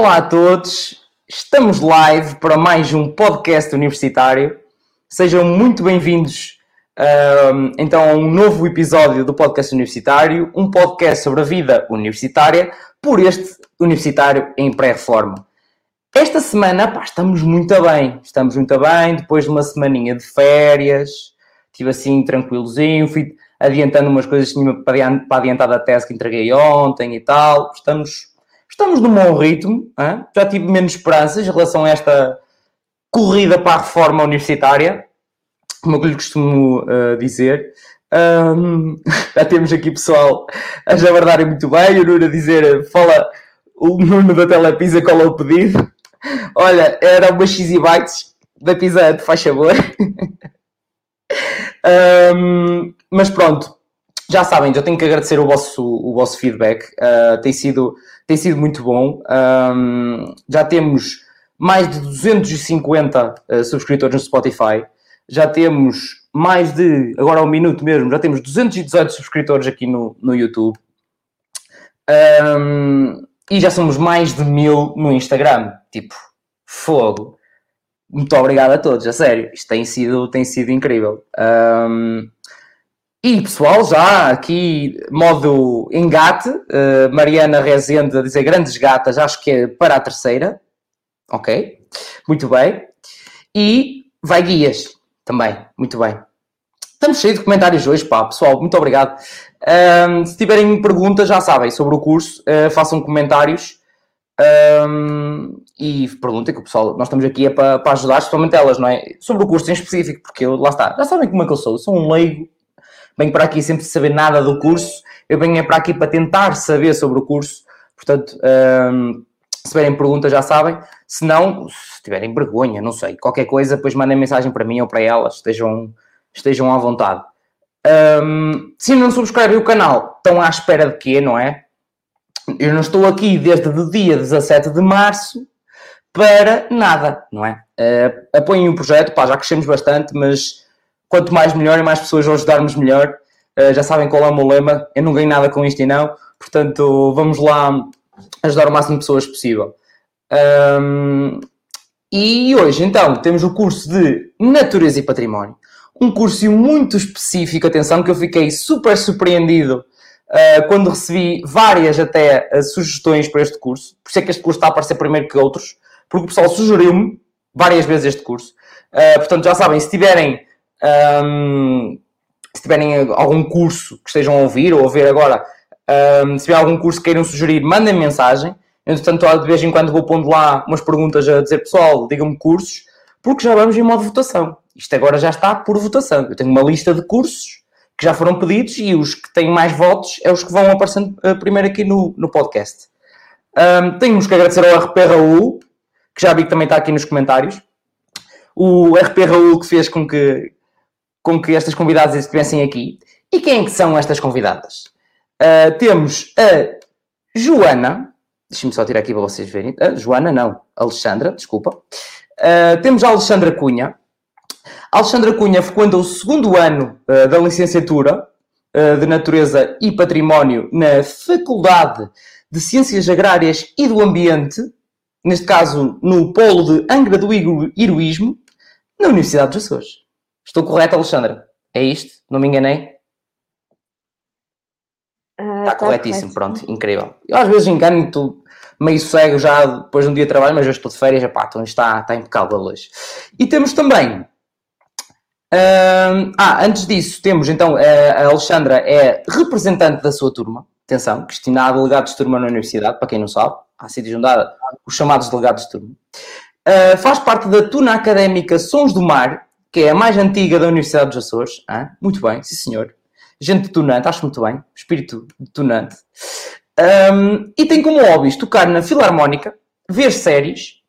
Olá a todos, estamos live para mais um podcast universitário. Sejam muito bem-vindos uh, então a um novo episódio do podcast universitário, um podcast sobre a vida universitária, por este universitário em pré-reforma. Esta semana, pá, estamos muito bem, estamos muito bem, depois de uma semaninha de férias, estive assim tranquilozinho, fui adiantando umas coisas que tinha para adiantar da tese que entreguei ontem e tal, estamos estamos num bom ritmo. Hein? Já tive menos esperanças em relação a esta corrida para a reforma universitária, como eu lhe costumo uh, dizer. Um, já temos aqui pessoal a jabardarem muito bem, o Nuno a dizer, fala o Nuno da Telepisa, qual é o pedido? Olha, era uma X bytes da de faz favor. um, mas pronto, já sabem, já tenho que agradecer o vosso, o vosso feedback, uh, tem, sido, tem sido muito bom. Um, já temos mais de 250 uh, ah, subscritores no Spotify, já temos mais de, agora ao minuto mesmo, já temos 218 subscritores aqui no, no YouTube. Um, e já somos mais de mil no Instagram. Tipo, fogo. Muito obrigado a todos, a sério. Isto tem sido, tem sido incrível. Um, e pessoal, já aqui, modo engate, uh, Mariana Rezende a dizer grandes gatas, acho que é para a terceira. Ok, muito bem. E vai guias também, muito bem. Estamos cheios de comentários hoje, pá, pessoal, muito obrigado. Um, se tiverem perguntas, já sabem, sobre o curso, uh, façam comentários um, e perguntem que o pessoal, nós estamos aqui é para, para ajudar, especialmente elas, não é? Sobre o curso em específico, porque eu, lá está, já sabem como é que eu sou, eu sou um leigo venho para aqui sempre saber nada do curso, eu venho para aqui para tentar saber sobre o curso, portanto, um, se tiverem perguntas já sabem, se não, se tiverem vergonha, não sei, qualquer coisa, depois mandem mensagem para mim ou para elas, estejam, estejam à vontade. Um, se não subscrevem o canal, estão à espera de quê, não é? Eu não estou aqui desde o dia 17 de março para nada, não é? Uh, apoiem o projeto, pá, já crescemos bastante, mas quanto mais melhor e mais pessoas ajudarmos melhor. Uh, já sabem qual é o meu lema, eu não ganho nada com isto e não, portanto vamos lá ajudar o máximo de pessoas possível. Um, e hoje então temos o curso de Natureza e Património, um curso muito específico, atenção, que eu fiquei super surpreendido uh, quando recebi várias até uh, sugestões para este curso, por isso é que este curso está a aparecer primeiro que outros, porque o pessoal sugeriu-me várias vezes este curso. Uh, portanto, já sabem, se tiverem um, se tiverem algum curso que estejam a ouvir ou a ver agora, um, se tiver algum curso que queiram sugerir, mandem mensagem. Entretanto, de vez em quando vou pondo lá umas perguntas a dizer, pessoal, digam-me cursos, porque já vamos em modo votação. Isto agora já está por votação. Eu tenho uma lista de cursos que já foram pedidos e os que têm mais votos é os que vão aparecendo uh, primeiro aqui no, no podcast. Um, temos que agradecer ao RP Raul, que já vi que também está aqui nos comentários. O RP Raul que fez com que, com que estas convidadas estivessem aqui. E quem é que são estas convidadas? Uh, temos a Joana, deixem-me só tirar aqui para vocês verem. Uh, Joana, não, Alexandra, desculpa. Uh, temos a Alexandra Cunha. A Alexandra Cunha frequenta o segundo ano da licenciatura de Natureza e Património na Faculdade de Ciências Agrárias e do Ambiente, neste caso no polo de Angra do Heroísmo, na Universidade dos Açores. Estou correto, Alexandra? É isto? Não me enganei? Uh, Está tá corretíssimo, correto. pronto, incrível. Eu às vezes engano-me, estou meio cego já depois de um dia de trabalho, mas hoje estou de férias, epá, então está, está impecável hoje. E temos também. Uh, ah, antes disso, temos então a Alexandra é representante da sua turma. Atenção, Cristina há delegados de turma na universidade, para quem não sabe, há sítios onde há os chamados delegados de turma. Uh, faz parte da Tuna Académica Sons do Mar, que é a mais antiga da Universidade dos Açores. Muito bem, sim senhor. Gente detonante, acho muito bem. Espírito detonante. Um, e tem como hobbies tocar na filarmónica, ver séries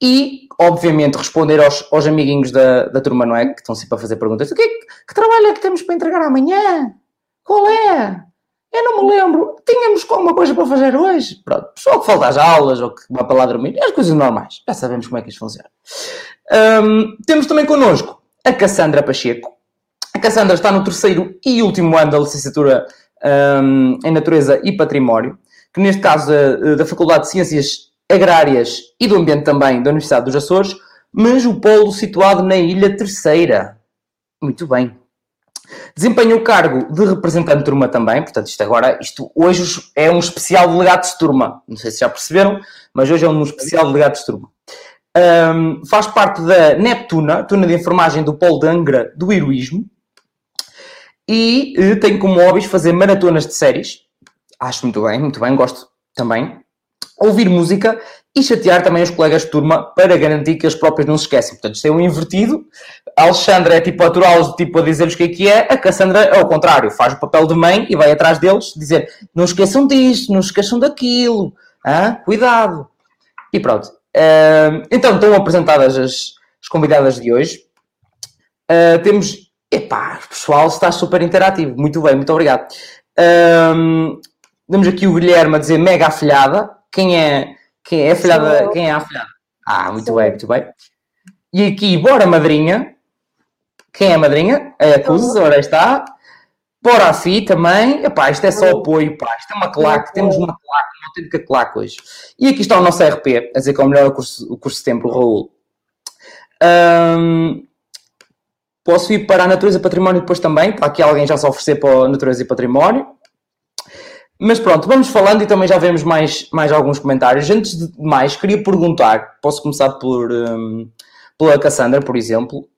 e, obviamente, responder aos, aos amiguinhos da, da turma, não é? Que estão sempre a fazer perguntas. O que, é que trabalho é que temos para entregar amanhã? Qual é? Eu não me lembro. Tínhamos alguma coisa para fazer hoje? Pronto. Pessoal que falta às aulas ou que vai para lá dormir. É as coisas normais. Já sabemos como é que isto funciona. Um, temos também connosco a Cassandra Pacheco. A Cassandra está no terceiro e último ano da licenciatura um, em Natureza e Património, que neste caso uh, da Faculdade de Ciências Agrárias e do Ambiente também da Universidade dos Açores, mas o polo situado na Ilha Terceira. Muito bem. Desempenha o cargo de representante de turma também, portanto, isto agora, isto hoje é um especial delegado de turma. Não sei se já perceberam, mas hoje é um especial delegado de turma. Um, faz parte da Neptuna, Tuna de Enfermagem do Polo de Angra do Heroísmo, e uh, tem como hobbies fazer maratonas de séries. Acho muito bem, muito bem, gosto também. Ouvir música e chatear também os colegas de turma para garantir que eles próprios não se esquecem. Portanto, isto é um invertido. A Alexandra é tipo aturar tipo a dizer-lhes o que é que é, a Cassandra é o contrário, faz o papel de mãe e vai atrás deles dizer não esqueçam disto, não esqueçam daquilo, ah, cuidado. E pronto. Uh, então, estão apresentadas as, as convidadas de hoje. Uh, temos. Epá, o pessoal está super interativo. Muito bem, muito obrigado. Uh, temos aqui o Guilherme a dizer mega afilhada. Quem é, quem é afilhada? Quem é a? Ah, muito Sou bem, muito bem. E aqui, bora madrinha. Quem é a madrinha? É a Cus, ora está. Bora a FI também. Epá, isto é só apoio, pá. Isto é uma claque. Temos uma claque, uma autêntica claque hoje. E aqui está o nosso RP, a dizer que é o melhor curso, o curso de tempo, o Raul. Um, posso ir para a Natureza e Património depois também. Está aqui alguém já se oferecer para a Natureza e Património. Mas pronto, vamos falando e também já vemos mais, mais alguns comentários. Antes de mais, queria perguntar, posso começar por, um, pela Cassandra, por exemplo,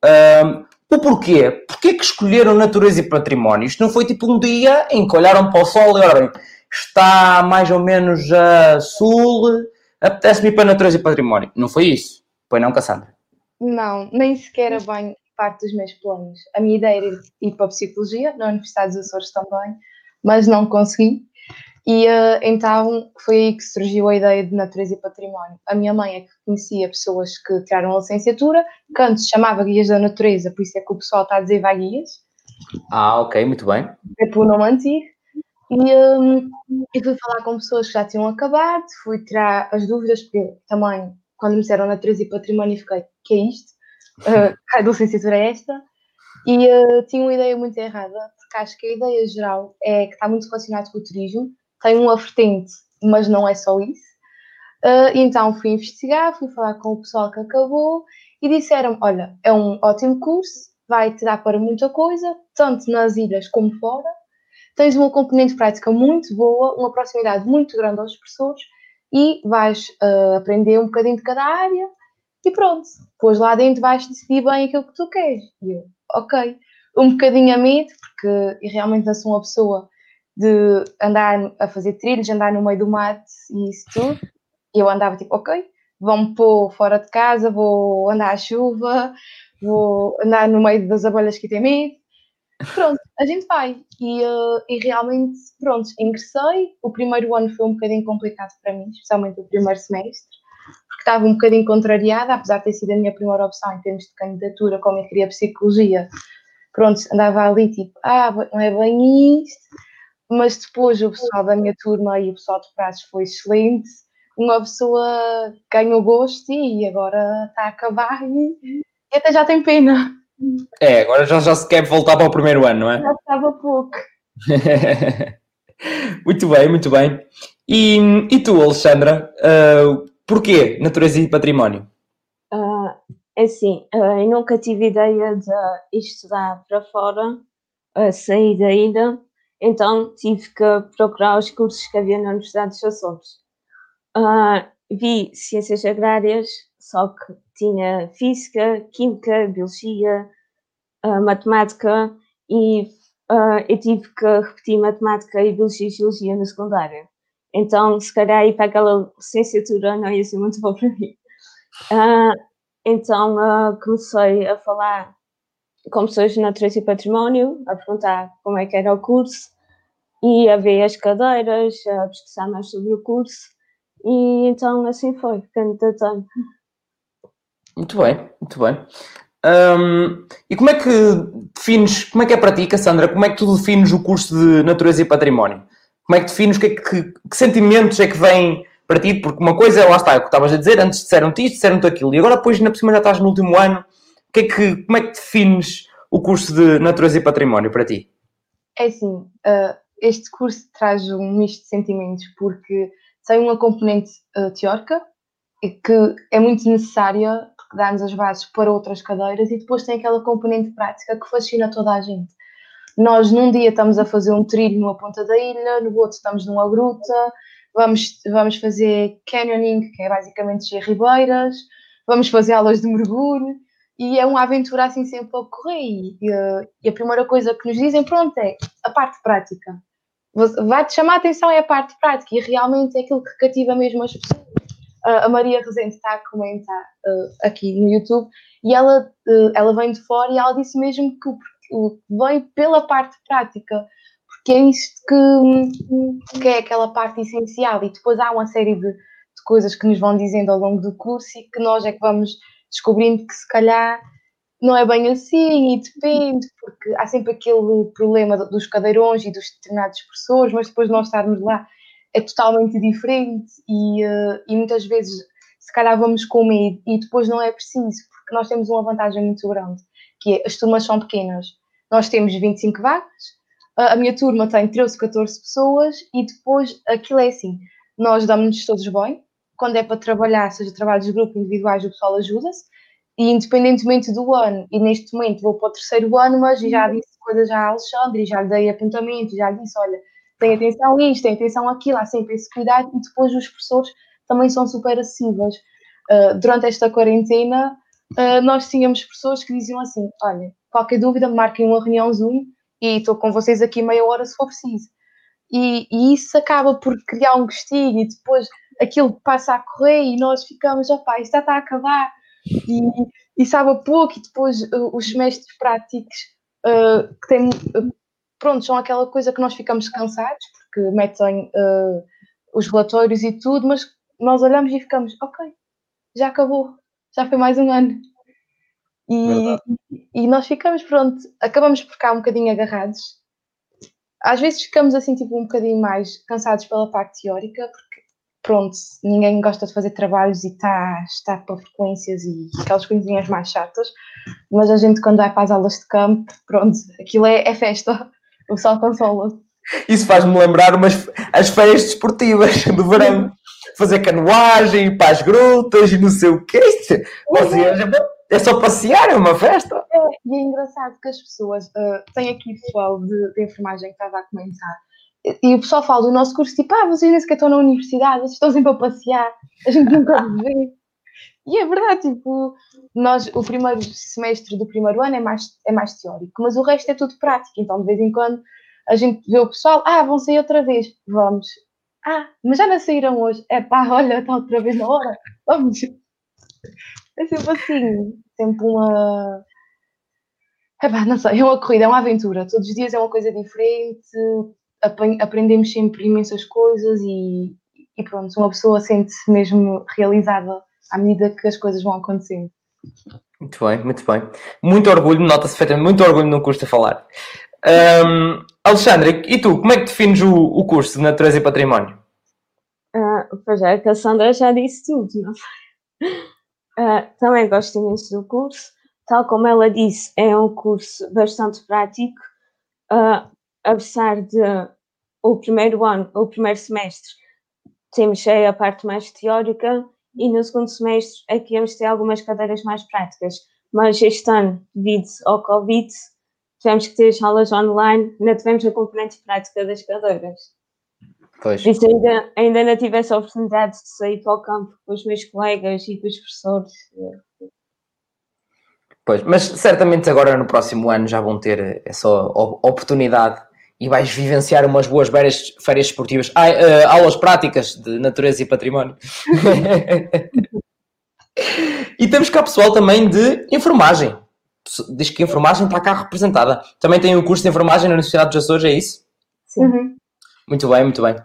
um, o porquê? Porquê que escolheram natureza e património? Isto não foi tipo um dia em que olharam para o sol e olhem, está mais ou menos a sul, apetece-me ir para natureza e património. Não foi isso? Foi não, Cassandra? Não, nem sequer é bem parte dos meus planos. A minha ideia era ir para a Psicologia, na Universidade dos Açores também, mas não consegui. E uh, então foi aí que surgiu a ideia de natureza e património. A minha mãe é que conhecia pessoas que tiraram a licenciatura, que antes chamava guias da natureza, por isso é que o pessoal está a dizer vai guias. Ah, ok, muito bem. É por não antigo. E um, eu fui falar com pessoas que já tinham acabado, fui tirar as dúvidas, porque também, quando me disseram natureza e património, fiquei, que é isto? Uh, a licenciatura é esta? E uh, tinha uma ideia muito errada, porque acho que a ideia geral é que está muito relacionado com o turismo, tem uma vertente, mas não é só isso. Uh, então fui investigar, fui falar com o pessoal que acabou e disseram: Olha, é um ótimo curso, vai te dar para muita coisa, tanto nas ilhas como fora. Tens uma componente prática muito boa, uma proximidade muito grande aos professores e vais uh, aprender um bocadinho de cada área e pronto. Depois lá dentro vais decidir bem aquilo que tu queres. E eu, ok. Um bocadinho a medo, porque realmente não sou uma pessoa de andar a fazer trilhos, andar no meio do mato e isso tudo. Eu andava tipo, ok, vão-me pôr fora de casa, vou andar à chuva, vou andar no meio das abelhas que tem medo. Pronto, a gente vai. E, uh, e realmente, pronto, ingressei. O primeiro ano foi um bocadinho complicado para mim, especialmente o primeiro semestre, porque estava um bocadinho contrariada, apesar de ter sido a minha primeira opção em termos de candidatura, como eu queria psicologia. Pronto, andava ali tipo, ah, não é bem isto mas depois o pessoal da minha turma e o pessoal de prazos foi excelente. Uma pessoa ganhou gosto e agora está a acabar e, e até já tem pena. É, agora já, já se quer voltar para o primeiro ano, não é? Já estava pouco. muito bem, muito bem. E, e tu, Alexandra, uh, porquê natureza e património? Uh, é assim, uh, eu nunca tive ideia de estudar para fora, uh, sair da ilha, então tive que procurar os cursos que havia na Universidade dos Açores. Uh, vi ciências agrárias, só que tinha física, química, biologia, uh, matemática e uh, eu tive que repetir matemática e biologia e geologia no secundário. Então, se calhar ir para aquela licenciatura não ia ser muito bom para mim. então, comecei a falar com pessoas de natureza e património, a perguntar como é que era o curso e a ver as cadeiras, a pesquisar mais sobre o curso e então assim foi, candidatei. Muito bem, muito bem. Um, e como é que defines, como é que é para ti, Cassandra, como é que tu defines o curso de Natureza e Património? Como é que defines, que, que, que sentimentos é que vêm para ti? Porque uma coisa é, lá está, é o que estavas a dizer, antes disseram-te isto, disseram-te aquilo, e agora depois, na por cima, já estás no último ano, que é que, como é que defines o curso de Natureza e Património para ti? É assim, uh, este curso traz um misto de sentimentos, porque tem uma componente uh, teórica, que é muito necessária, porque dá-nos as bases para outras cadeiras, e depois tem aquela componente prática que fascina toda a gente. Nós num dia estamos a fazer um trilho numa ponta da ilha, no outro estamos numa gruta, vamos, vamos fazer canyoning, que é basicamente descer ribeiras, vamos fazer aulas de mergulho, e é uma aventura assim sempre a correr. E, e, a primeira coisa que nos dizem, pronto, é a parte prática. Vai-te chamar a atenção é a parte prática, e realmente é aquilo que cativa mesmo as pessoas. a Maria Rezende está a comentar uh, aqui no YouTube, e ela, uh, ela vem de fora e ela disse mesmo que o, vem pela parte prática que é isto que, que é aquela parte essencial. E depois há uma série de, de coisas que nos vão dizendo ao longo do curso e que nós é que vamos descobrindo que se calhar não é bem assim e depende, porque há sempre aquele problema dos cadeirões e dos determinados professores, mas depois nós estarmos lá é totalmente diferente e, uh, e muitas vezes se calhar vamos com medo e depois não é preciso, porque nós temos uma vantagem muito grande, que é as turmas são pequenas. Nós temos 25 vagas, a minha turma tem 13, 14 pessoas e depois aquilo é assim, nós damos-nos todos bem, quando é para trabalhar, seja trabalhos de grupo, individuais, o pessoal ajuda-se, e independentemente do ano, e neste momento vou para o terceiro ano, mas já disse coisas à Alexandre, já lhe dei apontamento, já disse, olha, tem atenção a isto, tem atenção àquilo, há sempre esse cuidado, e depois os professores também são super acessíveis. Uh, durante esta quarentena, uh, nós tínhamos pessoas que diziam assim, olha, qualquer dúvida, marquem uma reunião Zoom, e estou com vocês aqui meia hora se for preciso. E, e, isso acaba por criar um gostinho e depois aquilo passa a correr e nós ficamos, opá, isto já está a acabar e, e sabe a pouco e depois uh, os semestres práticos uh, que têm, uh, pronto, são aquela coisa que nós ficamos cansados porque metem uh, os relatórios e tudo, mas nós olhamos e ficamos, ok, já acabou, já foi mais um ano. E, e nós ficamos, pronto, acabamos por ficar um bocadinho agarrados. Às vezes ficamos assim, tipo, um bocadinho mais cansados pela parte teórica, porque, pronto, ninguém gosta de fazer trabalhos e está, está para frequências e aquelas coisinhas mais chatas, mas a gente, quando vai para as aulas de campo, pronto, aquilo é, é festa, o sol consola. Isso faz-me lembrar umas, as férias desportivas do verão. Fazer canoagem, ir para as grutas e não sei o quê. Vocês, é só passear, é uma festa. É, e é engraçado que as pessoas. Uh, tem aqui pessoal de, de enfermagem que estava a comentar. E, o pessoal fala do nosso curso, tipo, ah, vocês nem sequer estão na universidade, vocês estão sempre a passear, a gente nunca vê. E é verdade, tipo, nós, o primeiro semestre do primeiro ano é mais, é mais teórico, mas o resto é tudo prático. Então, de vez em quando, a gente vê o pessoal, ah, vão sair outra vez, vamos. Ah, mas já não saíram hoje. É pá, olha, está outra vez na hora, vamos. É sempre assim, sempre uma. Epá, não sei, é uma corrida, é uma aventura. Todos os dias é uma coisa diferente, aprendemos sempre imensas coisas e, e pronto, uma pessoa sente-se mesmo realizada à medida que as coisas vão acontecendo. Muito bem, muito bem. Muito orgulho, nota-se perfeitamente, muito orgulho no curso a falar. Um, Alexandre, e tu, como é que defines o, o curso de Natureza e Património? Uh, pois é, a Sandra já disse tudo, não? Uh, também gosto imenso do curso. Tal como ela disse, é um curso bastante prático. Uh, apesar de o primeiro ano, o primeiro semestre, temos a parte mais teórica e no segundo semestre aqui vamos ter algumas cadeiras mais práticas. Mas este ano, devido ao Covid, tivemos que ter as aulas online, ainda tivemos a componente prática das cadeiras. Pois. Isso ainda, ainda não tive essa oportunidade de sair para o campo com os meus colegas e com os professores. Pois, mas certamente agora no próximo ano já vão ter essa oportunidade e vais vivenciar umas boas férias, férias esportivas, ah, uh, aulas práticas de natureza e património. e temos cá pessoal também de enfermagem. Diz que a enfermagem está cá representada. Também tem um curso de enfermagem na Universidade dos Açores, é isso? Sim. Uhum. Muito bem, muito bem.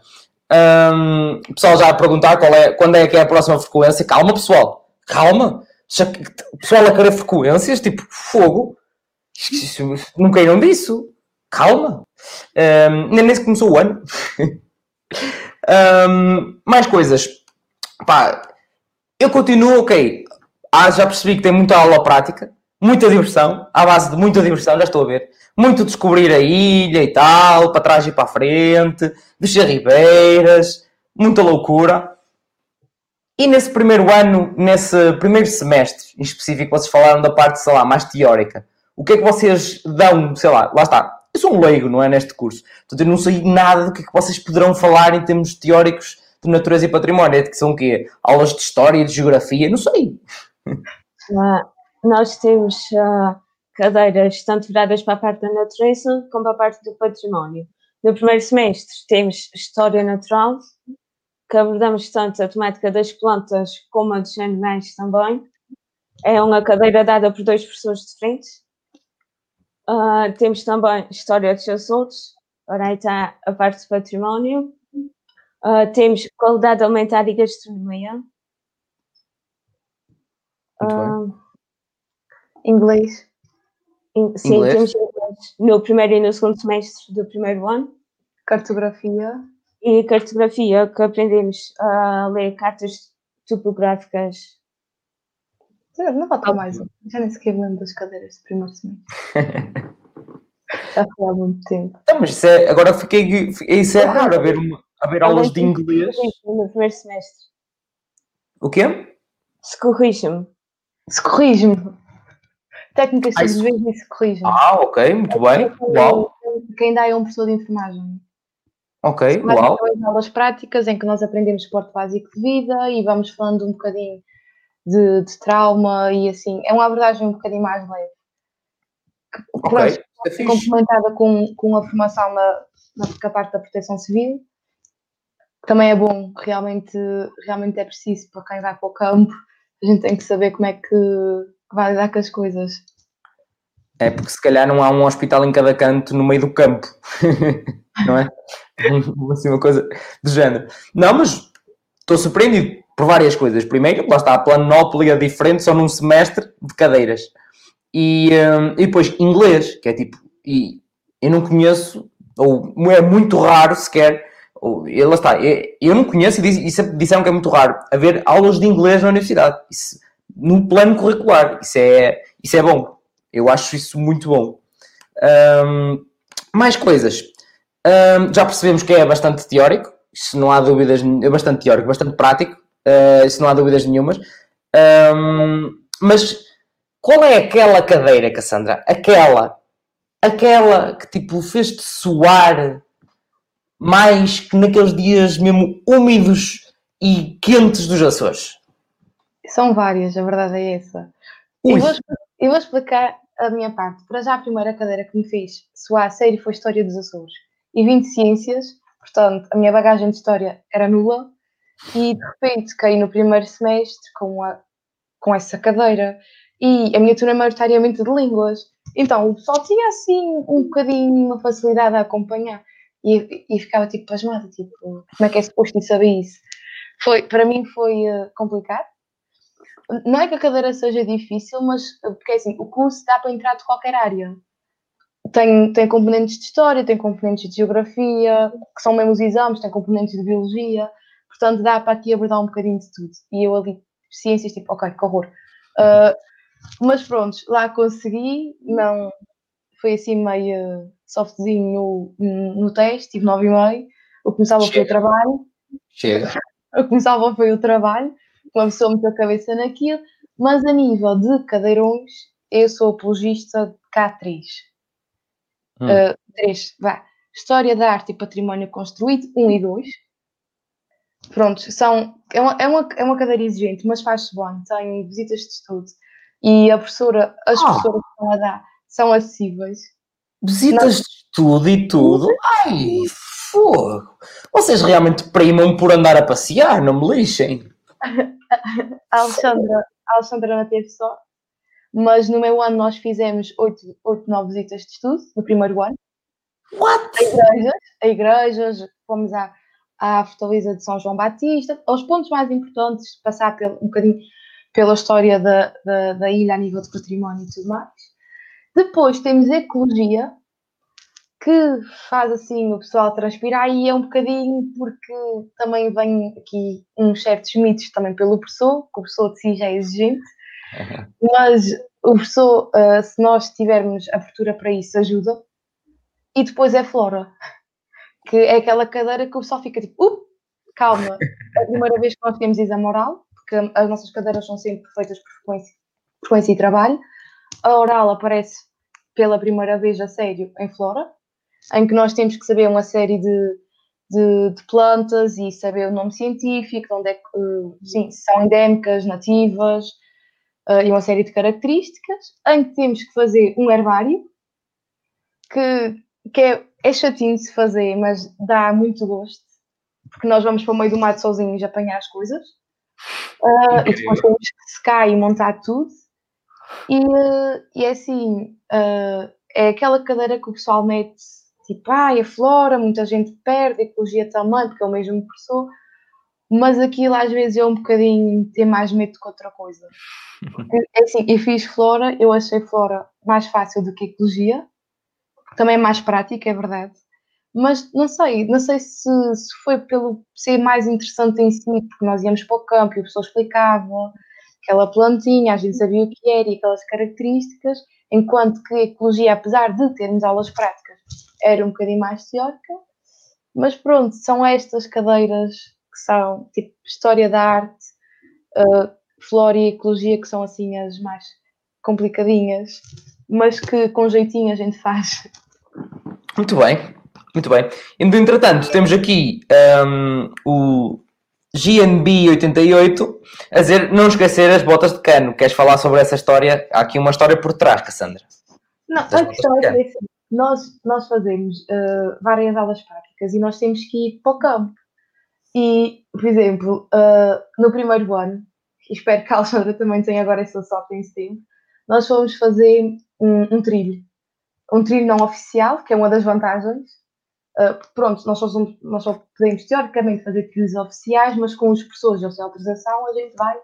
Um, o pessoal já a perguntar qual é, quando é que é a próxima frequência. Calma, pessoal. Calma. O pessoal a querer frequências, tipo, fogo. Não queiram disso. Calma. Um, nem se começou o ano. um, mais coisas. Pá, eu continuo, ok. Ah, já percebi que tem muita aula prática, muita diversão, à base de muita diversão, já estou a ver muito descobrir a ilha e tal, para trás e para a frente, descer ribeiras, muita loucura. E nesse primeiro ano, nesse primeiro semestre em específico, vocês falaram da parte, sei lá, mais teórica. O que é que vocês dão, sei lá, lá está. Sou um leigo, não é, neste curso. Portanto, eu não sei nada do que é vocês poderão falar em termos teóricos de natureza e património. É que são o quê? Aulas de história, de geografia? Não sei. Uh, nós temos uh, cadeiras tanto viradas para a parte da natureza como para a parte do património. No primeiro semestre temos História Natural, que abordamos tanto a temática das plantas como a dos animais também. É uma cadeira dada por dois professores diferentes. Uh, temos também História dos Açores, ora aí está a parte do património. Uh, temos Qualidade Alimentar e Gastronomia. Muito Inglês. In- sim, Inglês? temos inglês no primeiro e no segundo semestre do primeiro ano. Cartografia. E cartografia, que aprendemos a ler cartas topográficas. Não falta mais um. Já nem sequer me lembro das cadeiras do primeiro semestre. Já foi há muito tempo. Então, mas isso é, agora fiquei. Isso é raro haver, uma, haver aulas de inglês. No primeiro semestre. O quê? Se corrige-me. Se corrige-me. Técnicas Ah, isso- sobrevives e se corrige-me. Ah, ok, muito bem. Uau, Que ainda é um professor de enfermagem. ok, uau. depois aulas práticas em que nós aprendemos esporte básico de vida e vamos falando um bocadinho de, de trauma e assim. É uma abordagem um bocadinho mais leve. Que, Ok, pronto, é complementada com, com a formação na, na, parte da proteção civil, também é bom, realmente, realmente é preciso para quem vai para o campo, a gente tem que saber como é que, que vai lidar com as coisas. É porque se calhar não há um hospital em cada canto no meio do campo, não é? Assim, uma coisa do género. Não, mas estou surpreendido por várias coisas. Primeiro, lá está a planóplia diferente só num semestre de cadeiras. E, hum, e depois inglês, que é tipo, e eu não conheço, ou é muito raro sequer, ou, e lá está, eu, eu não conheço e, diz, e disseram que é muito raro haver aulas de inglês na universidade. Isso, no plano curricular. Isso é, isso é bom. Eu acho isso muito bom. Ahm, mais coisas. Ahm, já percebemos que é bastante teórico. Isso não há dúvidas. É bastante teórico, bastante prático. Ah, isso não há dúvidas nenhumas. Ahm, mas qual é aquela cadeira, Cassandra? Aquela. Aquela que tipo fez-te suar mais que naqueles dias mesmo úmidos e quentes dos Açores. São várias, a verdade é essa. Eu vou, eu vou explicar a minha parte. Para já, a primeira cadeira que me fez soar a sério foi História dos Açores. E vim de Ciências, portanto, a minha bagagem de História era nula. E, de repente, caí no primeiro semestre com, a, com essa cadeira. E a minha turma é maioritariamente de Línguas. Então, o pessoal tinha, assim, um bocadinho uma facilidade a acompanhar. E, e ficava, tipo, pasmada, tipo, como é que é suposto saber isso? Foi, para mim foi eh, complicado. Não é que a cadeira seja difícil, mas eh, porque é assim, o curso dá para entrar de qualquer área. Tem, tem componentes de história, tem componentes de geografia, que são mesmo os exames, tem componentes de biologia, portanto dá para aqui abordar um bocadinho de tudo. E eu ali, ciências, tipo, ok, que horror. Ah, mas pronto, lá consegui, não foi assim meio softzinho no, no teste, tive 9,5. O que me salvou foi o Chega. trabalho, Chega. o que me salvou foi o trabalho, uma pessoa meteu a cabeça naquilo, mas a nível de cadeirões, eu sou apologista de K3. Hum. Uh, três, vá. História da Arte e Património Construído, 1 um e 2. Pronto, são, é, uma, é, uma, é uma cadeira exigente, mas faz-se bem, tem visitas de estudo. E a professora, as Ah. professoras que estão a dar são acessíveis. Visitas de estudo e tudo. Ai, fogo. Vocês realmente primam por andar a passear, não me lixem. A Alexandra, a Alexandra não teve sorte, mas no meu ano nós fizemos 8, 8 9 visitas de estudo, no primeiro ano. What? a igrejas, a igrejas, fomos à, à Fortaleza de São João Batista, aos pontos mais importantes, passar pelo, um bocadinho pela história da, da, da ilha a nível de património e tudo mais. Depois temos a ecologia, que faz assim o pessoal transpirar e é um bocadinho porque também vem aqui uns certos mitos também pelo professor, que o professor de si já é exigente, mas o professor, ah, se nós tivermos abertura para isso, ajuda. E depois é flora, que é aquela cadeira que o pessoal fica tipo, uh, calma. A primeira vez que nós temos exame oral, porque as nossas cadeiras são sempre feitas por frequência, frequência e trabalho. A oral aparece pela primeira vez a sério em Flora, em que nós temos que saber uma série de, de, de plantas e saber o nome científico, onde é que, uh, sim, são endémicas, nativas, uh, e uma série de características, em que temos que fazer um herbário, que, que é, é chatinho de se fazer, mas dá muito gosto, porque nós vamos para o meio do mato sozinhos apanhar as coisas. Uh, e depois temos que secar e montar tudo. E, uh, e é assim, uh, é aquela cadeira que o pessoal mete, tipo, ai, a flora, muita gente perde, a ecologia também, porque é o mesmo professor, mas aquilo às vezes é um bocadinho ter mais medo que outra coisa. É assim, eu fiz flora, eu achei flora mais fácil do que ecologia, também é mais prática, é verdade. Mas não sei, não sei se, se foi pelo ser mais interessante em si, porque nós íamos para o campo e a pessoa explicava aquela plantinha, a gente sabia o que era e aquelas características, enquanto que a ecologia, apesar de termos aulas práticas, era um bocadinho mais teórica. Mas pronto, são estas cadeiras que são tipo História da Arte, uh, Flora e Ecologia, que são assim as mais complicadinhas, mas que com jeitinho a gente faz. Muito bem, muito bem. Entretanto, temos aqui um, o GNB 88 a dizer não esquecer as botas de cano. Queres falar sobre essa história? Há aqui uma história por trás, Cassandra. Não, a questão é que nós, nós fazemos uh, várias aulas práticas e nós temos que ir para o campo. E, por exemplo, uh, no primeiro ano, espero que a Alexandra também tenha agora essa sorte em tempo, nós fomos fazer um, um trilho. Um trilho não oficial, que é uma das vantagens. Uh, pronto, nós só, somos, nós só podemos teoricamente fazer trilhos oficiais, mas com os professores ou sem autorização a gente vai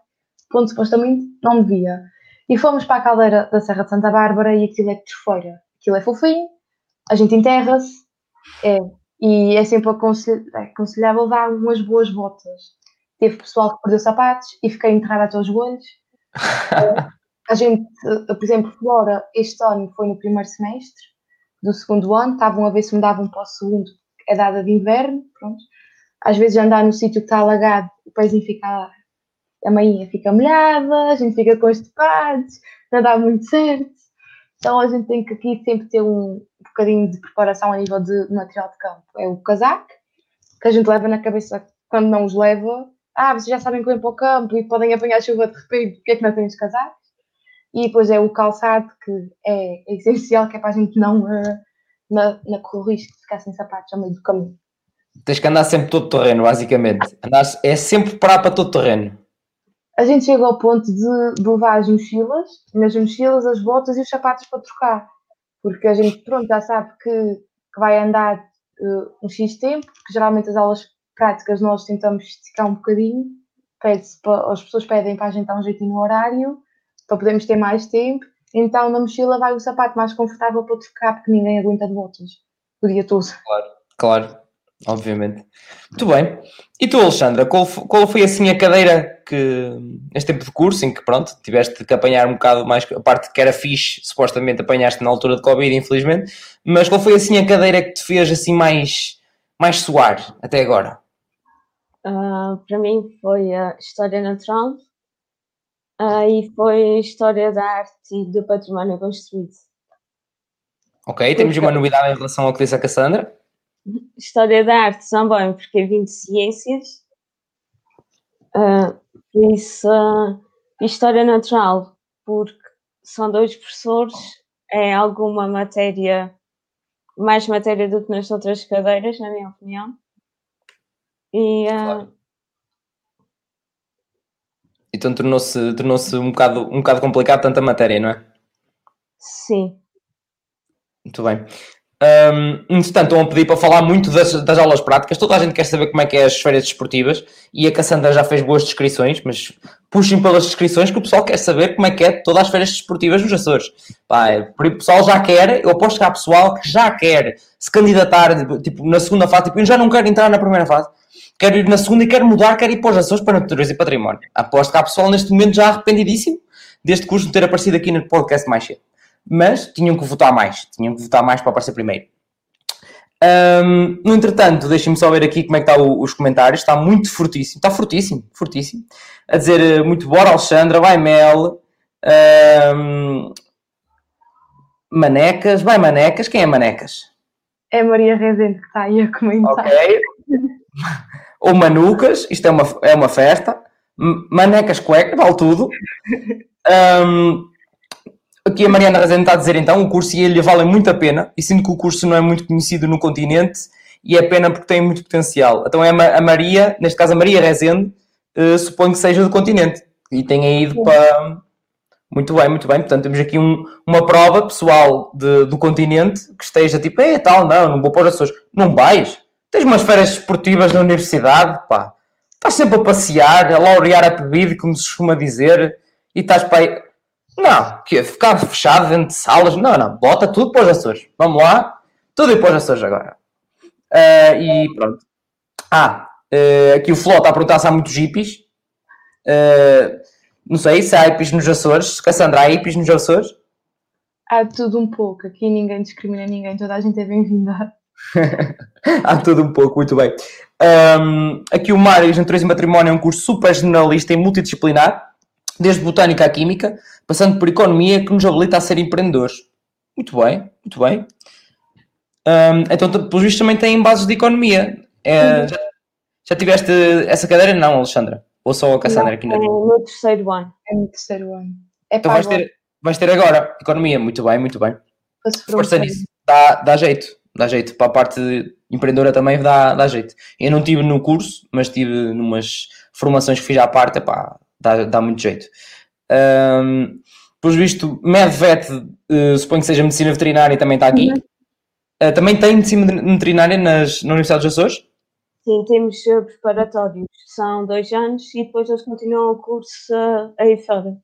onde supostamente não devia. E fomos para a caldeira da Serra de Santa Bárbara e aquilo é de feira. Aquilo é fofinho, a gente enterra-se, é e é sempre aconselhável dar umas boas botas. Teve pessoal que perdeu sapatos e fiquei enterrada até os joelhos. a gente, por exemplo, Flora, este ano foi no primeiro semestre do segundo ano, estavam a ver se mudavam para o segundo, é dada de inverno, pronto. Às vezes andar no sítio que está alagado, o pezinho fica, a mainha fica molhada, a gente fica constipados, não dá muito certo. Então a gente tem que aqui sempre ter um, bocadinho de preparação a nível de material de campo. É o casaco, que a gente leva na cabeça quando não os leva. Ah, vocês já sabem que vêm para o campo e podem apanhar chuva de repente, porque é que não têm os casacos? E depois é o calçado, que é, essencial, que é para a gente não, uh, na, na correr o risco de ficar sem sapatos ao meio do caminho. Tens que andar sempre todo terreno, basicamente. Andar, é sempre parar para todo terreno. A gente chega ao ponto de, de levar as mochilas, nas mochilas, as botas e os sapatos para trocar porque a gente, pronto, já sabe que, que vai andar uh, um X tempo, porque geralmente as aulas práticas nós tentamos esticar um bocadinho, pede as pessoas pedem para a gente dar um jeitinho no horário, para podermos ter mais tempo, então na mochila vai o sapato mais confortável para trocar, porque ninguém aguenta de botas o dia todo. Claro, claro obviamente. Muito bem. E tu, Alexandra, qual, qual foi assim a cadeira que, neste tempo de curso, em que pronto, tiveste que apanhar um bocado mais, a parte que era fixe, supostamente apanhaste na altura de Covid, infelizmente, mas qual foi assim a cadeira que te fez assim mais, mais suar até agora? Uh, para mim foi a História Natural uh, e foi História da Arte e do Património Construído. Ok, temos uma novidade em relação ao que disse a Cassandra. História da arte também, porque vim de ciências, por isso, uh, História natural, porque são dois professores, é alguma matéria, mais matéria do que nas outras cadeiras, na minha opinião. E, uh, claro. Então tornou-se tornou um, bocado, um bocado complicado tanta matéria, não é? Sim. Muito bem. Um, entretanto, estão a pedir para falar muito das, das, aulas práticas. Toda a gente quer saber como é que é as férias desportivas e a Cassandra já fez boas descrições, mas puxem pelas descrições que o pessoal quer saber como é que é todas as férias desportivas nos Açores. Pá, é, o pessoal já quer, eu aposto que há pessoal que já quer se candidatar tipo, na segunda fase, tipo, eu já não quero entrar na primeira fase, quero ir na segunda e quero mudar, quero ir para os Açores para Natureza e Património. Aposto que há pessoal neste momento já arrependidíssimo deste curso de ter aparecido aqui no podcast mais cedo mas tinham que votar mais, tinham que votar mais para aparecer primeiro. Um, no entretanto, deixem-me só ver aqui como é que está o, os comentários. Está muito fortíssimo, está fortíssimo, fortíssimo. A dizer eh, muito bora, Alexandra, vai Mel. Um, manecas, vai Manecas. Quem é Manecas? É a Maria Rezende que está aí a comentar. Ok. Ou Manucas, isto é uma, é uma festa. Manecas cueca, vale tudo. Um, aqui a Mariana Rezende está a dizer então, o curso e ele vale muito a pena, e sinto que o curso não é muito conhecido no continente, e é pena porque tem muito potencial. Então é a Maria, neste caso a Maria Rezende, uh, suponho que seja do continente, e tenha ido para... Muito bem, muito bem. Portanto, temos aqui um, uma prova pessoal de, do continente que esteja tipo, é tal, não, não vou pôr as pessoas. Não vais? Tens umas férias esportivas na universidade, pá. Estás sempre a passear, a laurear a bebida, como se costuma dizer, e estás para aí não, que ficar fechado dentro de salas. Não, não, bota tudo para os Açores. Vamos lá, tudo ir para os Açores agora. Uh, e pronto. Ah, uh, aqui o Fló está a perguntar se há muitos hippies. Uh, não sei se há hippies nos Açores. Cassandra, há hippies nos Açores? Há tudo um pouco. Aqui ninguém discrimina ninguém. Toda a gente é bem-vinda. há tudo um pouco, muito bem. Um, aqui o Mário, Natureza e Matrimónio, é um curso super generalista e multidisciplinar desde botânica à química, passando por economia, que nos habilita a ser empreendedores. Muito bem, muito bem. Um, então, pelos vistos, também têm bases de economia. É, já, já, tiveste essa cadeira? Não, Alexandra? Ou só a Cassandra aqui na É no terceiro ano. É no terceiro ano. É então vais ter, vais ter agora economia. Muito bem, muito bem. Força nisso. Dá, dá jeito, dá jeito. Para a parte empreendedora também dá, dá jeito. Eu não tive no curso, mas tive numas formações que fiz à parte, pá, dá, dá muito jeito. Um, visto, MedVet, uh, suponho que seja medicina veterinária, também está aqui. Uhum. Uh, também tem medicina veterinária nas, na Universidade dos Açores? Sim, temos uh, preparatórios, são dois anos e depois eles continuam o curso uh, aí fora.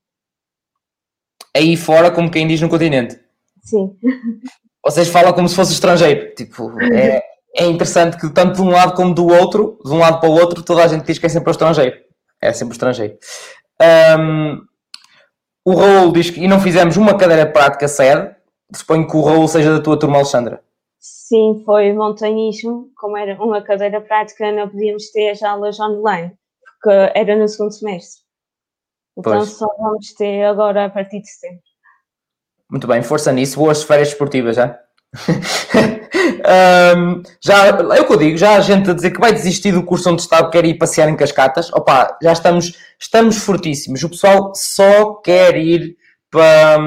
Aí fora, como quem diz no continente? Sim. Vocês falam como se fosse estrangeiro. Tipo, é, é interessante que tanto de um lado como do outro, de um lado para o outro, toda a gente diz que é sempre o estrangeiro é sempre estrangeiro. Um, o Raul diz que e não fizemos uma cadeira prática sede. Suponho que o Raul seja da tua turma, Alexandra. Sim, foi montanhismo. Como era uma cadeira prática, não podíamos ter as aulas online, porque era no segundo semestre. Então pois. só vamos ter agora a partir de setembro. Muito bem, força nisso. Boas férias esportivas, já? um, já é o que eu digo, já há gente a dizer que vai desistir do curso onde está, quer ir passear em cascatas. Opa, já estamos, estamos fortíssimos. O pessoal só quer ir para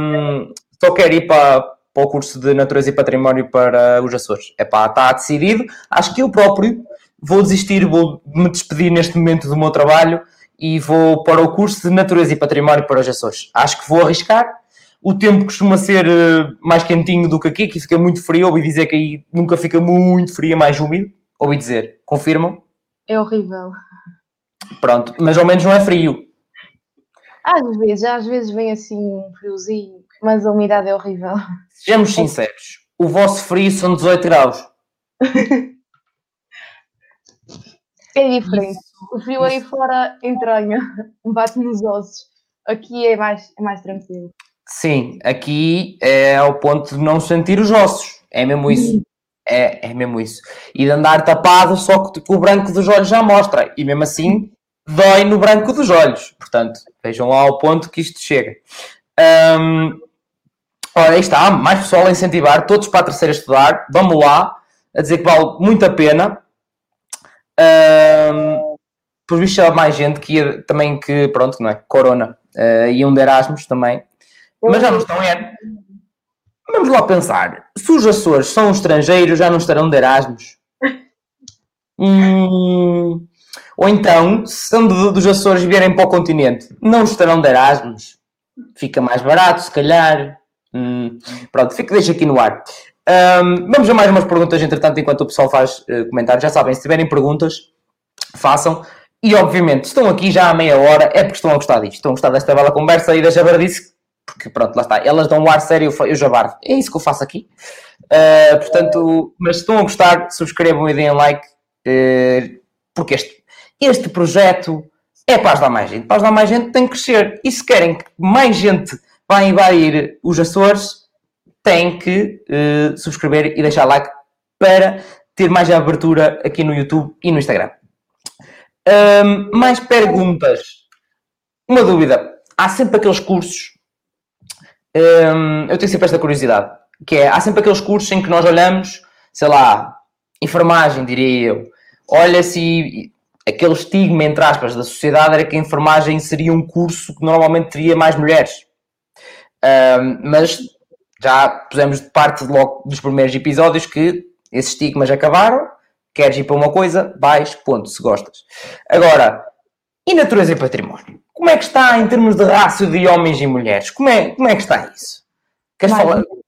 só quer ir para, para o curso de Natureza e Património para os Açores. É está decidido. Acho que eu próprio vou desistir, vou me despedir neste momento do meu trabalho e vou para o curso de Natureza e Património para os Açores. Acho que vou arriscar o tempo costuma ser uh, mais quentinho do que aqui, que fica muito frio. Ouvi dizer que aí nunca fica muito frio, é mais úmido. Ouvi dizer. Confirmam? É horrível. Pronto, mas ao menos não é frio. Às vezes, às vezes vem assim um friozinho, mas a umidade é horrível. Sejamos sinceros, o vosso frio são 18 graus. é diferente. Isso, o frio aí fora entranha, bate nos ossos. Aqui é mais, é mais tranquilo. Sim, aqui é ao ponto de não sentir os ossos. É mesmo isso. É, é mesmo isso. E de andar tapado só que o branco dos olhos já mostra. E mesmo assim dói no branco dos olhos. Portanto, vejam lá ao ponto que isto chega. Um, ora, aí está. Mais pessoal a incentivar. Todos para a terceira estudar. Vamos lá. A dizer que vale muito a pena. Um, por visto, há mais gente que ia também que, pronto, não é? Corona. Uh, iam de Erasmus também. Mas já não estão é. Vamos lá pensar. Se os Açores são estrangeiros, já não estarão de Erasmus? hum, ou então, se são de, dos Açores vierem para o continente, não estarão de Erasmus? Fica mais barato, se calhar. Hum, pronto, fica, deixa aqui no ar. Um, vamos a mais umas perguntas, entretanto, enquanto o pessoal faz uh, comentários. Já sabem, se tiverem perguntas, façam. E, obviamente, estão aqui já há meia hora, é porque estão a gostar disto. Estão a gostar desta bela conversa e da jabardice porque pronto, lá está, elas dão um ar sério, eu já bardo. É isso que eu faço aqui. Uh, portanto, mas se estão a gostar, subscrevam e deem like, uh, porque este, este projeto é para ajudar mais gente. Para ajudar mais gente tem que crescer. E se querem que mais gente vá invadir os Açores, têm que uh, subscrever e deixar like para ter mais abertura aqui no YouTube e no Instagram. Um, mais perguntas. Uma dúvida. Há sempre aqueles cursos. Um, eu tenho sempre esta curiosidade. Que é, há sempre aqueles cursos em que nós olhamos, sei lá, enfermagem, diria eu. Olha-se aquele estigma, entre aspas, da sociedade era que a enfermagem seria um curso que normalmente teria mais mulheres. Um, mas já pusemos de parte logo dos primeiros episódios que esses estigmas acabaram. Queres ir para uma coisa, vais, ponto, se gostas. Agora, e natureza e património? Como é que está em termos de rácio de homens e mulheres? Como é, como é que está isso? Queres mais falar? Mulheres.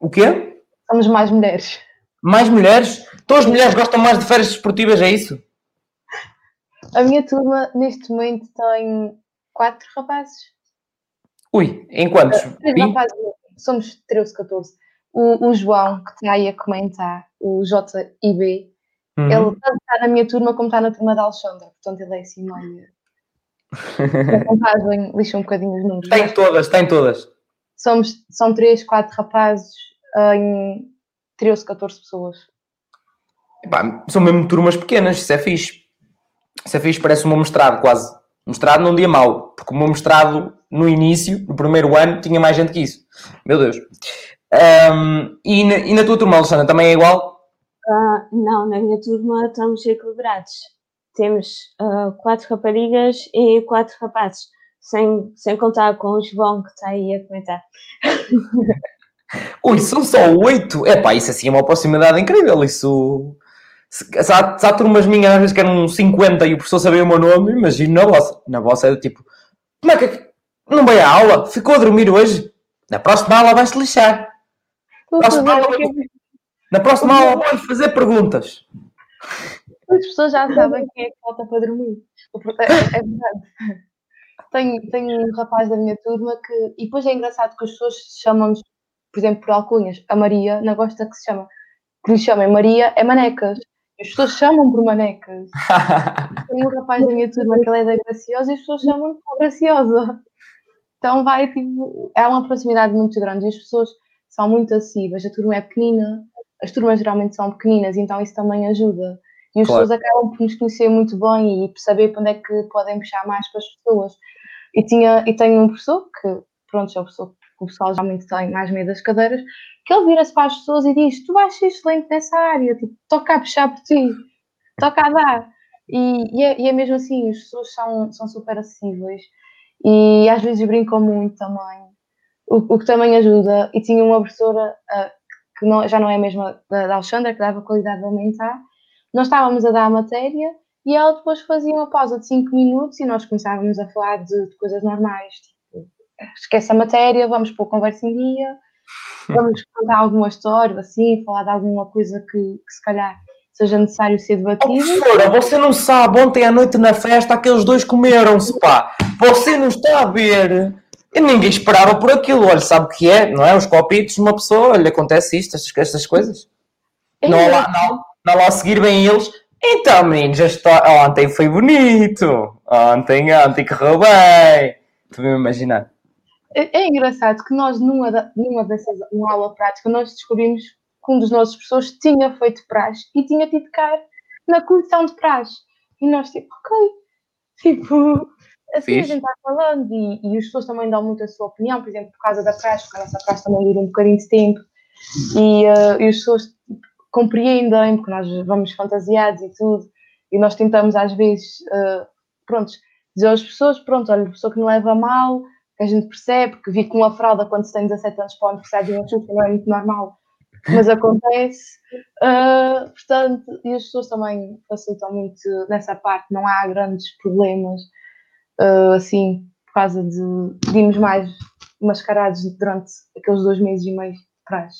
O quê? Somos mais mulheres. Mais mulheres? Todas as mulheres gostam mais de férias esportivas, é isso? A minha turma, neste momento, tem quatro rapazes. Ui, em quantos? Uh, rapazes, somos 13, 14. O, o, João, que está aí a comentar, o JIB, uhum. ele está na minha turma como está na turma da Alexandra, portanto ele é assim meio. A contagem lixa um bocadinho os números. Tem todas, tem todas. Somos, são 3, 4 rapazes em 13, 14 pessoas. Epá, são mesmo turmas pequenas, isso é fixe. Isso é fixe, parece um meu mestrado quase. Mestrado num dia mau, porque o meu mestrado no início, no primeiro ano, tinha mais gente que isso. Meu Deus. Um, e, na, e, na, tua turma, Alexandra, também é igual? Uh, não, na minha turma estamos equilibrados. Temos uh, quatro raparigas e quatro rapazes, sem, sem contar com o João que está aí a comentar. Ui, são só oito? É pá, isso assim é uma proximidade incrível. Isso. Se, se, há, se há turmas minhas às vezes que eram 50 e o professor sabia o meu nome, imagino na vossa. Na vossa é tipo, como é que não vai à aula? Ficou a dormir hoje? Na próxima aula vais-te lixar. Próxima aula, na próxima aula vais fazer perguntas. As pessoas já sabem quem é que falta para dormir. É, é verdade. Tenho, tenho um rapaz da minha turma que. E depois é engraçado que as pessoas chamam-nos, por exemplo, por alcunhas. A Maria não gosta que se chama. Que lhe chamem Maria é manecas. As pessoas chamam por manecas. Tenho um rapaz da minha turma que ele é da Graciosa e as pessoas chamam por Graciosa. Então vai, tipo, é uma proximidade muito grande e as pessoas são muito acessíveis. A turma é pequenina, as turmas geralmente são pequeninas, então isso também ajuda. E as claro. pessoas acabam por nos conhecer muito bem e por saber para onde é que podem puxar mais para as pessoas. E, tinha, e tenho um professor que, pronto, é o professor que o pessoal geralmente tem mais medo das cadeiras, que ele vira-se para as pessoas e diz: Tu vais ser excelente nessa área, tipo, toca a puxar por ti, toca a dar. E, e, é, e é mesmo assim, as pessoas são, são super acessíveis e às vezes brincam muito também, o, o que também ajuda. E tinha uma professora uh, que não, já não é a mesma da, da Alexandra, que dava qualidade aumentar. Nós estávamos a dar a matéria e ela depois fazia uma pausa de 5 minutos e nós começávamos a falar de, de coisas normais, tipo, esquece a matéria, vamos pôr conversa em dia vamos contar alguma história, assim, falar de alguma coisa que, que se calhar seja necessário ser debatido. Oh, professora, você não sabe, ontem à noite na festa aqueles dois comeram-se, pá. Você não está a ver. E ninguém esperava por aquilo. Olha, sabe o que é, não é? Os copitos de uma pessoa, olha, acontece isto, estas, estas coisas. É. Não, lá, não, não lá a seguir bem eles. Então, meninos, ontem foi bonito. Ontem, ontem correu bem. Tu me imaginar. É, é, engraçado que nós, numa, numa dessas, uma aula prática, nós descobrimos que um dos nossos professores tinha feito praxe e tinha tido cá na comissão de praxe. E nós, tipo, ok, tipo, assim Fiz. a gente está falando e, e os professores também dão muito a sua opinião, por exemplo, por causa da praxe, porque a nossa praxe também dura um bocadinho de tempo e, uh, e os professores compreendem, porque nós vamos fantasiados e tudo, e nós tentamos às vezes, uh, pronto, dizer às pessoas, pronto, olha, pessoa que não leva mal, que a gente percebe, que vi com uma fralda quando se tem 17 anos para a universidade de uma não é muito normal, mas acontece. Uh, portanto, e as pessoas também facilitam muito nessa parte, não há grandes problemas, uh, assim, por causa de, de irmos mais mascarados durante aqueles dois meses e meio de trás.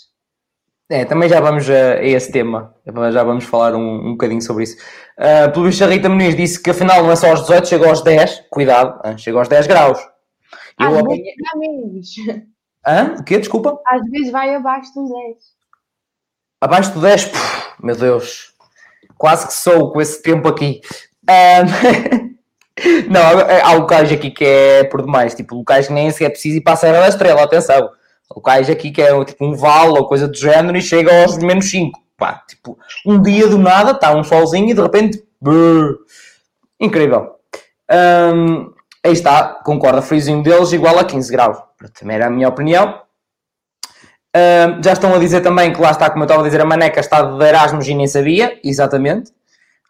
É, também já vamos a, a, esse tema, já vamos falar um, um bocadinho sobre isso. Uh, pelo visto, a Rita Muniz disse que afinal não é só aos 18, chega aos 10, cuidado, chega aos 10 graus. Eu Às apanhei... vezes Hã? O quê? Desculpa? Às vezes vai abaixo do 10. Abaixo do 10? Puf, meu Deus. Quase que sou com esse tempo aqui. Um... Não, há locais aqui que é por demais. Tipo, locais que nem sequer é preciso ir para a Serra da Estrela, atenção. Locais aqui que é tipo um vale ou coisa do género e chega aos menos 5. pá, tipo, um dia do nada, está um solzinho e de repente, brrr, incrível. Um, aí está, concorda, frisinho deles igual a 15 graus. Também era a minha opinião. Um, já estão a dizer também que lá está, como eu estava a dizer, a maneca está de Erasmus e nem sabia, exatamente.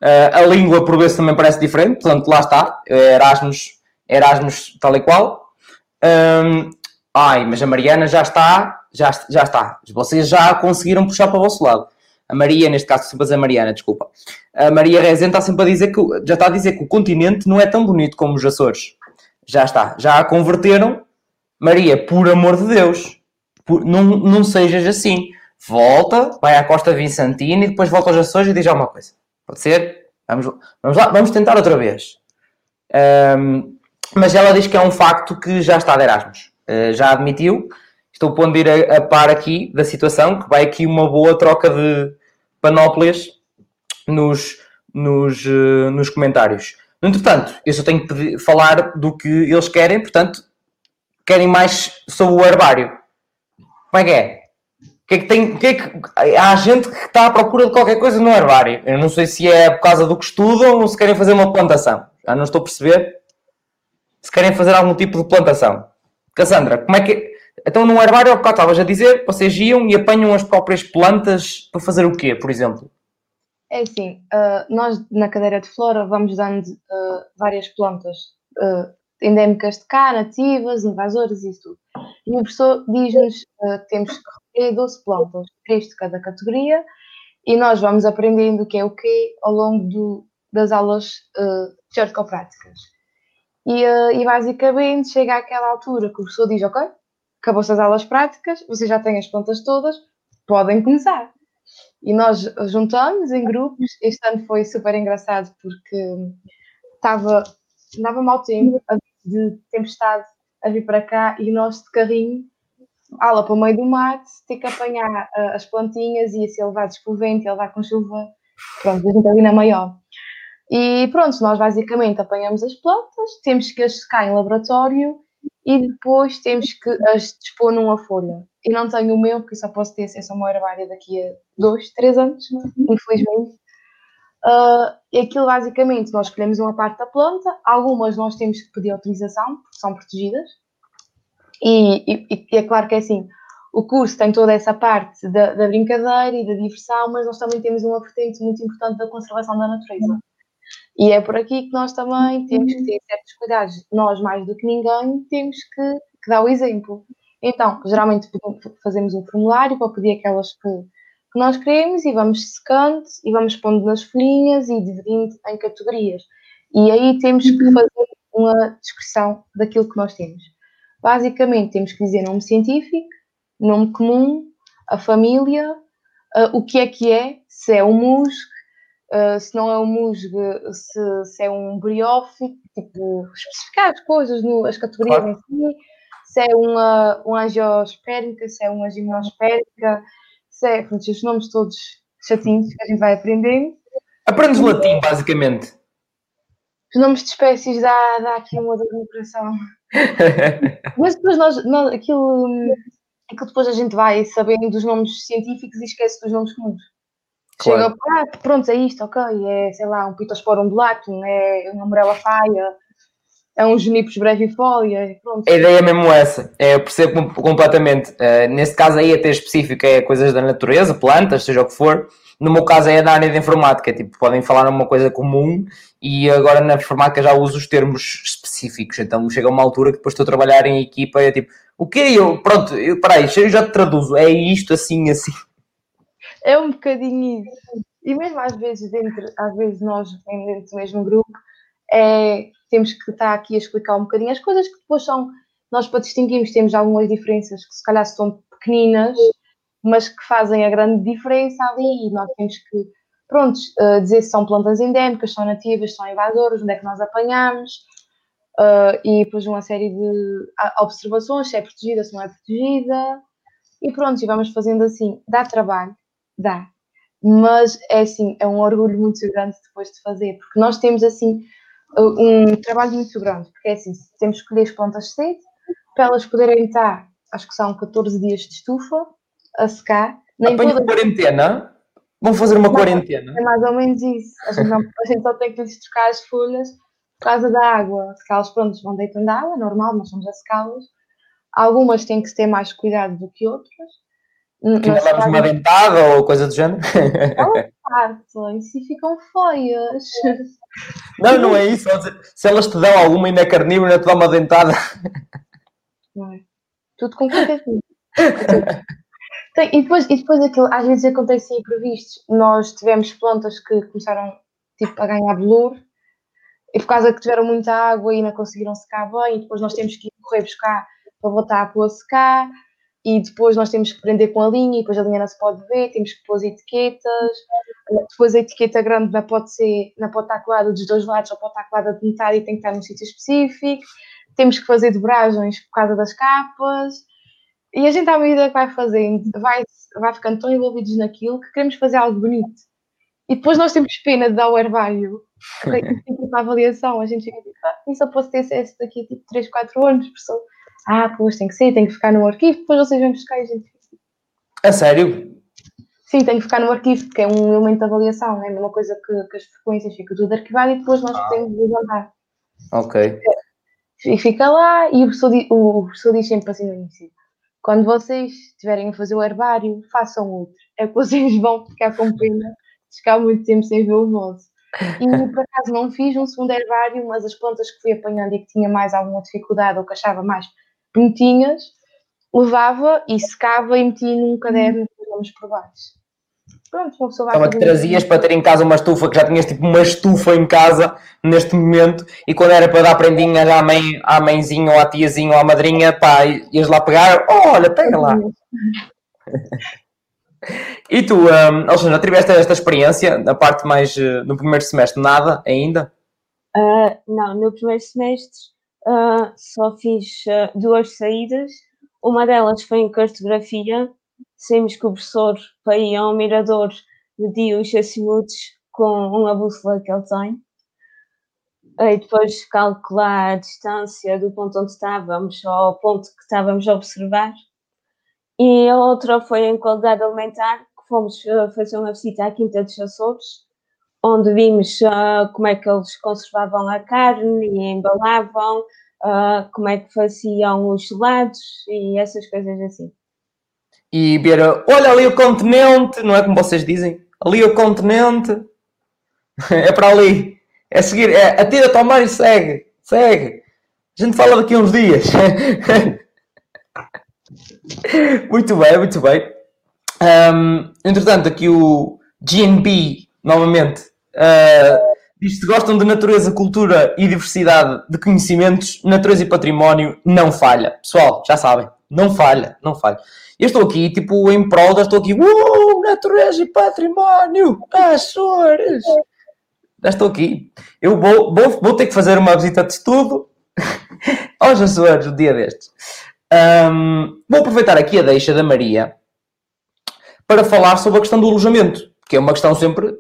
Uh, a língua por vezes também parece diferente, portanto lá está, Erasmus, Erasmus tal e qual. Um, ai, mas a Mariana já está, já, já está. Vocês já conseguiram puxar para o vosso lado. A Maria, neste caso, sempre a Mariana, desculpa. A Maria Rezende está sempre a dizer que já está a dizer que o continente não é tão bonito como os Açores. Já está, já a converteram. Maria, por amor de Deus, por, não, não sejas assim. Volta, vai à Costa Vicentina e depois volta aos Açores e diz alguma coisa. Pode ser? Vamos, vamos lá, vamos tentar outra vez. Um, mas ela diz que é um facto que já está de Erasmus. Uh, já admitiu. Estou pondo ir a, a, par aqui da situação, que vai aqui uma boa troca de panóplias nos, nos, uh, nos comentários. No entretanto, eu só tenho que pedir, falar do que eles querem, portanto, querem mais sobre o herbário. Como é que é? Que é que tem, que é que, há gente que está à procura de qualquer coisa no herbário. Eu não sei se é por causa do que estudam ou se querem fazer uma plantação. Já não estou a perceber se querem fazer algum tipo de plantação. Cassandra, como é que. Então, no herbário, o que estavas a dizer, vocês iam e apanham as próprias plantas para fazer o quê, por exemplo? É assim, uh, nós na cadeira de flora vamos dando uh, várias plantas uh, endémicas de cá, nativas, invasoras e isso tudo. E o professor diz-nos que temos que recolher 12 plantas, 3 de cada categoria, e nós vamos aprendendo o que é o quê ao longo do, das aulas teórico-práticas. E, e basicamente chega àquela altura que o professor diz, ok, acabou-se as aulas práticas, vocês já têm as plantas todas, podem começar. E nós juntamos em grupos. Este ano foi super engraçado porque estava, andava mau tempo, de tempestade a vir para cá e nós de carrinho, ala para o meio do mato, ter que apanhar uh, as plantinhas e ser levados pelo vento e levar com chuva. Pronto, a gente ali na maior. E pronto, nós basicamente apanhamos as plantas, temos que as secar em laboratório e depois temos que as dispor numa folha. Eu não tenho o meu, porque só posso ter acesso ao meu herbário daqui a dois, três anos, infelizmente. Uh, e aquilo basicamente nós escolhemos uma parte da planta, algumas nós temos que pedir autorização, porque são protegidas. E, e, e é claro que é assim, o curso tem toda essa parte da, da, brincadeira e da diversão, mas nós também temos uma vertente muito importante da conservação da natureza. E é por aqui que nós também temos que ter certos cuidados. Nós, mais do que ninguém, temos que, que dar o exemplo. Então, geralmente fazemos um formulário para pedir aquelas que, que nós queremos e vamos secando e vamos pondo nas folhinhas e dividindo em categorias. E aí temos que uhum. fazer uma descrição daquilo que nós temos. Basicamente, temos que dizer nome científico, nome comum, a família, uh, o que é que é, se é um musgo, Uh, se não é um musgo, se, se, é um briófito, tipo, especificar as coisas, no, as categorias claro. em si, se é uma, uma angiospérica, se é uma gimnospérica, se é, pronto, os nomes todos chatinhos que a gente vai aprendendo. Aprendes latim, basicamente. Os nomes de espécies dá, dá aqui uma dor no coração. Mas depois nós, nós aquilo, aquilo depois a gente vai sabendo dos nomes científicos e esquece dos nomes comuns. Claro. Chega, ah, pronto, é isto, ok, é, sei lá, um pitosporo undulatum, é uma morela faia, é um junipos brevifolia, pronto. A ideia é mesmo essa, é, eu percebo completamente. Uh, nesse caso aí até específico é coisas da natureza, plantas, seja o que for. No meu caso é da área de informática, tipo, podem falar uma coisa comum e agora na informática já uso os termos específicos, então chega uma altura que depois estou a trabalhar em equipa e é tipo, o que eu, pronto, eu, peraí, eu já te traduzo, é isto assim, assim. É um bocadinho isso. E mesmo às vezes, dentro, às vezes nós, dentro do mesmo grupo, é, temos que estar aqui a explicar um bocadinho as coisas que depois são, nós para distinguirmos temos algumas diferenças que se calhar são pequeninas, mas que fazem a grande diferença ali e nós temos que, pronto, uh, dizer se são plantas endémicas, são nativas, são invasoras, onde é que nós apanhamos, uh, e depois uma série de observações, se é protegida, se não é protegida, e pronto, e vamos fazendo assim, dá trabalho, Dá. Mas é assim, é um orgulho muito grande depois de fazer, porque nós temos assim um trabalho muito grande, porque é assim, temos que escolher as plantas cedo para elas poderem estar, acho que são 14 dias de estufa a secar. Nem Apanho todas... quarentena? Vão fazer uma Não. quarentena. É mais ou menos isso. A gente, não- a gente só tem que lhes trocar as folhas por causa da água. Elas, pronto, vão deitando água, é normal, nós somos a secá-las. Algumas têm que ter mais cuidado do que outras. N- Que ainda levas uma dentada ou coisa do género. elas partem e ficam feias. Não, não é isso. Se elas te dão alguma ainda é carnívora, te dão uma dentada. Não é? Tudo com. Tem- e, depois, e depois aquilo, às vezes acontecem imprevistos. Nós tivemos plantas que começaram tipo, a ganhar bolor e por causa que tiveram muita água e não conseguiram secar bem, e depois nós temos que ir correr buscar para voltar a pôr a secar, e depois nós temos que prender com a linha, e depois a linha não se pode ver, temos que pôr as etiquetas, depois a etiqueta grande não pode, ser, não pode estar colada dos dois lados, só pode estar colada de metade e tem que estar num sítio específico, temos que fazer dobragens por causa das capas, e a gente à medida que vai fazendo, vai, vai ficando tão envolvidos naquilo que queremos fazer algo bonito. E depois nós temos pena de dar o herbário para a avaliação. A gente fica tipo, ah, se eu posso ter acesso daqui a tipo 3, 4 anos? Pessoa, ah, pois tem que ser, tem que ficar no arquivo, depois vocês vão buscar e a gente A sério? Sim, tem que ficar no arquivo, porque é um elemento de avaliação, é a mesma coisa que, que as frequências, fica tudo arquivado e depois nós podemos levantar. Ok. E fica lá e o professor, o professor diz sempre assim no início: quando vocês estiverem a fazer o herbário, façam outro. É que vocês vão ficar com pena de ficar muito tempo sem ver o vosso. E por acaso não fiz um segundo herbário, mas as plantas que fui apanhando e que tinha mais alguma dificuldade ou que achava mais bonitinhas, levava e secava e metia num caderno com nomes por baixo. Pronto, uma pessoa vai Estava que trazias para ter em casa uma estufa, que já tinhas tipo uma estufa em casa neste momento, e quando era para dar prendinhas à mãe, à mãezinha ou à tiazinha ou à madrinha, pá, ias lá pegar, oh, olha, pega lá. E tu, hum, Alexandra, tiveste esta experiência, na parte mais, eh, no primeiro semestre, nada ainda? Ah, não, no primeiro semestre ah, só fiz ah, duas saídas. Uma delas foi em cartografia. Saímos o professor para ir ao mirador medir os azimutos com uma bússola que ele tem. E depois calcular a distância do ponto onde estávamos ao ponto que estávamos a observar. E a outra foi em qualidade alimentar, que fomos ah, fazer uma visita à Quinta dos Açores, onde vimos ah, como é que eles conservavam a carne e embalavam, ah, como é que faziam os gelados e essas coisas assim. E ver, olha ali o continente, não é como vocês dizem? Ali o continente, é para ali, é seguir, é atira-te ao e segue, segue. A gente fala daqui a uns dias. muito bem, muito bem. Ahm, entretanto, aqui o GNB, novamente, ah, diz que gostam de natureza, cultura e diversidade de conhecimentos, natureza e património, não falha. Pessoal, já sabem, não falha, não falha. Eu estou aqui, tipo, em prol, já estou aqui, uh, natureza e património, Açores. Já estou aqui. Eu vou, vou, vou ter que fazer uma visita de estudo aos Açores, o dia destes. Ahm, vou aproveitar aqui a deixa da Maria para falar sobre a questão do alojamento, que é uma questão sempre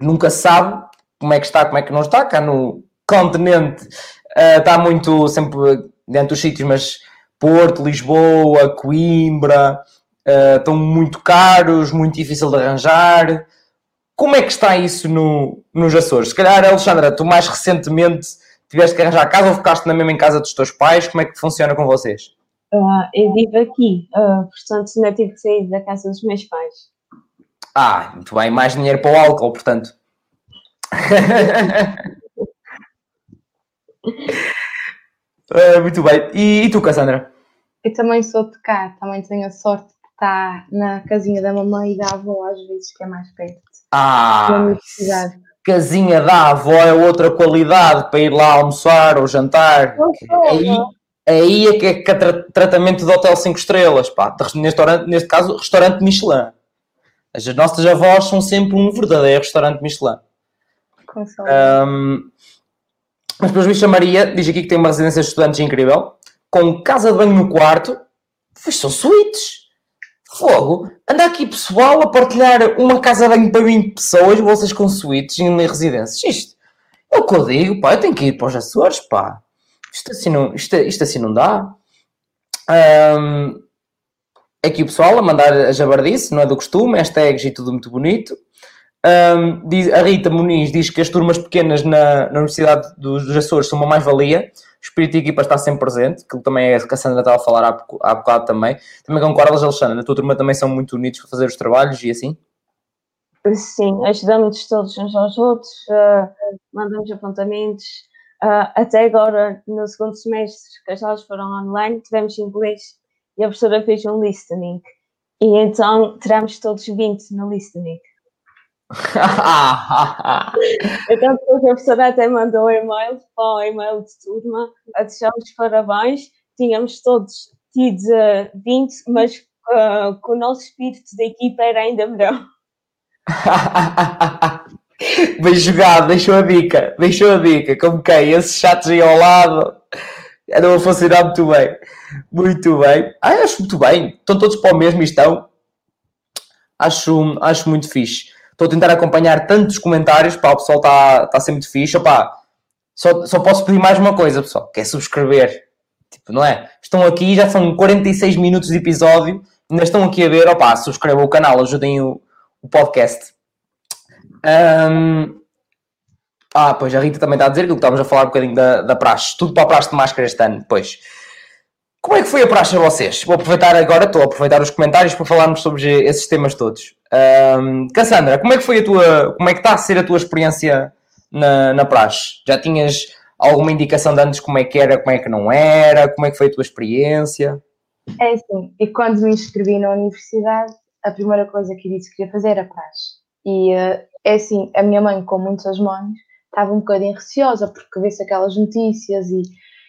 nunca sabe como é que está, como é que não está. Cá no continente ah, está muito sempre dentro dos sítios, mas Porto, Lisboa, Coimbra ah, estão muito caros, muito difícil de arranjar. Como é que está isso no, nos Açores? Se calhar, Alexandra, tu mais recentemente tiveste que arranjar casa ou ficaste na mesma em casa dos teus pais? Como é que funciona com vocês? Ah, eu vivo aqui, ah, portanto ainda tive que sair da casa dos meus pais. Ah, muito bem, mais dinheiro para o álcool, portanto. Ah, muito bem. E, e tu, Cassandra? Eu também sou de cá, também tenho a sorte de estar na casinha da mamãe e da avó, às vezes, que é mais perto da Ah, universidade. casinha da avó é outra qualidade para ir lá almoçar ou jantar. Aí, aí é que é que é tra- tratamento de hotel 5 estrelas, pá. Neste, neste caso, restaurante Michelin. As nossas avós são sempre um verdadeiro restaurante Michelin. Um, mas depois Bicha Maria diz aqui que tem uma residência de estudantes incrível, com casa de banho no quarto. Pois são suítes. Fogo. Anda aqui pessoal a partilhar uma casa de banho para 20 pessoas, vocês com suítes em residências. Isto é o que eu digo, pá. Eu tenho que ir para os Açores, pá. Isto assim não, isto, isto assim não dá. Um, aqui o pessoal a mandar a jabardice, não é do costume, hashtags e tudo muito bonito. Um, diz, a Rita Muniz diz que as turmas pequenas na, na Universidade dos, dos Açores são uma mais-valia. O espírito de equipa está sempre presente, que também é que a Sandra estava a falar há, há bocado também. Também concordas, Alexandra? Na tua turma também são muito unidos para fazer os trabalhos e assim? Sim, ajudamos todos uns aos outros, uh, mandamos apontamentos. Uh, até agora, no segundo semestre, que as aulas foram online, tivemos inglês e a professora fez um listening. E então tiramos todos 20 no listening. então a professora até mandou um e-mail para o e-mail de turma a deixar os parabéns. Tínhamos todos tido 20, mas uh, com o nosso espírito de equipa era ainda melhor. Bem jogado, deixou a dica, deixou a dica. Como quem? Esses chatos aí ao lado não a funcionar muito bem. Muito bem. Ah, acho muito bem. Estão todos para o mesmo e estão. Acho, acho muito fixe. Estou a tentar acompanhar tantos comentários. Pá, o pessoal está, a ser muito fixe. Só, só posso pedir mais uma coisa, pessoal, que é subscrever. Tipo, não é? Estão aqui, já são 46 minutos de episódio. Ainda estão aqui a ver. Opa, subscrevam o canal, ajudem o, o podcast. Um, ah, pois a Rita também está a dizer que estávamos a falar um bocadinho da, da praxe. Tudo para a praxe de máscara este ano, depois. Como é que foi a praxe a vocês? Vou aproveitar agora, estou a aproveitar os comentários para falarmos sobre esses temas todos. Um, Cassandra, como é que foi a tua, como é que está a ser a tua experiência na, na praxe? Já tinhas alguma indicação de antes como é que era, como é que não era? Como é que foi a tua experiência? É assim, e quando me inscrevi na universidade, a primeira coisa que disse que queria fazer era praxe. E uh, é assim, a minha mãe, com muitas mães, estava um bocadinho receosa porque vê-se aquelas notícias e,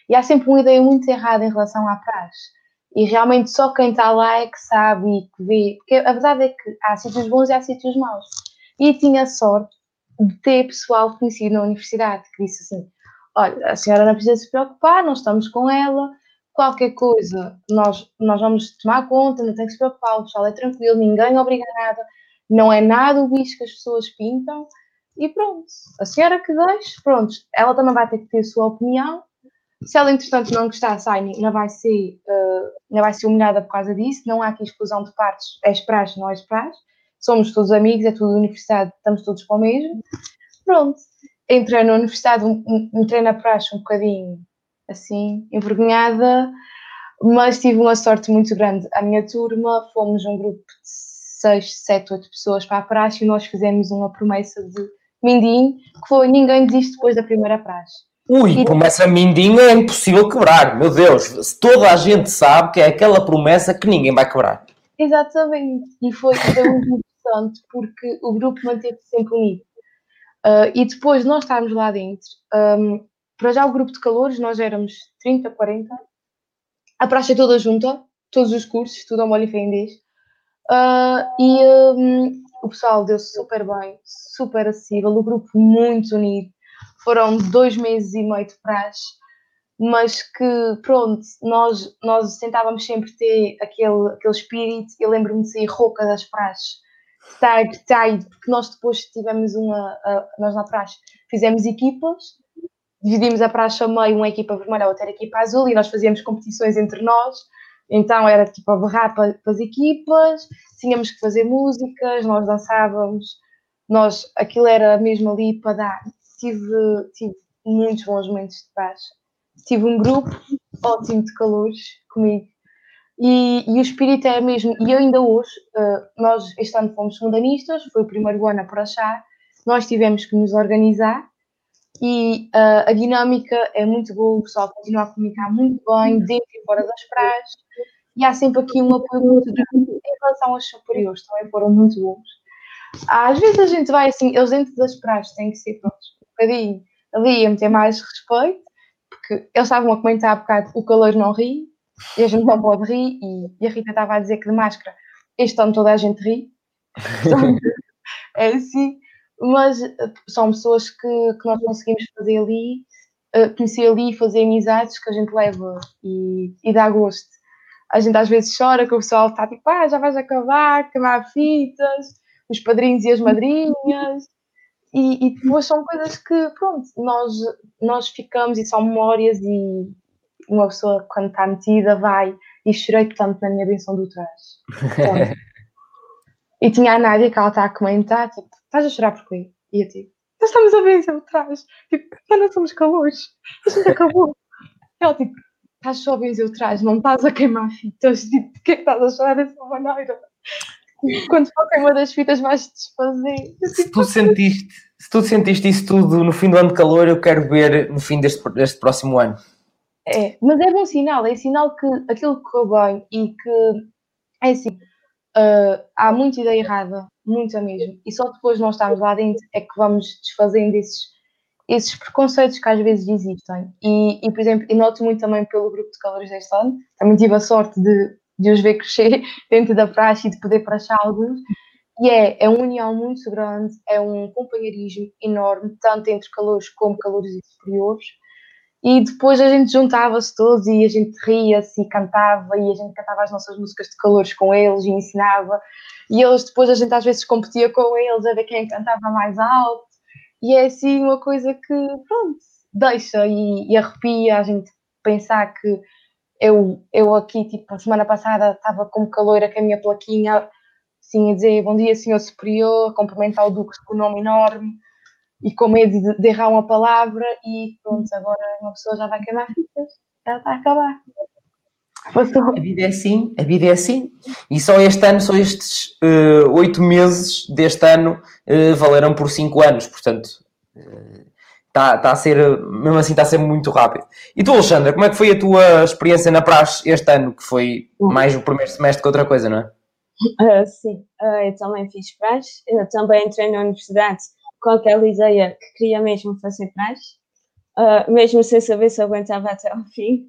e há sempre uma ideia muito errada em relação à praxe. E realmente só quem está lá é que sabe e que vê. Porque a verdade é que há sítios bons e há sítios maus. E tinha sorte de ter pessoal conhecido na universidade que disse assim: Olha, a senhora não precisa se preocupar, nós estamos com ela, qualquer coisa nós, nós vamos tomar conta, não tem que se preocupar, o pessoal é tranquilo, ninguém obriga nada, não é nada o bicho que as pessoas pintam e pronto. A senhora que deixe, pronto, ela também vai ter que ter a sua opinião. Se ela, entretanto, não gostar, sai, não vai ser, uh, não vai ser humilhada por causa disso. Não há aqui exclusão de partes, és praxe, não és praxe. Somos todos amigos, é tudo universidade, estamos todos para o mesmo. Pronto. Entrei na universidade, entrei na praxe um bocadinho assim, envergonhada, mas tive uma sorte muito grande. A minha turma, fomos um grupo de seis, sete, oito pessoas para a praxe e nós fizemos uma promessa de Mindinho, que foi ninguém desiste depois da primeira praxe. Ui, e... promessa Mindinho é impossível quebrar, meu Deus, toda a gente sabe que é aquela promessa que ninguém vai quebrar. Exatamente, e foi, foi muito interessante porque o grupo manteve-se sempre unido. Uh, e depois nós estávamos lá dentro, um, para já o grupo de calores, nós éramos 30, 40, a praxe é toda junta, todos os cursos, tudo ao molho e Uh, e um, o pessoal deu-se super bem, super acessível, o grupo muito unido. Foram dois meses e meio de praxe, mas que, pronto, nós, nós tentávamos sempre ter aquele, aquele espírito. Eu lembro-me de sair rouca das praxes, tag, tag, porque nós depois tivemos uma, nós na praxe fizemos equipas, dividimos a praxe a meio, uma equipa vermelha, a outra equipa azul, e nós fazíamos competições entre nós então era tipo a berrar para, para as equipas, tínhamos que fazer músicas, nós dançávamos, nós, aquilo era mesmo ali para dar. Tive, tive muitos bons momentos de paz. Tive um grupo ótimo de calores comigo. E, e o espírito é mesmo, e ainda hoje, uh, nós este ano fomos fundanistas, foi o primeiro ano a praxar, nós tivemos que nos organizar e uh, a dinâmica é muito boa, o pessoal continua a comunicar muito bem, dentro e fora das praias, e há sempre aqui um apoio muito grande em relação aos superiores, também foram muito bons. Às vezes a gente vai assim, eles dentro das praias têm que ser prontos, um bocadinho ali a meter mais respeito, porque eles estavam a comentar há bocado o calor não ri, e a gente não pode rir, e, a Rita estava a dizer que de máscara este ano toda a gente ri. é assim mas eh, são pessoas que, que nós conseguimos fazer ali, uh, conhecer ali e fazer amizades que a gente leva e, e dá gosto. A gente às vezes chora que o pessoal está tipo, ah, já vais acabar, queimar fitas, os padrinhos e as madrinhas. E, e depois são coisas que, pronto, nós, nós ficamos e são memórias e uma pessoa quando está metida vai e chorei tanto na minha benção do traje. e tinha a Nádia que ela está a comentar, tipo, estás a chorar porquê? E eu tipo, nós estamos a benção do traje, tipo, já não somos calores, gente acabou. ela tipo, estás só a benzer o traje, não estás a queimar fitas, tipo, que estás a chorar dessa maneira? Quando for uma das fitas vais desfazer. Se tu sentiste, se tu sentiste isso tudo no fim do ano de calor, eu quero ver no fim deste, deste próximo ano. É, mas é bom sinal, é sinal que aquilo correu bem e que é assim, uh, há muita ideia errada, muita mesmo, e só depois de nós estarmos lá dentro é que vamos desfazendo esses, esses preconceitos que às vezes existem. E, e por exemplo, eu noto muito também pelo grupo de calores deste ano, também tive a sorte de, de os ver crescer dentro da praxe e de poder praxar alguns. E é, é uma união muito grande, é um companheirismo enorme, tanto entre calores como calores superiores. E depois a gente juntava-se todos e a gente ria-se e cantava e a gente cantava as nossas músicas de calores com eles e ensinava. E eles depois a gente às vezes competia com eles a ver quem cantava mais alto. E é assim uma coisa que, pronto, deixa e, e arrepia a gente pensar que eu, eu aqui, tipo, a semana passada estava com calor com a minha plaquinha, assim, a dizer bom dia, senhor superior, cumprimentar o Duque com o nome enorme e com medo de, de errar uma palavra e pronto, agora uma pessoa já vai queimar fitas, já está a acabar. Passou. A vida é assim, a vida é assim. E só este ano, só estes uh, oito meses deste ano uh, valeram por cinco anos, portanto está tá a ser, mesmo assim está a ser muito rápido. E tu, Alexandra, como é que foi a tua experiência na praxe este ano, que foi mais o primeiro semestre que outra coisa, não é? Uh, sim, uh, eu também fiz praxe, eu também entrei na universidade com aquela ideia que queria mesmo fazer praxe, uh, mesmo sem saber se aguentava até ao fim.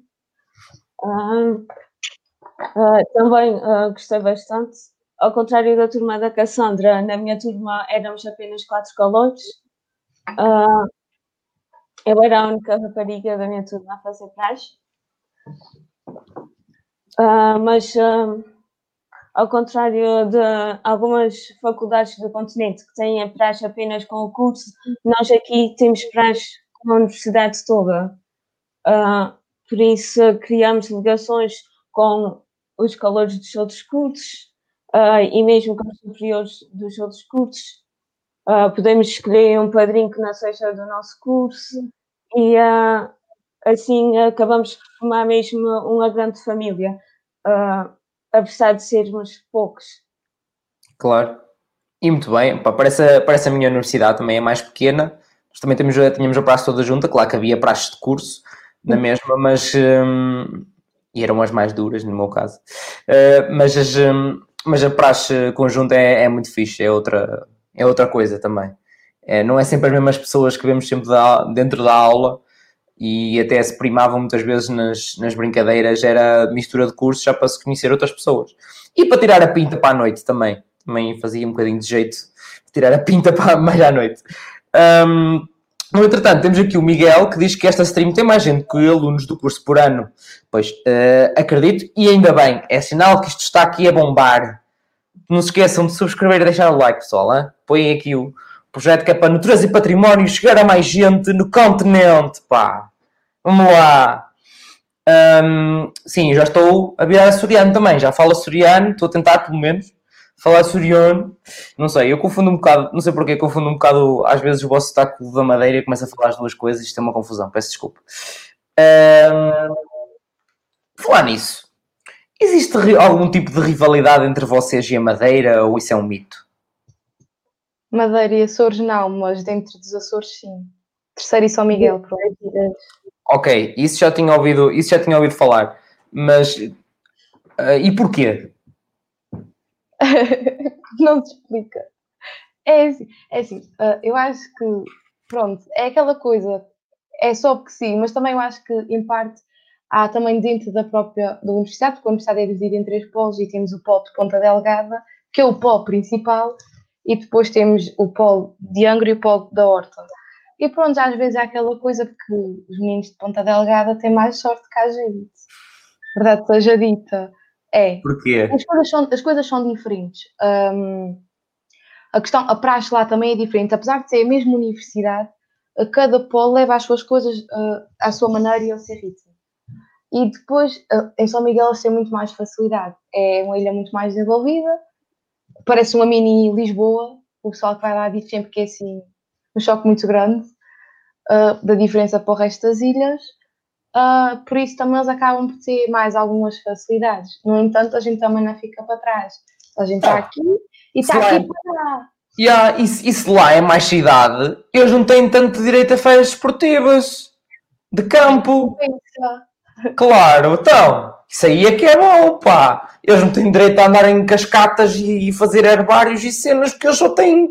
Também gostei bastante. Ao contrário da turma da Cassandra, na minha turma éramos apenas quatro calores. Eu era a única rapariga da minha turma a fazer praxe. mas ao contrário de algumas faculdades do continente que têm a praxe apenas com o curso, nós aqui temos praxe com a universidade toda. Uh, por isso, criamos ligações com os calores dos outros cursos uh, e mesmo com os superiores dos outros cursos. Uh, podemos escolher um padrinho que não seja do nosso curso e assim acabamos de formar mesmo uma grande família. Uh, apesar de sermos poucos. Claro. E muito bem, Pá, parece, parece a minha universidade também é mais pequena. Nós também temos, tínhamos a praxe toda junta, claro que havia praxes de curso na uhum. mesma, mas hum, e eram as mais duras no meu caso. Uh, mas, as, hum, mas a praxe conjunta é, é, muito fixe, é outra, é outra coisa também. É, não é sempre as mesmas pessoas que vemos sempre da, dentro da aula, e até se primavam muitas vezes nas, nas brincadeiras, era mistura de cursos já para se conhecer outras pessoas. E para tirar a pinta para a noite também. Também fazia um bocadinho de jeito tirar a pinta para mais à noite. Um, no entretanto, temos aqui o Miguel que diz que esta stream tem mais gente que alunos do curso por ano. Pois, uh, acredito, e ainda bem, é sinal que isto está aqui a bombar. Não se esqueçam de subscrever e deixar o like, pessoal. Hein? Põem aqui o projeto que é para Natureza e Património chegar a mais gente no continente, pá. Vamos lá. Um, sim, já estou a virar açoriano também. Já falo açoriano, estou a tentar pelo menos falar açoriano. Não sei, eu confundo um bocado, não sei porquê, confundo um bocado às vezes o vosso sotaque da Madeira e começo a falar as duas coisas. Isto é uma confusão, peço desculpa. Um, falar nisso, existe algum tipo de rivalidade entre vocês e a Madeira ou isso é um mito? Madeira e Açores não, mas dentro dos Açores sim. Terceiro e São Miguel, pronto. Ok, isso já tinha ouvido, isso já tinha ouvido falar, mas uh, e porquê? não te explica. É assim, é assim uh, eu acho que, pronto, é aquela coisa, é só porque sim, mas também eu acho que, em parte, há também dentro da própria da universidade, porque a universidade é dividida em três polos e temos o polo de Ponta Delgada, que é o polo principal, e depois temos o polo de Angra e o polo da Horta. E pronto, às vezes há aquela coisa que os meninos de Ponta Delgada têm mais sorte que a gente. Verdade seja dita. É. Porquê? As coisas são, as coisas são diferentes. Um, a questão, a praxe lá também é diferente. Apesar de ser a mesma universidade, cada polo leva as suas coisas uh, à sua maneira e ao seu ritmo. E depois, uh, em São Miguel, eles têm muito mais facilidade. É uma ilha muito mais desenvolvida, parece uma mini Lisboa. O pessoal que vai lá diz sempre que é assim um choque muito grande uh, da diferença para o resto das ilhas. Uh, por isso também eles acabam por ter mais algumas facilidades. No entanto, a gente também não fica para trás. A gente está aqui e está aqui para lá. Yeah, isso, isso lá é mais cidade. Eles não têm tanto direito a férias esportivas de campo. Claro, então, isso aí é que é bom, pá. Eles não têm direito a andar em cascatas e fazer herbários e cenas porque eles só têm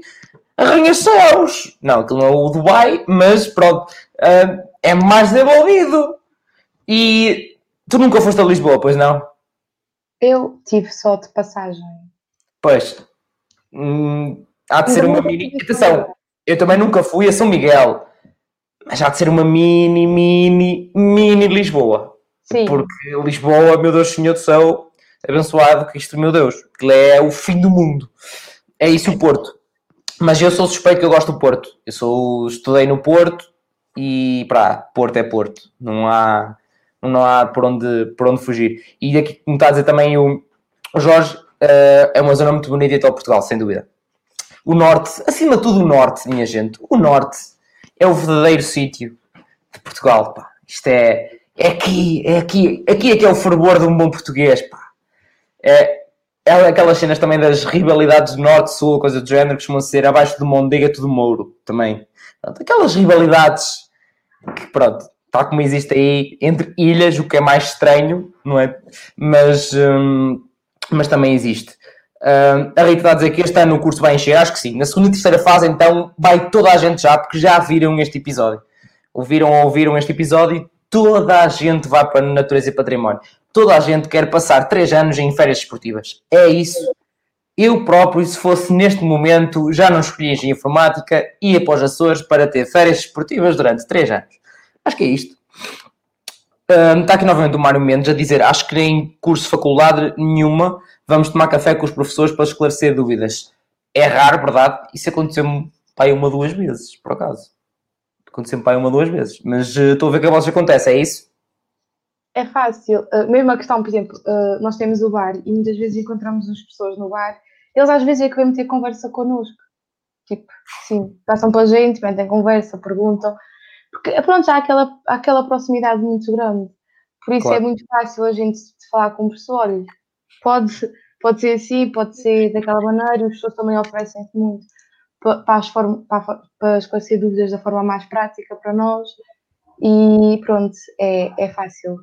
arranha-céus. Não, aquilo não é o Dubai, mas pronto, uh, é mais desenvolvido. E tu nunca foste a Lisboa, pois não? Eu tive só de passagem. Pois, hum, há de ser uma mini. Atenção, eu também nunca fui a São Miguel, mas há de ser uma mini, mini, mini Lisboa. Sim. Porque Lisboa, meu Deus, Senhor do céu, abençoado Cristo, meu Deus, que é o fim do mundo. É isso o Porto. Mas eu sou suspeito que eu gosto do Porto. Eu sou, estudei no Porto e, pá, Porto é Porto. Não há, não há por onde, por onde fugir. E aqui, como está a dizer também o, Jorge, uh, é uma zona muito bonita de todo Portugal, sem dúvida. O Norte, acima de tudo o Norte, minha gente, o Norte é o verdadeiro sítio de Portugal, pá. Isto é, é aqui, é aqui, aqui é que é o fervor de um bom português, pá. É, é aquelas cenas também das rivalidades norte-sul, coisa do género, que costumam ser abaixo do Mondega, tudo Mouro, também. Aquelas rivalidades que, pronto, tal como existe aí entre ilhas, o que é mais estranho, não é? Mas, hum, mas também existe. Uh, a Rita está a dizer que este ano o curso vai encher, acho que sim. Na segunda e terceira fase, então, vai toda a gente já, porque já viram este episódio. Ouviram ou ouviram este episódio toda a gente vai para a natureza e património. Toda a gente quer passar três anos em férias esportivas. É isso. Eu próprio, se fosse neste momento, já não escolhia engenharia informática, ia para os Açores para ter férias esportivas durante três anos. Acho que é isto. Um, está aqui novamente o Mário Mendes a dizer: Acho que nem curso faculdade nenhuma vamos tomar café com os professores para esclarecer dúvidas. É raro, verdade? Isso aconteceu-me pai uma ou duas vezes, por acaso. Aconteceu-me pai uma ou duas vezes. Mas uh, estou a ver que a vossa acontece, é isso? É fácil. Uh, mesmo a questão, por exemplo, uh, nós temos o bar e muitas vezes encontramos as pessoas no bar. Eles às vezes é que vêm ter conversa connosco. Tipo, sim, passam pela gente, metem conversa, perguntam. Porque, pronto, já há aquela, há aquela proximidade muito grande. Por isso é claro. é muito fácil a gente falar com o professor. Pode, pode ser assim, pode ser daquela maneira. As pessoas também oferecem muito para, as para, para esclarecer dúvidas da forma mais prática para nós. E pronto, é, é fácil.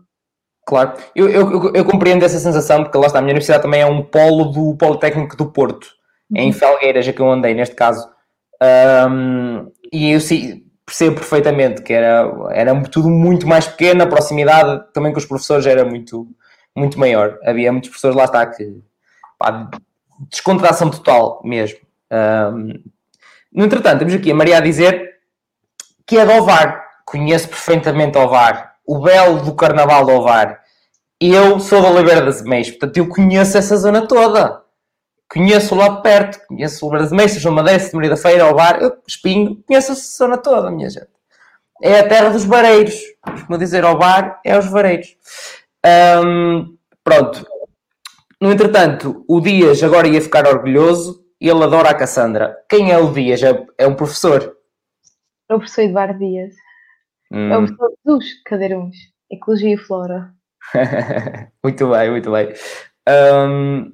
Claro, eu, eu, eu, compreendo essa sensação, porque lá está, a minha universidade também é um polo do Politécnico do Porto, uhum. em Felgueiras, é que eu andei neste caso. Um, e eu percebo perfeitamente que era, era tudo muito mais pequeno, a proximidade também com os professores era muito, muito maior. Havia muitos professores lá está que pá, descontração total mesmo. Um, no entretanto, temos aqui a Maria a dizer que é de Ovar. Conheço perfeitamente Ovar. O belo do Carnaval de Ovar. Eu sou da Oliveira das Meias, portanto eu conheço essa zona toda. Conheço lá perto, conheço Oliveira das Meias, João Madeira, Maria da Feira, Ovar, eu, Espinho, conheço essa zona toda, minha gente. É a terra dos vareiros. Como dizer Ovar, é os vareiros. Um, pronto. No entretanto, o Dias agora ia ficar orgulhoso ele adora a Cassandra. Quem é o Dias? É, é um professor? É o professor Eduardo Dias. Hum. É o professor dos cadeirões. Ecologia e Flora. muito bem, muito bem. Um,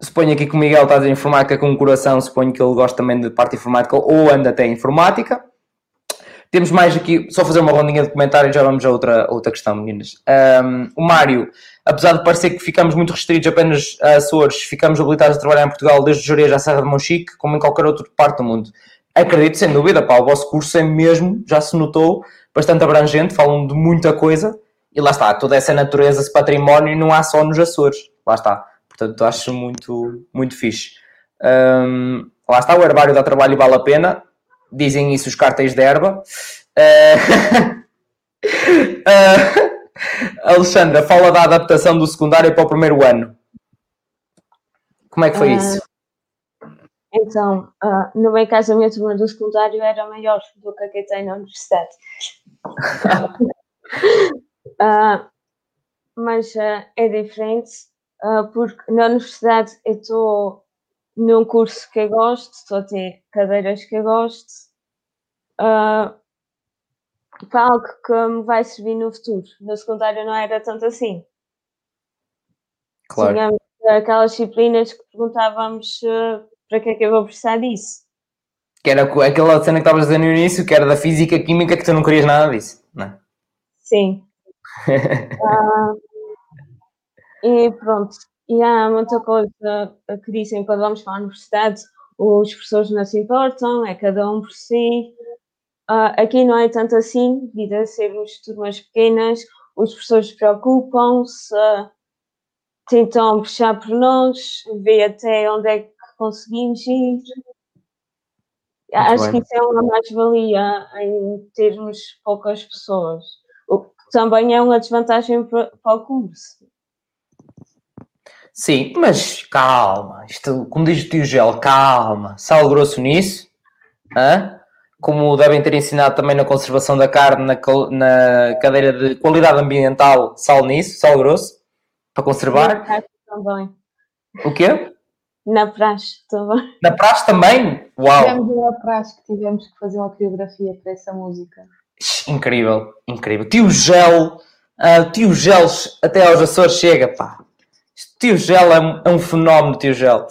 suponho aqui que o Miguel está a dizer informática com o coração, suponho que ele gosta também de parte informática ou anda até informática. Temos mais aqui, só fazer uma rondinha de comentários, já vamos a outra, outra questão, meninas. Um, o Mário, apesar de parecer que ficamos muito restritos apenas a Açores, ficamos habilitados a trabalhar em Portugal desde Jerez à Serra de Monchique, como em qualquer outra parte do mundo. Acredito, sem dúvida, pá, o vosso curso é mesmo, já se notou, bastante abrangente, falam de muita coisa, e lá está, toda essa natureza, esse património, não há só nos Açores, lá está. Portanto, acho muito, muito fixe. Um, lá está, o herbário dá trabalho e vale a pena dizem isso os cartéis de erva. Uh, uh, Alexandra, fala da adaptação do secundário para o primeiro ano. Como é que foi uh, isso? Então, no meu caso, a minha turma do secundário era maior do que a que tem na universidade. mas é diferente porque na universidade eu estou num curso que eu gosto, estou a ter cadeiras que eu gosto, uh, para algo que me vai servir no futuro. No secundário não era tanto assim. Claro. Tínhamos aquelas disciplinas que perguntávamos uh, para que é que eu vou precisar disso. Que era aquela cena que estavas a dizer no início, que era da física, química, que tu não querias nada disso, não é? Sim. uh, e pronto. E há muita coisa que dizem quando vamos para a universidade, os professores não se importam, é cada um por si. Uh, aqui não é tanto assim, devido a sermos turmas pequenas, os professores preocupam-se, uh, tentam puxar por nós, ver até onde é que conseguimos ir. Acho bem. que isso é uma mais-valia em termos poucas pessoas, o que também é uma desvantagem para, para o curso. Sim, mas calma, isto, como diz o tio Gel, calma, sal grosso nisso, hã? como devem ter ensinado também na conservação da carne, na, na cadeira de qualidade ambiental, sal nisso, sal grosso, para conservar. Também. O quê? Na praxe também. Na praxe também? Uau! Tivemos uma praxe que tivemos que fazer uma coreografia para essa música. Incrível, incrível. Tio Gel, uh, tio Gel até aos Açores chega, pá. Tio Gel é um, é um fenómeno, tio Gel.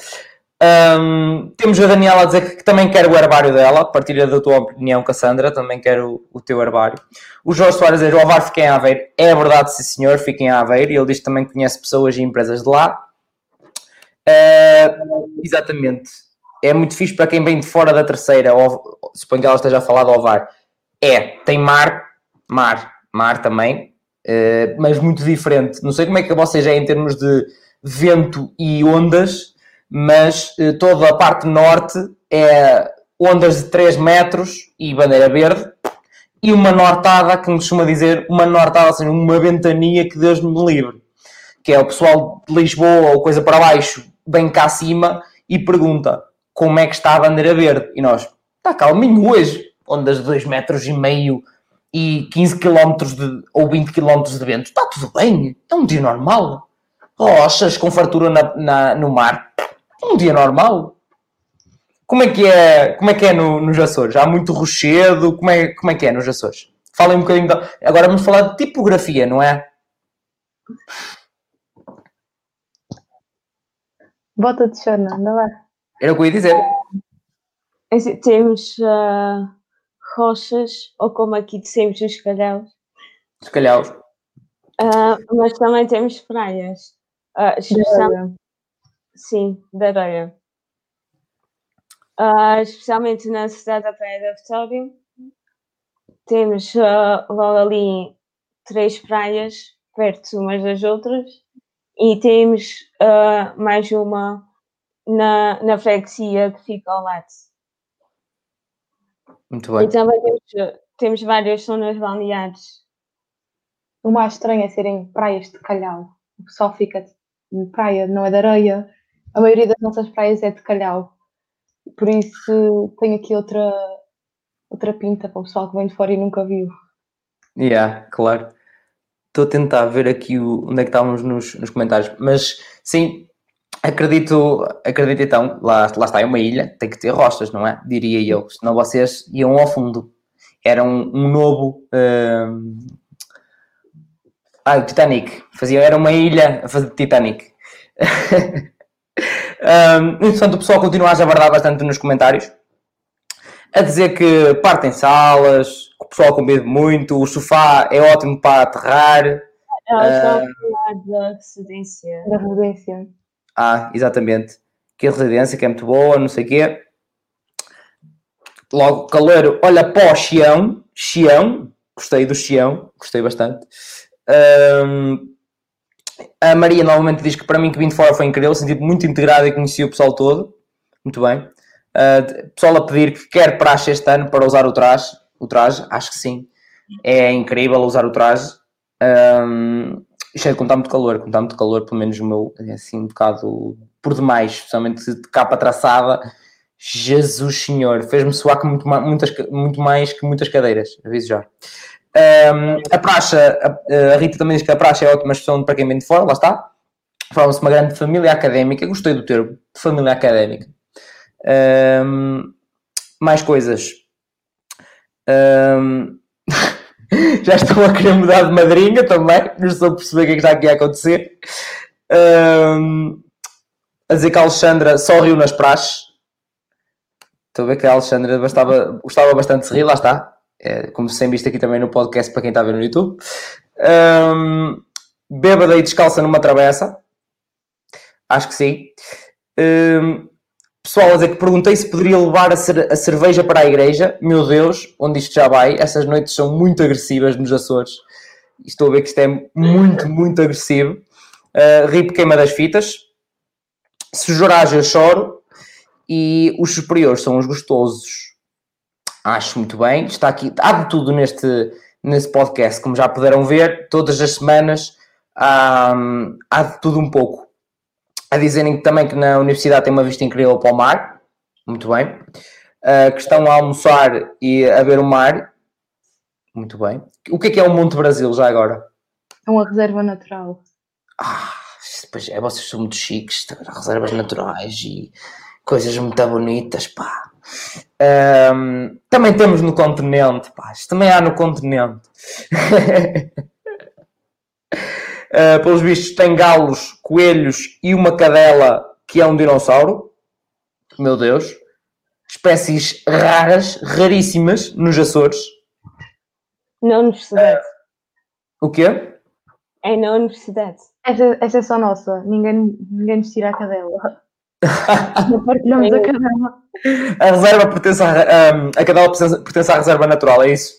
Um, temos a Daniela a dizer que, que, também quer o herbário dela, partilha da tua opinião, Cassandra, também quer o, teu herbário. O Jorge Soares diz: o Alvar fica em Aveiro. É verdade, sim senhor, fica em Aveiro. E ele diz que também conhece pessoas e empresas de lá. Uh, exatamente. É muito fixe para quem vem de fora da terceira, ou, suponho que ela esteja a falar do Alvar. É, tem mar, mar, mar também, uh, mas muito diferente. Não sei como é que vocês é em termos de vento e ondas, mas uh, toda a parte norte é ondas de 3 metros e bandeira verde, e uma nortada, que me costuma dizer, uma nortada, assim, uma ventania que Deus me livre. Que é o pessoal de Lisboa ou coisa para baixo, vem cá acima e pergunta como é que está a bandeira verde. E nós, está calminho hoje, ondas de 2 metros e meio e 15 km de, ou 20 km de vento, está tudo bem, é um dia normal. Rochas com fartura na, na, no mar, é um dia normal. Como é que é, como é, que é no, nos Açores? Há muito rochedo? Como é, como é que é nos Açores? Falem um bocadinho. Da... Agora vamos falar de tipografia, não é? Bota de chorna, não é? Era o que eu ia dizer. Temos uh, rochas, ou como aqui dissemos, os calhaus. Os calhaus. Uh, mas também temos praias. Especialmente... Sim, de areia uh, especialmente na cidade da Praia da Vitória. Temos uh, logo ali três praias perto umas das outras e temos uh, mais uma na, na freguesia que fica ao lado. Muito bem. E também temos, temos várias zonas balneares. O mais estranho é serem praias de calhau. O pessoal fica praia, não é de areia. A maioria das nossas praias é de calhau. Por isso tenho aqui outra, outra pinta para o pessoal que vem de fora e nunca viu. Yeah, claro. Estou a tentar ver aqui o, onde é que estávamos nos, nos comentários. Mas sim, acredito, acredito então, lá, lá está, é uma ilha, tem que ter rochas, não é? Diria eu, senão vocês iam ao fundo. Era um, um novo. Um... Ah, o Titanic. Fazia, era uma ilha a fazer Titanic. Um, entretanto, o pessoal continua a jabardar bastante nos comentários, a dizer que partem salas, que o pessoal convive muito, o sofá é ótimo para aterrar. Elas estão a falar da residência. Da residência. Ah, exatamente. Que a residência que é muito boa, não sei o quê. Logo, calor, olha para o Xião, Xião, gostei do Xião, gostei bastante. Um, a Maria novamente diz que para mim que vim de fora foi incrível, senti muito integrado e conheci o pessoal todo. Muito bem. Uh, pessoal a pedir que quer praxe este ano para usar o traje. O traje, acho que sim. É incrível usar o traje. Um, cheio de contar muito calor, contar muito calor, pelo menos o meu, é assim, um bocado por demais, especialmente de capa traçada. Jesus Senhor, fez-me suar com muito, muitas, muito mais que muitas cadeiras, aviso já. Um, a praxe, a, a, Rita também diz que a praxe é ótima expressão para quem vem de fora, lá está. Fala-se uma grande família académica, gostei do termo, família académica. Um, mais coisas. Um, já estou a querer mudar de madrinha também, não estou a perceber o que é que está aqui a acontecer. A dizer que a Alexandra só riu nas praxes. Estou a ver que a Alexandra gostava, gostava bastante de rir, lá está. É, como sempre visto aqui também no podcast para quem está a ver no YouTube. Um, bêbada e descalça numa travessa. Acho que sim. Um, pessoal a dizer que perguntei se poderia levar a, cer a, cerveja para a igreja. Meu Deus, onde isto já vai? Essas noites são muito agressivas nos Açores. Estou a ver que isto é muito, muito agressivo. Uh, queima das fitas. Se chorar, eu choro. E os superiores são os gostosos. Acho muito bem. Está aqui, há de tudo neste, neste podcast, como já puderam ver, todas as semanas há, há de tudo um pouco. A dizerem também que na universidade tem uma vista incrível para o mar. Muito bem. Uh, que estão a almoçar e a ver o mar. Muito bem. O que é que é o Monte Brasil já agora? É uma reserva natural. Ah, pois é, vocês são muito chiques, reservas naturais e coisas muito bonitas, pá. Um, também temos no continente, pá, isto também há no continente. uh, pelos vistos, tem galos, coelhos e uma cadela que é um dinossauro. Meu Deus. Espécies raras, raríssimas nos Açores. Na universidade. Uh, o quê? É na universidade. Essa, essa é só nossa. Ninguém, ninguém nos tira a cadela. Não partilhamos a cadela. A reserva pertence à, um, a cadela pertence à reserva natural, é isso?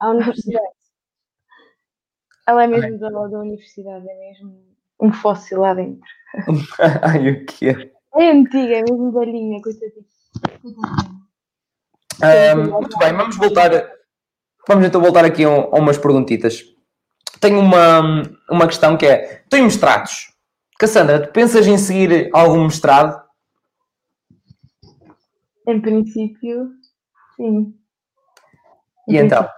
À universidade. Ela é mesmo da, da universidade, é mesmo um fóssil lá dentro. Ai, o quê? É antiga, é mesmo velhinha, coitadinha. Um, muito bem, vamos voltar. Vamos então voltar aqui a, a umas perguntitas tenho uma, uma questão que é: tenho mestrados. Cassandra, tu pensas em seguir algum mestrado? Em princípio, sim. Em e então?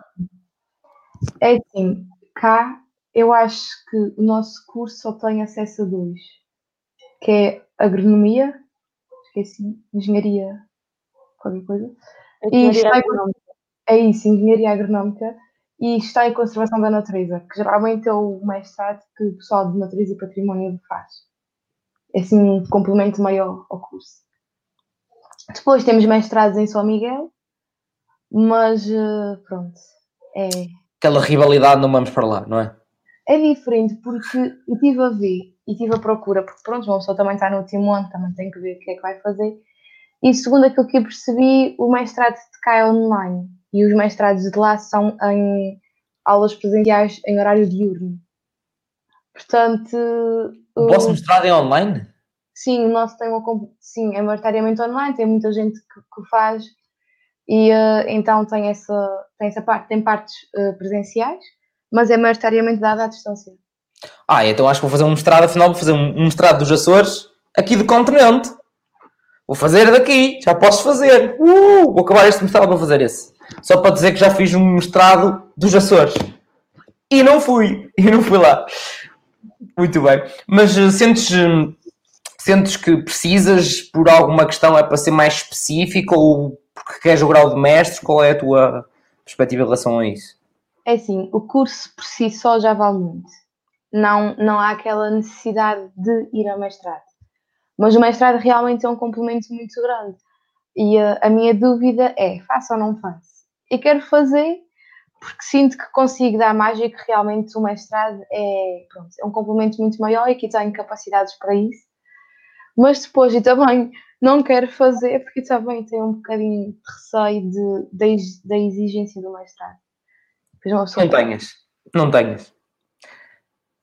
É assim, cá eu acho que o nosso curso só tem acesso a dois, que é agronomia, esqueci, engenharia, qualquer coisa. Engenharia agronómica. É isso, engenharia agronómica e está em conservação da natureza, que geralmente é o mestrado que o pessoal de natureza e património faz. É assim um complemento maior ao curso. Depois temos mestrados em São Miguel, mas eh, pronto, é. Aquela rivalidade não vamos para lá, não é? É diferente porque eu estive a ver e estive a procura, porque pronto, uma pessoa também está no último ano, também tem que ver o que é que vai fazer. E segundo aquilo que eu percebi, o mestrado de cai online e os mestrados de lá são em aulas presenciais em horário diurno. Portanto. O vosso mestrado é online? Sim, o nosso tem uma. Sim, é maioritariamente online, tem muita gente que, que faz e uh, então tem essa, tem essa parte, tem partes uh, presenciais, mas é maioritariamente dada à distância. Ah, então acho que vou fazer um mestrado, afinal vou fazer um mestrado dos Açores aqui do continente. Vou fazer daqui, já posso fazer. Uh, vou acabar este mestrado, vou fazer esse. Só para dizer que já fiz um mestrado dos Açores. E não fui, e não fui lá. Muito bem. Mas uh, sentes, uh, sentes que precisas por alguma questão, é para ser mais específico ou porque queres o grau de mestre? Qual é a tua perspectiva em relação a isso? É assim, o curso por si só já vale muito. Não, não há aquela necessidade de ir ao mestrado. Mas o mestrado realmente é um complemento muito grande. E a, a minha dúvida é: faço ou não faço? Eu quero fazer porque sinto que consigo dar mais e que realmente o mestrado é, pronto, é um complemento muito maior e que tenho capacidades para isso. Mas depois eu também não quero fazer porque também tenho um bocadinho de receio de, de, da exigência do mestrado. Não tenhas, não tenhas.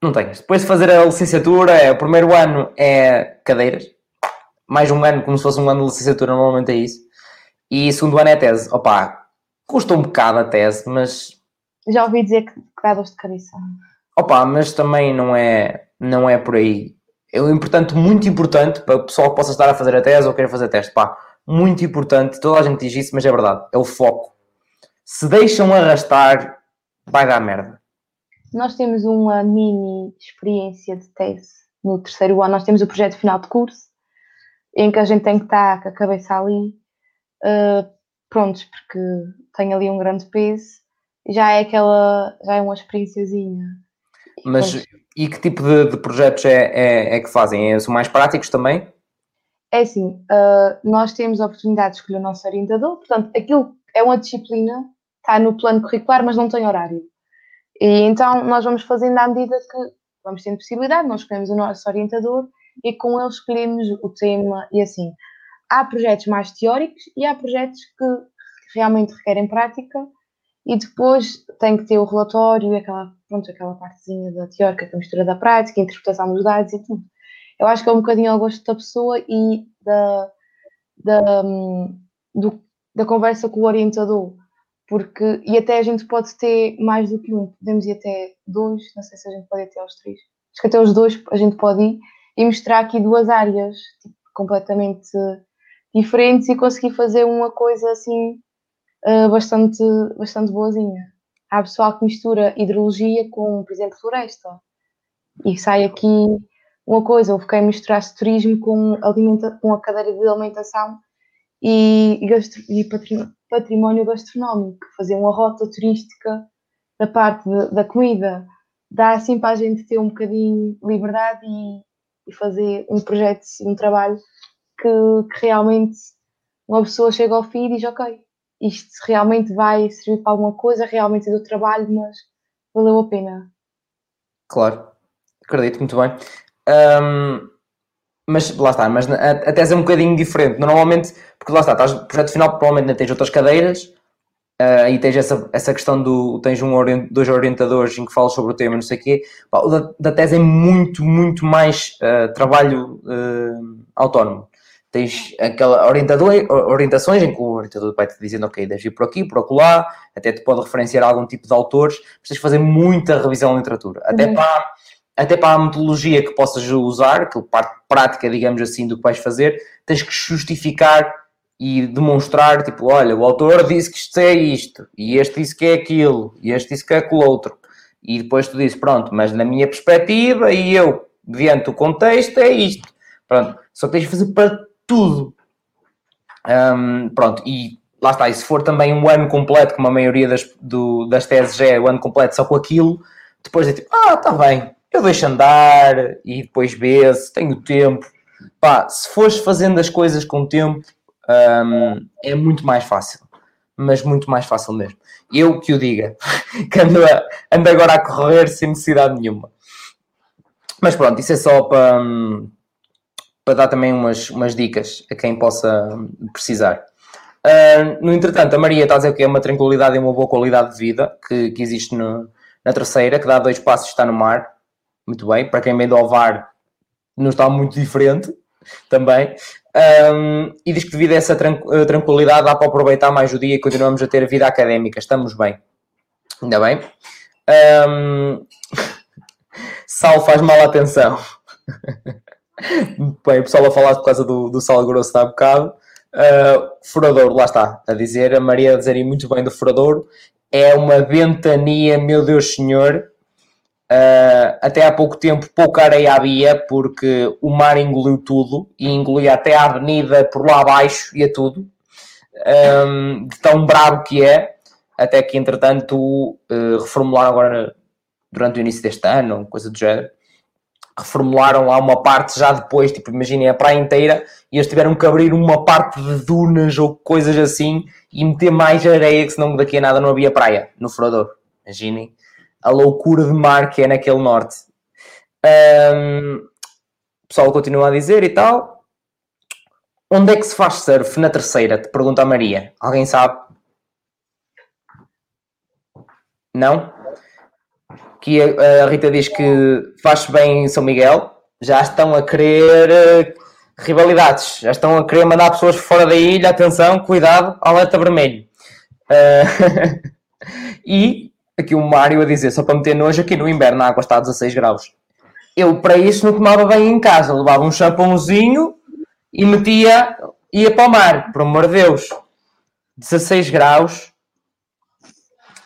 Não tenhas. Depois de fazer a licenciatura, é, o primeiro ano é cadeiras. Mais um ano, como se fosse um ano de licenciatura, normalmente é isso. E segundo ano é tese. Opa, custa um bocado a tese, mas. Já ouvi dizer que, que dá dor de cabeça. Opa, mas também não é, não é por aí. É importante, muito importante para o pessoal que possa estar a fazer a tese ou queira fazer a teste. Pá, muito importante, toda a gente diz isso, mas é verdade. É o foco. Se deixam arrastar vai dar merda. Nós temos uma mini experiência de tese no terceiro ano. Nós temos o projeto final de curso, em que a gente tem que estar com a cabeça ali, uh, prontos, porque tem ali um grande peso. Já é aquela, já é uma experienciazinha. Mas e que tipo de, de projetos é, é, é, que fazem? É, são mais práticos também? É assim, uh, nós temos a oportunidade de escolher o nosso orientador, portanto, aquilo é uma disciplina, está no plano curricular, mas não tem horário. E então nós vamos fazendo à medida que vamos tendo possibilidade, nós escolhemos o nosso orientador e com ele escolhemos o tema e assim. Há projetos mais teóricos e há projetos que realmente requerem prática e depois tem que ter o relatório e aquela, pronto, aquela partezinha da teórica, a mistura da prática, a interpretação dos dados e tudo. Eu acho que é um bocadinho ao gosto da pessoa e da, da, hum, do, da conversa com o orientador, porque, e até a gente pode ter mais do que um, podemos ir até dois, não sei se a gente pode ir até aos três, acho que até os dois a gente pode ir e mostrar aqui duas áreas tipo, completamente diferentes e conseguir fazer uma coisa assim uh, bastante, bastante boazinha. Há pessoal que mistura hidrologia com, por exemplo, floresta. E sai aqui uma coisa, houve quem misturasse turismo com, alimenta, com a cadeira de alimentação e, e património gastronómico, fazer uma rota turística da parte de, da comida. Dá assim para a gente ter um bocadinho de liberdade e, e fazer um projeto, um trabalho que, que realmente uma pessoa chega ao fim e diz ok, isto realmente vai servir para alguma coisa, realmente é do trabalho, mas valeu a pena. Claro, acredito muito bem. Um, mas lá está, mas a, a, tese é um bocadinho diferente. Normalmente, porque lá está, estás projeto final, provavelmente tens outras cadeiras uh, e tens essa, essa questão do tens um orient, dois orientadores em que falas sobre o tema, não sei o quê. o da, da tese é muito, muito mais uh, trabalho uh, autónomo tens aquela orientações em que o orientador vai-te dizendo, ok, deves ir por aqui, por acolá, até te pode referenciar algum tipo de autores, precisas fazer muita revisão da literatura, até, uhum. para, até para a metodologia que possas usar, que parte prática, digamos assim, do que vais fazer, tens que justificar e demonstrar, tipo, olha, o autor disse que isto é isto, e este disse que é aquilo, e este disse que é aquilo outro, e depois tu dizes, pronto, mas na minha perspectiva, e eu, diante do contexto, é isto. Pronto, só que tens de fazer para tudo. Um, pronto, e lá está, e se for também um ano completo, como a maioria das, do, das teses é o ano completo só com aquilo, depois é tipo, ah, está bem, eu deixo andar e depois vê-se, tenho tempo. Pá, se fores fazendo as coisas com tempo, um, é muito mais fácil. Mas muito mais fácil mesmo. Eu que o diga, que ando, a, ando agora a correr sem necessidade nenhuma. Mas pronto, isso é só para. Para dar também umas, umas dicas a quem possa precisar. Uh, no entretanto, a Maria está a dizer que é uma tranquilidade e uma boa qualidade de vida que, que existe no, na terceira, que dá dois passos e está no mar. Muito bem. Para quem vem do Alvar, não está muito diferente também. Um, e diz que devido a essa tranquilidade dá para aproveitar mais o dia e continuamos a ter vida académica. Estamos bem. Ainda bem. Um, Sal faz mal atenção. Bem, o pessoal a falar por causa do, do sal grosso há bocado. Uh, furador, lá está, a dizer, a Maria a dizer muito bem do furador. É uma ventania, meu Deus Senhor. Uh, até há pouco tempo pouca areia havia porque o mar engoliu tudo e engolia até a avenida por lá abaixo e a tudo. Um, de tão bravo que é, até que entretanto uh, reformularam agora durante o início deste ano, coisa do género reformularam lá uma parte já depois, tipo, imaginem a praia inteira e eles tiveram que abrir uma parte de dunas ou coisas assim e meter mais areia, que senão daqui a nada não havia praia no Furador. Imaginem a loucura de mar que é naquele norte. Um, o pessoal continua a dizer e tal. Onde é que se faz surf na terceira? Te pergunta a Maria. Alguém sabe? Não? Que a, Rita diz que faz bem em São Miguel, já estão a querer uh, rivalidades, já estão a querer mandar pessoas fora da ilha, atenção, cuidado, alerta vermelho. Uh, e aqui o Mário a dizer, só para meter nojo, aqui no inverno a água está a 16 graus. Eu para isso não tomava bem em casa, levava um shampoozinho e metia, ia para o mar, por amor de Deus. 16 graus,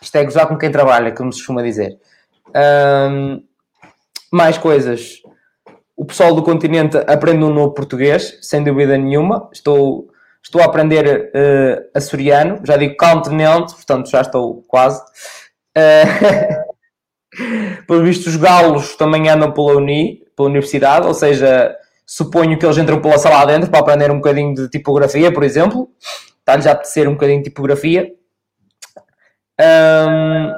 isto é gozar com quem trabalha, como se costuma dizer. Um, mais coisas. O pessoal do continente aprende um novo português, sem dúvida nenhuma. Estou, estou a aprender uh, açoriano, já digo continente, portanto já estou quase. Uh, Pelo visto, os galos também andam pela, uni, pela universidade, ou seja, suponho que eles entram pela sala dentro para aprender um bocadinho de tipografia, por exemplo. Está-lhes a apetecer um bocadinho de tipografia. Um,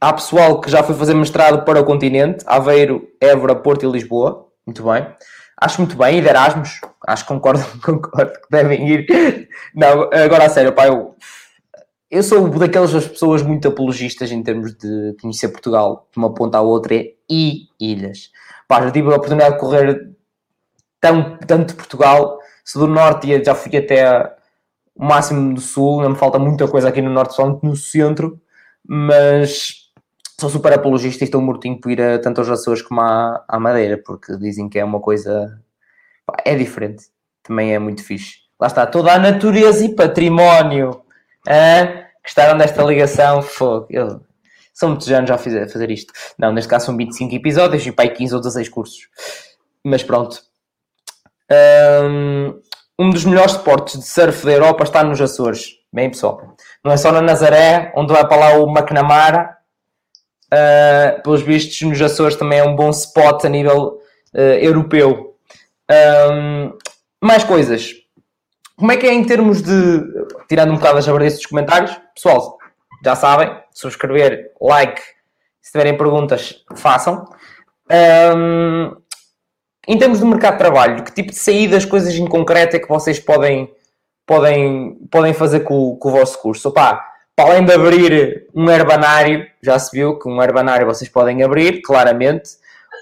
há pessoal que já foi fazer mestrado para o continente, Aveiro, Évora, Porto e Lisboa. Muito bem. Acho muito bem, ir de Erasmus. Acho que concordo, concordo que devem ir. Não, agora a sério, pá, eu eu sou daquelas pessoas muito apologistas em termos de conhecer Portugal, de uma ponta à outra, e ilhas. Pá, já tive a oportunidade de correr tão, tanto de Portugal, se do norte já fui até o máximo do sul, não me falta muita coisa aqui no norte, só no centro, mas sou super apologista e estou mortinho por ir a tanto aos Açores como à, à Madeira, porque dizem que é uma coisa. Pá, é diferente, também é muito fixe. Lá está, toda a natureza e património Uh, gostaram desta ligação? Fogo. Eu, são muitos anos já a fazer, fazer isto. Não, neste caso são 25 episódios e pai 15 ou 16 cursos. Mas pronto. Um, um dos melhores esportes de surf da Europa está nos Açores. Bem, pessoal. Não é só na Nazaré, onde vai para lá o McNamara. Uh, pelos vistos, nos Açores também é um bom spot a nível uh, europeu. Um, mais coisas. Como é que é em termos de. Tirando um bocado as jabardices dos comentários, pessoal, já sabem, subscrever, like, se tiverem perguntas, façam. Um, em termos de mercado de trabalho, que tipo de saídas, coisas em concreto é que vocês podem, podem, podem fazer com, com o vosso curso? Opa, para além de abrir um herbanário, já se viu que um herbanário vocês podem abrir, claramente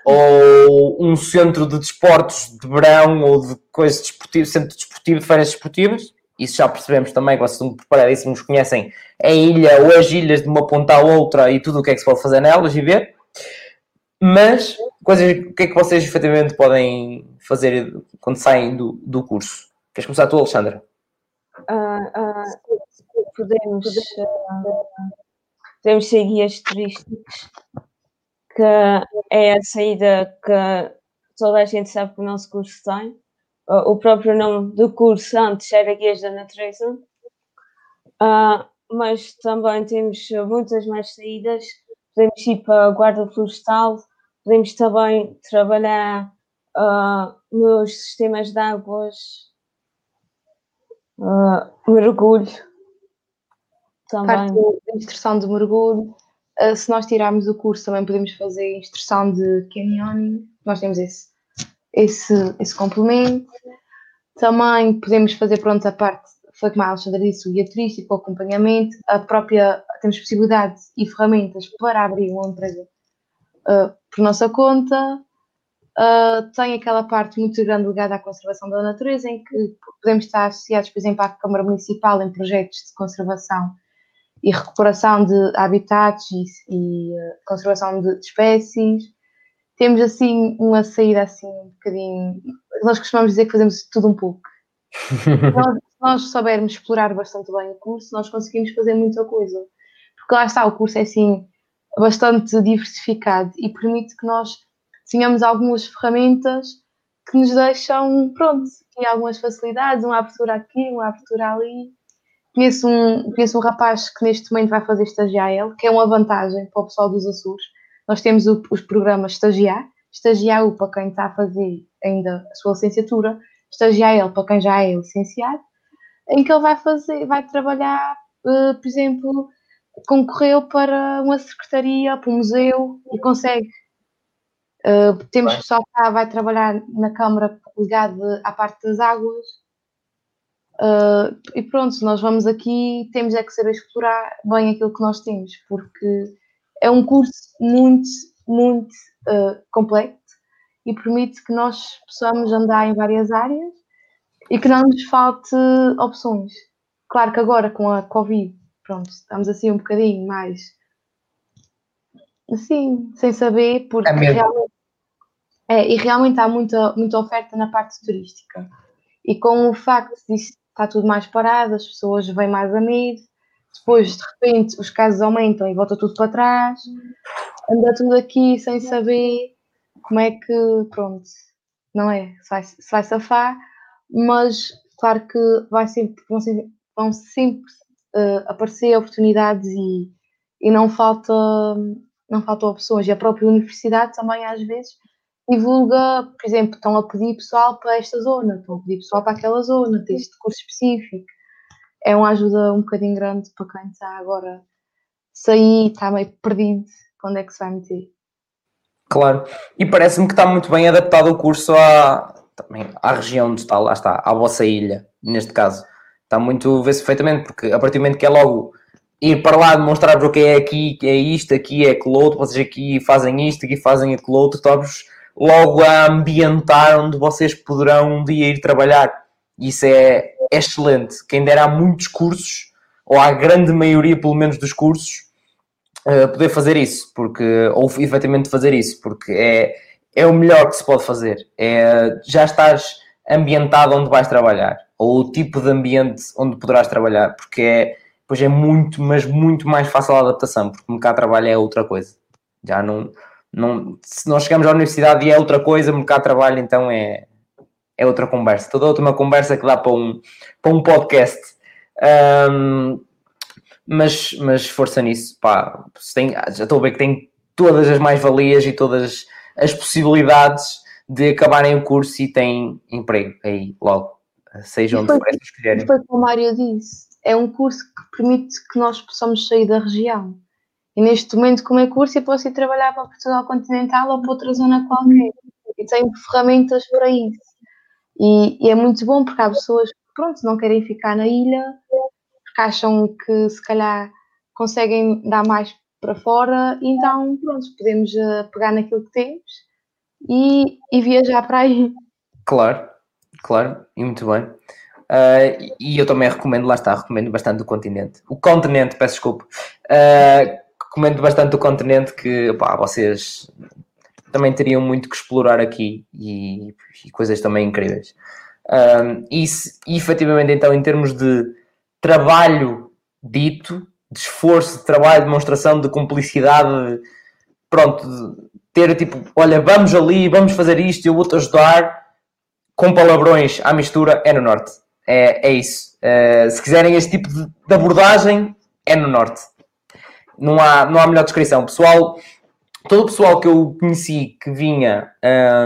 ou um centro de desportos de verão ou de coisas desportivas, centro desportivo de férias desportivas. Isso já percebemos também, que vocês estão preparadíssimos, conhecem a ilha ou as ilhas de uma ponta à outra e tudo o que é que se pode fazer nelas e ver. Mas, coisas, o que é que vocês efetivamente podem fazer quando saem do, do curso? Queres começar tu, Alexandra? Uh, uh, podemos, podemos ser guias turísticos que é a saída que toda a gente sabe que o nosso curso tem. O próprio nome do curso antes era Guias da Natureza, uh, mas também temos muitas mais saídas. Podemos ir para a Guarda Florestal, podemos também trabalhar uh, nos sistemas de águas, uh, mergulho. Também. Parte da instrução de mergulho Uh, se nós tirarmos o curso, também podemos fazer instrução de canyoning, nós temos esse, esse, esse complemento. Também podemos fazer, pronto, a parte, foi como a Alexandra disse, o guia turístico, o acompanhamento, a própria, temos possibilidade e ferramentas para abrir uma empresa uh, por nossa conta. Uh, tem aquela parte muito grande ligada à conservação da natureza, em que podemos estar associados, por exemplo, à Câmara Municipal em projetos de conservação e recuperação de habitats e, e uh, conservação de, de, espécies. Temos assim uma saída assim um bocadinho. Nós costumamos dizer que fazemos tudo um pouco. nós, se nós soubermos explorar bastante bem o curso, nós conseguimos fazer muita coisa. Porque lá está, o curso é assim bastante diversificado e permite que nós tenhamos algumas ferramentas que nos deixam, pronto, e algumas facilidades, uma abertura aqui, uma abertura ali, Conheço um, conheço um rapaz que neste momento vai fazer estagiar que é uma vantagem para o pessoal dos Açores. Nós temos o, os programas estagiar, estagiar para quem está a fazer ainda a sua licenciatura, estagiar para quem já é licenciado, em que ele vai fazer, vai trabalhar, uh, por exemplo, concorreu para uma secretaria, para um museu e consegue. Uh, temos Bem. pessoal que vai trabalhar na Câmara ligado à parte das águas, Uh, e pronto, nós vamos aqui, temos é que saber explorar bem aquilo que nós temos, porque é um curso muito, muito uh, completo e permite que nós possamos andar em várias áreas e que não nos falte opções. Claro que agora com a Covid, pronto, estamos assim um bocadinho mais assim, sem saber, porque é realmente, é, e realmente há muita, muita oferta na parte turística. E com o facto disso está tudo mais parado, as pessoas vêm mais a medo, depois de repente os casos aumentam e volta tudo para trás, anda tudo aqui sem saber como é que, pronto, não é? Se vai, se vai safar, mas claro que vai sempre, vão, sempre, vão sempre uh, aparecer oportunidades e, e não falta não faltam opções. E a própria universidade também às vezes divulga, por exemplo, estão a pedir pessoal para esta zona, estão a pedir pessoal para aquela zona, tem este curso específico. É uma ajuda um bocadinho grande para quem está agora sair, está meio perdido, onde é que se vai meter. Claro, e parece-me que está muito bem adaptado o curso à, também, à região onde está, lá está, à vossa ilha, neste caso. Está muito, vê-se perfeitamente, porque a partir do momento que é logo ir para lá demonstrar o que é aqui, que é isto, aqui é aquilo outro, vocês aqui fazem isto, aqui fazem aquilo outro, estamos logo a ambientar onde vocês poderão um dia ir trabalhar. Isso é, é excelente. Quem dera há muitos cursos, ou a grande maioria pelo menos dos cursos, uh, poder fazer isso, porque, ou efetivamente fazer isso, porque é, é o melhor que se pode fazer. É, já estás ambientado onde vais trabalhar, ou o tipo de ambiente onde poderás trabalhar, porque é, pois é muito, mas muito mais fácil a adaptação, porque o mercado de trabalho é outra coisa. Já não, não, se nós chegamos à universidade e é outra coisa, mercado de trabalho então é, é outra conversa. Toda outra uma conversa que dá para um, para um podcast. Um, mas, mas força nisso, pá, tem, já estou a ver que tem todas as mais-valias e todas as possibilidades de acabarem o curso e têm emprego aí logo, seja onde for quiserem. Foi como o Mário disse, é um curso que permite que nós possamos sair da região. E neste momento, como é curso, eu posso ir trabalhar para Portugal continental ou para outra zona qualquer. E tenho ferramentas para isso. E, e, é muito bom porque há pessoas que, pronto, não querem ficar na ilha, porque acham que se calhar conseguem dar mais para fora, então, pronto, podemos uh, pegar naquilo que temos e, e viajar para aí. Claro, claro, e muito bem. Uh, e eu também recomendo, lá está, recomendo bastante o continente. O continente, peço desculpa. Uh, recomendo bastante o continente que vocês também teriam muito que explorar aqui e, e coisas também incríveis. Um, e, se, e efetivamente, então, em termos de trabalho dito, de esforço, de trabalho, de demonstração, de cumplicidade, de, pronto, de ter tipo, olha, vamos ali, vamos fazer isto, eu vou-te ajudar, com palavrões à mistura, é no Norte. É, é isso. Uh, se quiserem este tipo de, de abordagem, é no Norte não há, não há melhor descrição. Pessoal, todo o pessoal que eu conheci que vinha,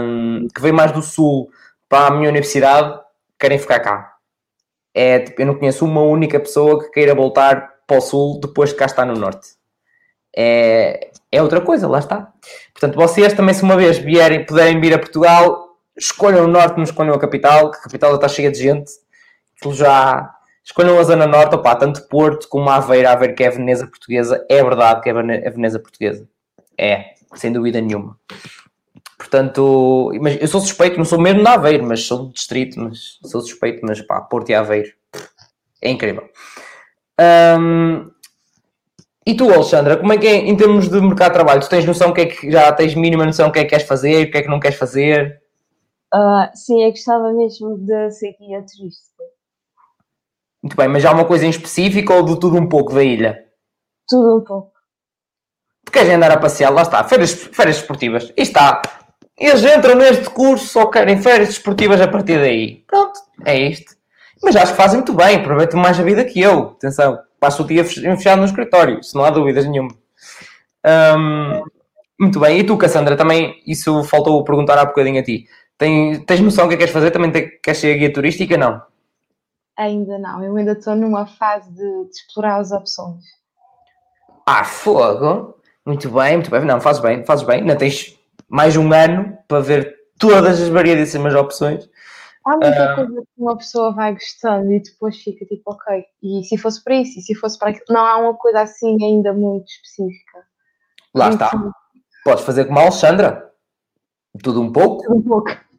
um, que veio mais do sul para a minha universidade, querem ficar cá. É, tipo, eu não conheço uma única pessoa que queira voltar para o sul depois de cá estar no norte. É, é outra coisa, lá está. Portanto, vocês também, se uma vez vierem, puderem vir a Portugal, escolham o norte, não escolham a capital, que a capital já está cheia de gente. Aquilo já, Escolham a Zona Norte, opá, tanto Porto como Aveiro, Aveiro que é a Veneza portuguesa, é verdade que é a Veneza portuguesa. É, sem dúvida nenhuma. Portanto, mas eu sou suspeito, não sou mesmo de Aveiro, mas sou do distrito, mas sou suspeito, mas pá, Porto e Aveiro. É incrível. Um, e tu, Alexandra, como é que é em termos de mercado de trabalho? Tu tens noção que é que já tens mínima noção do que é que queres fazer, o que é que não queres fazer? Uh, sim, eu gostava mesmo de ser guia turística. Muito bem, mas há uma coisa em específico ou de tudo um pouco da ilha? Tudo um pouco. Tu queres andar a passear? Lá está, férias, férias esportivas. E está. Eles entram neste curso, só querem férias esportivas a partir daí. Pronto, é isto. Mas acho que fazem muito bem, aproveitam mais a vida que eu. Atenção, passo o dia fechado no escritório, isso não há dúvidas nenhuma. Um, muito bem, e tu, Cassandra, também isso faltou perguntar há bocadinho a ti. Tens, tens noção do que é queres fazer? Também te, queres ser guia turística? Não. Ainda não, eu ainda estou numa fase de, de, explorar as opções. Ah, fogo! Muito bem, muito bem. Não, fazes bem, fazes bem. Ainda tens mais um ano para ver todas as variedíssimas opções. Há muita uh... coisa que uma pessoa vai gostando e depois fica tipo, ok, e se fosse para isso, e se fosse para aquilo. Não há uma coisa assim ainda muito específica. Lá muito está. Podes fazer como a Alexandra. Tudo um pouco. Tudo um pouco.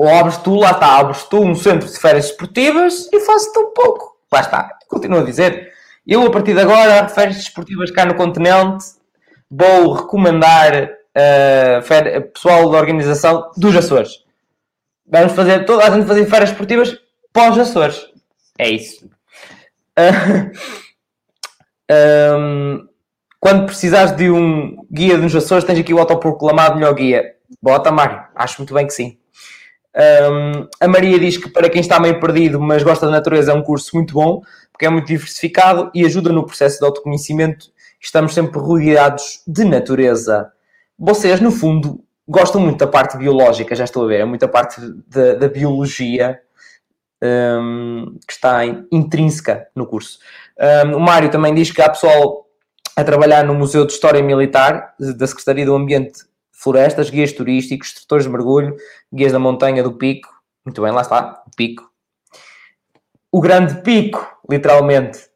Ou abres tu, lá está, abres tu um centro de férias esportivas e fazes-te um pouco. Lá está, continuo a dizer. Eu, a partir de agora, férias esportivas cá no continente, vou recomendar uh, pessoal da organização dos Açores. Vamos fazer, toda a gente fazer férias esportivas os Açores. É isso. Uh, Um, quando precisares de um guia nos Açores, tens aqui o autoproclamado melhor guia. Bota, Mário. Acho muito bem que sim. Um, a Maria diz que para quem está meio perdido, mas gosta da natureza, é um curso muito bom, porque é muito diversificado e ajuda no processo de autoconhecimento. Estamos sempre rodeados de natureza. Vocês, no fundo, gostam muito da parte biológica, já estou a ver, é muita parte da, da biologia um, que está intrínseca no curso. Um, o Mário também diz que há pessoal a trabalhar no Museu de História Militar da Secretaria do Ambiente Florestas, guias turísticos, instrutores de mergulho, guias da montanha do pico. Muito bem, lá está, o pico. O grande pico, literalmente.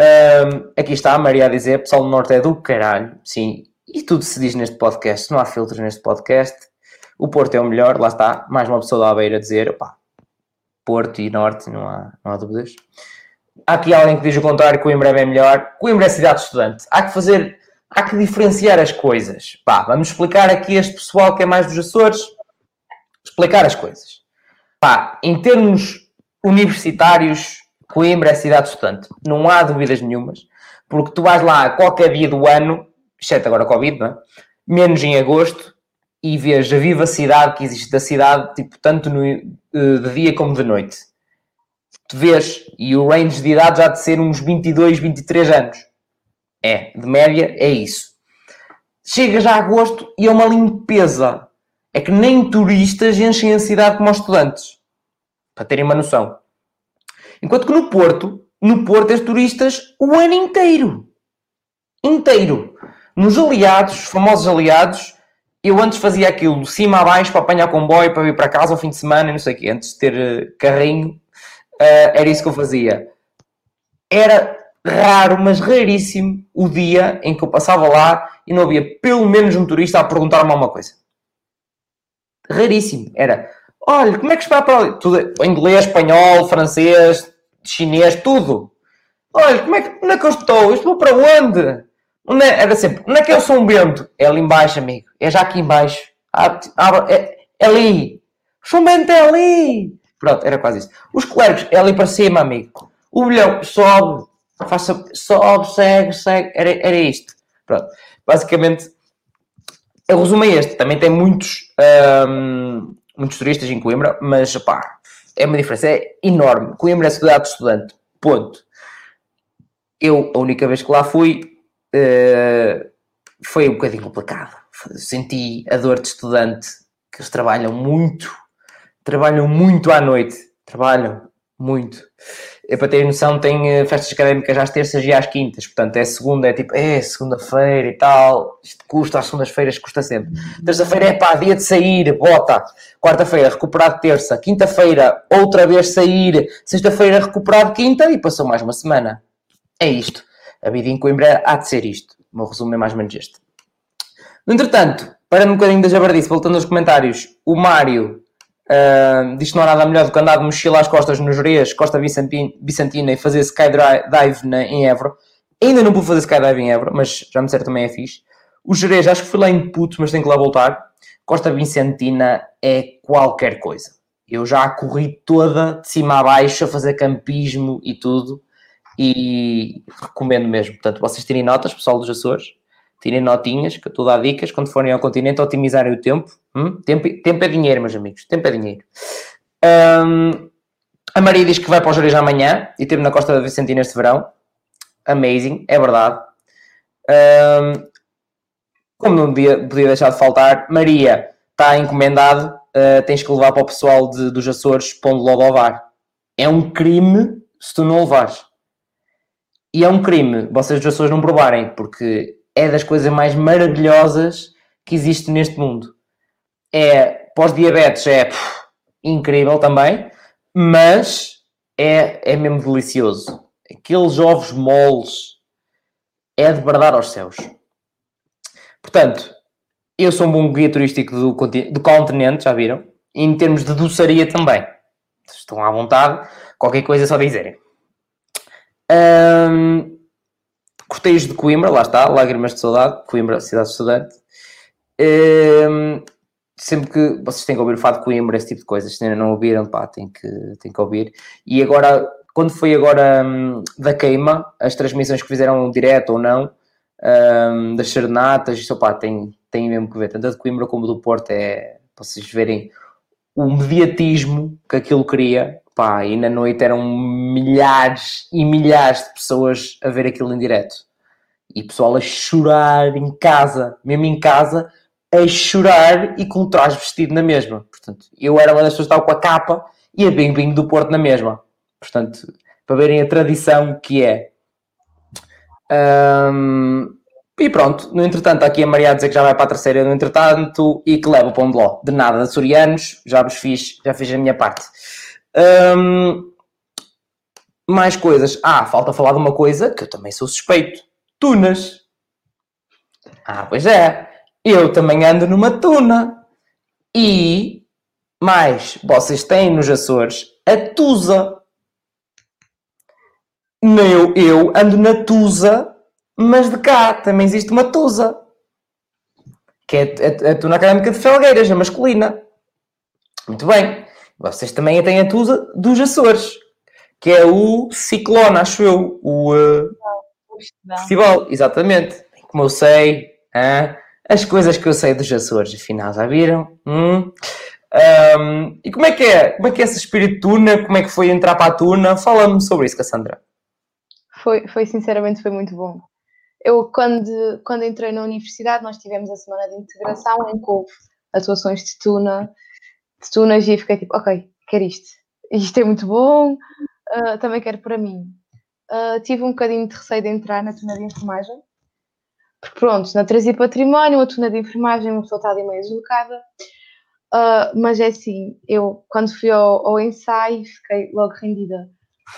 Um, aqui está a Maria a dizer, pessoal do Norte é do caralho. Sim, e tudo se diz neste podcast, não há filtros neste podcast. O Porto é o melhor, lá está, mais uma pessoa da beira a dizer, opá, Porto e Norte, não há, não há dúvidas. Há aqui alguém que diz o contrário, Coimbra é melhor. Coimbra é cidade estudante. Há que fazer, há que diferenciar as coisas. Pá, vamos explicar aqui este pessoal que é mais dos Açores, explicar as coisas. Pá, em termos universitários, Coimbra é cidade estudante. Não há dúvidas nenhumas, porque tu vais lá qualquer dia do ano, exceto agora Covid, não é? menos em agosto, e vês a vivacidade que existe da cidade, tipo, tanto no, eh, de dia como de noite tu vês, e o range de idade já de ser uns 22, 23 anos. É, de média, é isso. Chega já a agosto e é uma limpeza. É que nem turistas enchem a cidade como os estudantes. Para terem uma noção. Enquanto que no Porto, no Porto tens turistas o ano inteiro. Inteiro. Nos aliados, famosos aliados, eu antes fazia aquilo de cima a baixo para apanhar comboio, para vir para casa ao fim de semana, não sei o quê. Antes de ter eh, carrinho, Uh, era isso que eu fazia. Era raro, mas raríssimo, o dia em que eu passava lá e não havia pelo menos um turista a perguntar-me alguma coisa. Raríssimo. Era, olha, como é que se vai para ali? Tudo, inglês, espanhol, francês, chinês, tudo. Olha, como é que, onde é que eu estou? Eu estou para onde? onde é? Era sempre, onde é que é o São Bento? É ali embaixo, amigo. É já aqui embaixo. é, é ali. São Bento é ali. Pronto, era quase isso. Os clérigos é ali para cima, amigo. O milhão sobe, faça, sobe, segue, segue. Era, era isto. Pronto. Basicamente, o resumo é este. Também tem muitos, um, muitos turistas em Coimbra, mas pá, é uma diferença é enorme. Coimbra é cidade de estudante. Ponto. Eu, a única vez que lá fui, uh, foi um bocadinho complicado. Senti a dor de estudante, que eles trabalham muito trabalham muito à noite. Trabalham muito. É, para ter noção, tem eh, festas académicas às terças e às quintas. Portanto, é segunda, é tipo, é segunda-feira e tal. Isto custa, às segundas-feiras custa sempre. Terça-feira é pá, dia de sair, bota. Quarta-feira, recuperado terça. Quinta-feira, outra vez sair. Sexta-feira, recuperado quinta e passou mais uma semana. É isto. A vida em Coimbra há de ser isto. O meu resumo é mais ou menos este. No entretanto, parando um bocadinho da jabardice, voltando aos comentários, o Mário Uh, diz que não há nada melhor do que andar de mochila às costas nos Jerez, Costa Vicentina e fazer skydive na, em Évora. Ainda não vou fazer skydive em Évora, mas já me disseram também é fixe. O Jerez, acho que fui lá em puto, mas tenho que lá voltar. Costa Vicentina é qualquer coisa. Eu já corri toda de cima a baixo a fazer campismo e tudo. E recomendo mesmo. Portanto, vocês tirem notas, pessoal dos Açores tirem notinhas, que eu estou a dar dicas, quando forem ao continente, otimizarem o tempo. Hum? tempo. Tempo é dinheiro, meus amigos, tempo é dinheiro. Um, a Maria diz que vai para os Jerez amanhã e teve na Costa da Vicentina este verão. Amazing, é verdade. Um, como não podia, podia deixar de faltar, Maria está encomendado, uh, tens que levar para o pessoal de, dos Açores pondo logo ao VAR. É um crime se tu não levares. E é um crime vocês dos Açores não provarem, porque é das coisas mais maravilhosas que existe neste mundo. É, pós-diabetes é pff, incrível também, mas é, é mesmo delicioso. Aqueles ovos moles é de bradar aos céus. Portanto, eu sou um bom guia turístico do, do continente, já viram? E em termos de doçaria também. Estão à vontade, qualquer coisa é só dizerem. Um, Cortejos de Coimbra, lá está, Lágrimas de Saudade, Coimbra, cidade estudante. Um, sempre que vocês têm que ouvir o fado de Coimbra, esse tipo de coisas, se ainda não ouviram, pá, tem que, tem que ouvir. E agora, quando foi agora hum, da queima, as transmissões que fizeram direto ou não, hum, das serenatas, isto opá, tem, tem mesmo que ver, tanto a de Coimbra como do Porto, é para vocês verem o mediatismo que aquilo cria, pá, e na noite eram milhares e milhares de pessoas a ver aquilo em direto. E pessoal a chorar em casa, mesmo em casa, a chorar e com o traje vestido na mesma. Portanto, eu era uma das pessoas que estava com a capa e a Bing Bing do Porto na mesma. Portanto, para verem a tradição que é. Um, e pronto, no entretanto, aqui a Maria a dizer que já vai para a terceira no entretanto e que leva o pão de ló. De nada, de Sorianos, já vos fiz, já fiz a minha parte. Um, mais coisas. Ah, falta falar de uma coisa que eu também sou suspeito. Tunas. Ah, pois é. Eu também ando numa tuna. E mais, vocês têm nos Açores a Tusa. Eu, eu ando na Tusa, mas de cá também existe uma Tusa. Que é a, a, a Tuna Académica de Felgueiras, a masculina. Muito bem. Vocês também têm a Tusa dos Açores, que é o Ciclone, acho eu. O uh, festival, exatamente. Como eu sei, hein? as coisas que eu sei dos Açores, afinal, já viram? Hum? Um, e como é que é? Como é que é esse espírito de tuna? Como é que foi entrar para a tuna? Fala-me sobre isso, Cassandra. Foi, foi sinceramente, foi muito bom. Eu, quando, quando entrei na universidade, nós tivemos a semana de integração em que houve atuações de tuna, de tunas e fiquei tipo, ok, quero isto. Isto é muito bom, uh, também quero para mim. Uh, tive um bocadinho de receio de entrar na tuna de enfermagem, porque pronto, na trazia património, a tuna de enfermagem, uma pessoa está ali meio deslocada, Uh, mas é assim, eu quando fui ao, ao, ensaio fiquei logo rendida.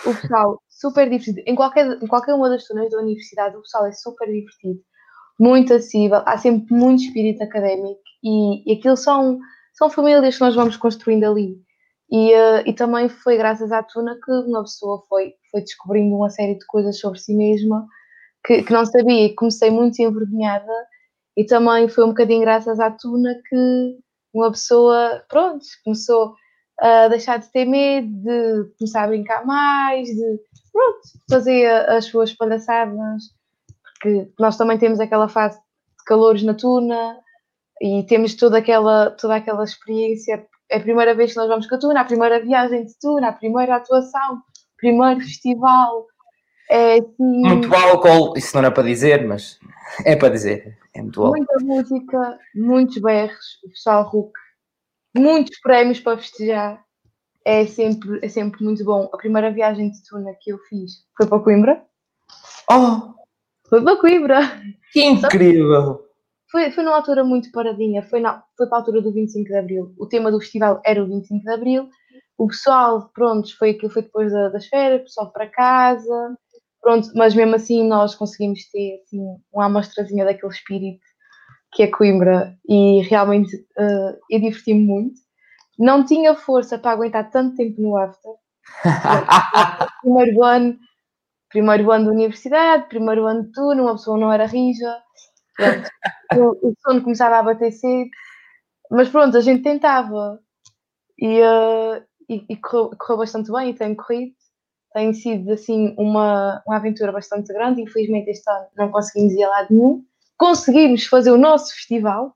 O pessoal super divertido. Em qualquer, em qualquer uma das turmas da universidade, o pessoal é super divertido, muito acessível, há sempre muito espírito académico e, e aquilo são, são famílias que nós vamos construindo ali. E, uh, e também foi graças à Tuna que uma pessoa foi, foi descobrindo uma série de coisas sobre si mesma que, que não sabia e comecei muito envergonhada e também foi um bocadinho graças à Tuna que uma pessoa, pronto, começou a deixar de ter medo, de começar a brincar mais, de, pronto, fazer as suas palhaçadas, porque nós também temos aquela fase de calores na tuna e temos toda aquela, toda aquela experiência. É a primeira vez que nós vamos com a tuna, a primeira viagem de tuna, a primeira atuação, primeiro festival. É, assim, muito álcool, isso não era para dizer, mas é para dizer. É muito álcool. Muita música, muitos berros, o pessoal Hulk, muitos prémios para festejar. É sempre, é sempre muito bom. A primeira viagem de tuna que eu fiz foi para Coimbra. Oh! Foi para Coimbra! Que incrível! Foi, foi numa altura muito paradinha, foi, na, foi para a altura do 25 de Abril. O tema do festival era o 25 de Abril. O pessoal, pronto, foi aquilo foi depois da, das férias, o pessoal para casa, pronto, mas mesmo assim nós conseguimos ter assim, uma amostrazinha daquele espírito que é Coimbra e realmente uh, eu diverti-me muito. Não tinha força para aguentar tanto tempo no after. primeiro ano, primeiro ano de universidade, primeiro ano de turno, uma pessoa não era rija, o, o sono começava a bater cedo, mas pronto, a gente tentava e, uh, e, e correu, correu, bastante bem e tem corrido. Tem sido assim uma, uma aventura bastante grande. Infelizmente, este ano não conseguimos ir a lado nenhum. Conseguimos fazer o nosso festival,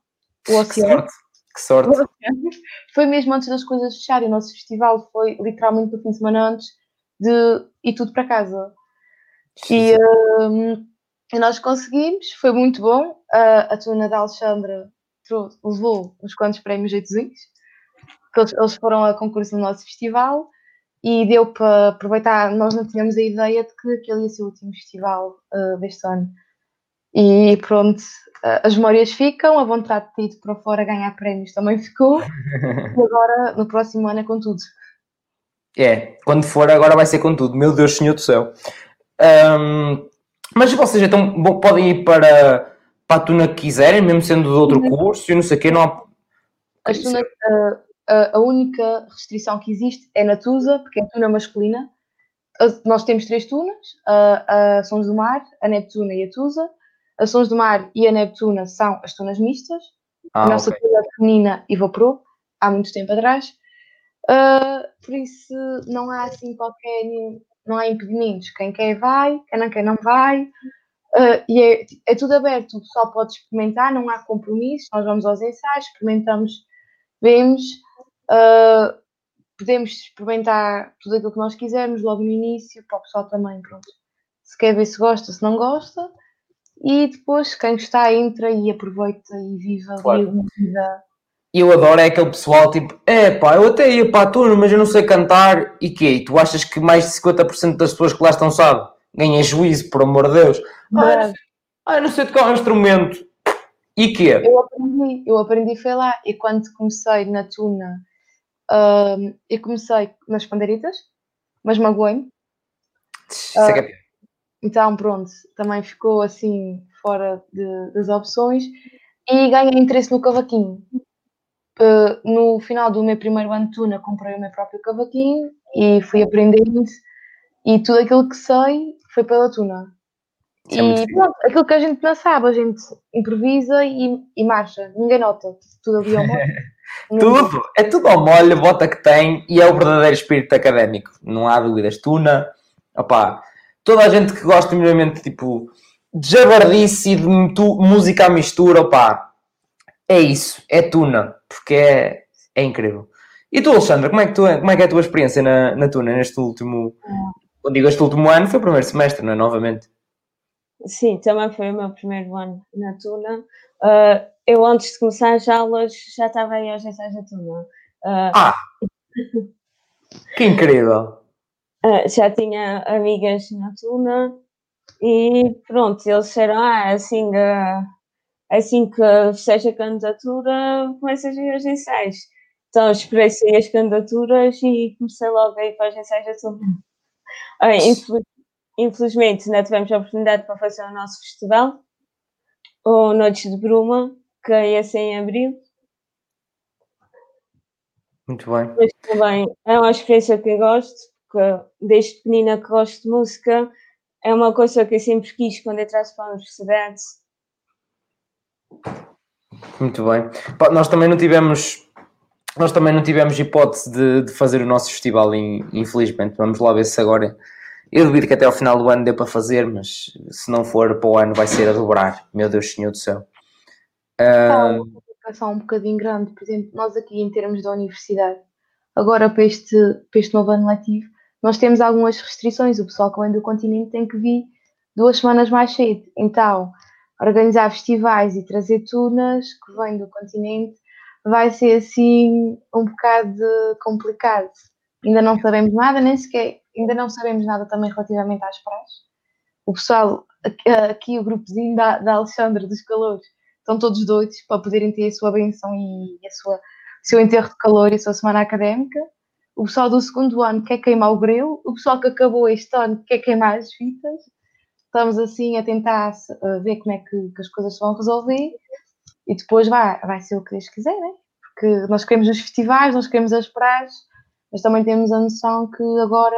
o Oceano. Que sorte! Foi mesmo antes das coisas fecharem. O nosso festival foi literalmente no fim de semana antes de ir tudo para casa. E, um, e nós conseguimos, foi muito bom. Uh, a tuna da Alexandra trouxe, levou uns quantos prémios jeitozinhos. Eles, eles foram a concurso no nosso festival e deu para aproveitar. Nós não tínhamos a ideia de que aquele ia ser o último festival uh, deste ano. E pronto, as memórias ficam, a vontade de ido para fora ganhar prémios também ficou. e agora, no próximo ano, é com tudo. É, quando for, agora vai ser com tudo. Meu Deus, Senhor do céu. Um, mas vocês então podem ir para, para a tuna que quiserem, mesmo sendo de outro uhum. curso e não sei o quê, não há. As tunas, uh, a única restrição que existe é na Tusa, porque é tuna masculina. Nós temos três tunas, a, a Sons do Mar, a Neptuna e a Tusa. A Sons do Mar e a Neptuna são as tunas mistas. Ah, a nossa okay. tuna feminina evaporou há muito tempo atrás. Uh, por isso não há assim qualquer não há impedimentos. Quem quer vai, quem não quer não vai. Uh, e é, é, tudo aberto, o pessoal pode experimentar, não há compromisso. Nós vamos aos ensaios, experimentamos, vemos, uh, podemos experimentar tudo aquilo que nós quisermos logo no início, para o pessoal também, pronto. Se quer ver se gosta, se não gosta, e depois quem está entra e aproveita e vive ali uma vida. Eu adoro é aquele pessoal tipo, é pá, eu até ia para a turma, mas eu não sei cantar, e que E tu achas que mais de 50% das pessoas que lá estão sabe? Ganha juízo, por amor de Deus. Ah, ah, não sei tocar um instrumento. E quê? Eu aprendi, eu aprendi foi lá. E quando comecei na tuna, uh, eu comecei nas panderitas, mas magoei-me. Uh, então, pronto, também ficou assim fora de, das opções e ganhei interesse no cavaquinho. Uh, no final do meu primeiro ano de tuna, comprei o meu próprio cavaquinho e fui aprendendo. E tudo aquilo que sei foi pela tuna. É e pronto, aquilo que a gente não sabe, a gente improvisa e, e marcha, ninguém nota, tudo ali ao molho. tudo, é tudo ao molho, bota que tem e é o verdadeiro espírito académico, não há dúvidas. Tuna, opá, toda a gente que gosta minimamente tipo de jabardice e de música à mistura, opá, é isso, é tuna, porque é, é incrível. E tu, Alexandra, como é que, tu, como é, que é a tua experiência na, na tuna neste último, quando digo este último ano, foi o primeiro semestre, não é? Novamente. Sim, também foi o meu primeiro ano na Tuna. Uh, eu, antes de começar as aulas, já estava aí aos ensaios da Tuna. Uh, ah! que incrível! Uh, já tinha amigas na Tuna e pronto, eles disseram: ah, assim, assim que seja a candidatura, começas a ir aos ensaios. Então, esperei sair as candidaturas e comecei logo a ir para os ensaios da Tuna. Uh, Infelizmente, ainda tivemos a oportunidade para fazer o nosso festival, o Noites de Bruma, que ia ser em abril. Muito bem. Mas também é uma experiência que eu gosto, porque desde pequenina que gosto de música, é uma coisa que eu sempre quis quando entrasse para a universidade. Muito bem. Nós também não tivemos nós também não tivemos hipótese de, de fazer o nosso festival, infelizmente. Vamos lá ver se agora eu duvido que até ao final do ano dê para fazer, mas se não for para o ano vai ser a dobrar. Meu Deus Senhor do céu. Há uma complicação um bocadinho grande, por exemplo, nós aqui em termos da universidade, agora para este, para este novo ano letivo, nós temos algumas restrições. O pessoal que vem do continente tem que vir duas semanas mais cedo. Então, organizar festivais e trazer tunas que vêm do continente vai ser assim um bocado complicado. Ainda não sabemos nada, nem sequer ainda não sabemos nada também relativamente às praias. O pessoal, aqui, o grupozinho da, da Alexandra dos Calores, estão todos doidos para poderem ter a sua benção e a sua, o seu enterro de calor e a sua semana académica. O pessoal do segundo ano quer queimar o grelo, o pessoal que acabou este ano quer queimar as fitas. Estamos assim a tentar ver como é que, que as coisas se vão resolver e depois vai, vai ser o que Deus quiser, né? Porque nós queremos os festivais, nós queremos as praias, mas também temos a noção que agora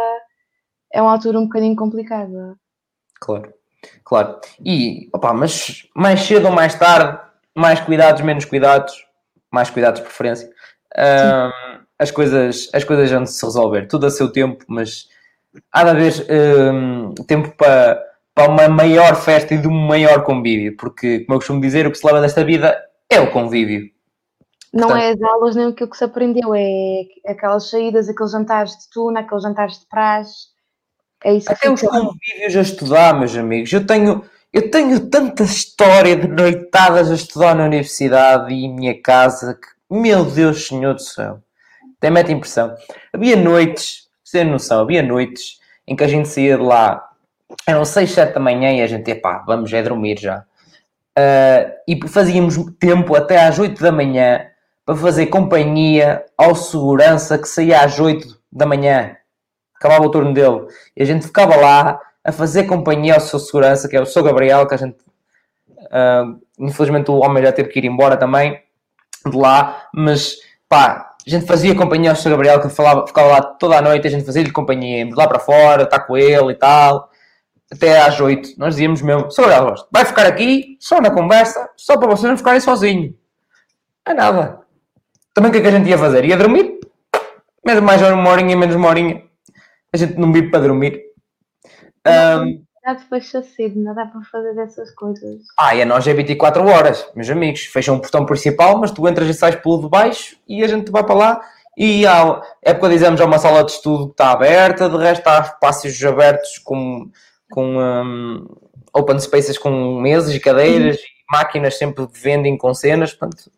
é uma altura um bocadinho complicada. Claro, claro. E, opa, mas mais cedo ou mais tarde, mais cuidados, menos cuidados, mais cuidados de preferência, um, as, coisas, as coisas vão se resolver, tudo a seu tempo, mas há de haver um, tempo para, para uma maior festa e de um maior convívio, porque, como eu costumo dizer, o que se leva desta vida é o convívio. Não Portanto, é as aulas nem aquilo que se aprendeu, é aquelas saídas, aqueles jantares de tuna, aqueles jantares de praxe. É isso Até os convívios a estudar, meus amigos. Eu tenho, eu tenho tanta história de noitadas a estudar na universidade e em minha casa que, meu Deus, Senhor do céu, até mete impressão. Havia noites, sem noção, havia noites em que a gente saía de lá, eram 6, 7 da manhã e a gente, epá, vamos é dormir já. Uh, e fazíamos tempo até às 8 da manhã para fazer companhia ao segurança que saía às 8 da manhã. Acabava o turno dele. E a gente ficava lá a fazer companhia ao seu segurança, que é o seu Gabriel, que a gente. Uh, infelizmente o homem já teve que ir embora também de lá, mas pá, a gente fazia companhia ao seu Gabriel, que falava, ficava lá toda a noite, a gente fazia-lhe companhia, de lá para fora, estar com ele e tal, até às 8. Nós dizíamos mesmo: Sr. Gabriel, vai ficar aqui só na conversa, só para vocês não ficarem sozinhos. É nada. Também o que é que a gente ia fazer? Ia dormir? Menos mais uma horinha, menos uma horinha. A gente não vive para dormir. Um, Já depois cedo, não dá para fazer dessas coisas. ah, e a nós é 24 horas, meus amigos. Fecham o portão principal, mas tu entras e sais pelo de baixo e a gente vai para lá. E há, é porque dizemos, há uma sala de estudo que está aberta, de resto há espaços abertos com, com um, open spaces com mesas e cadeiras, e máquinas sempre de vending com cenas, portanto,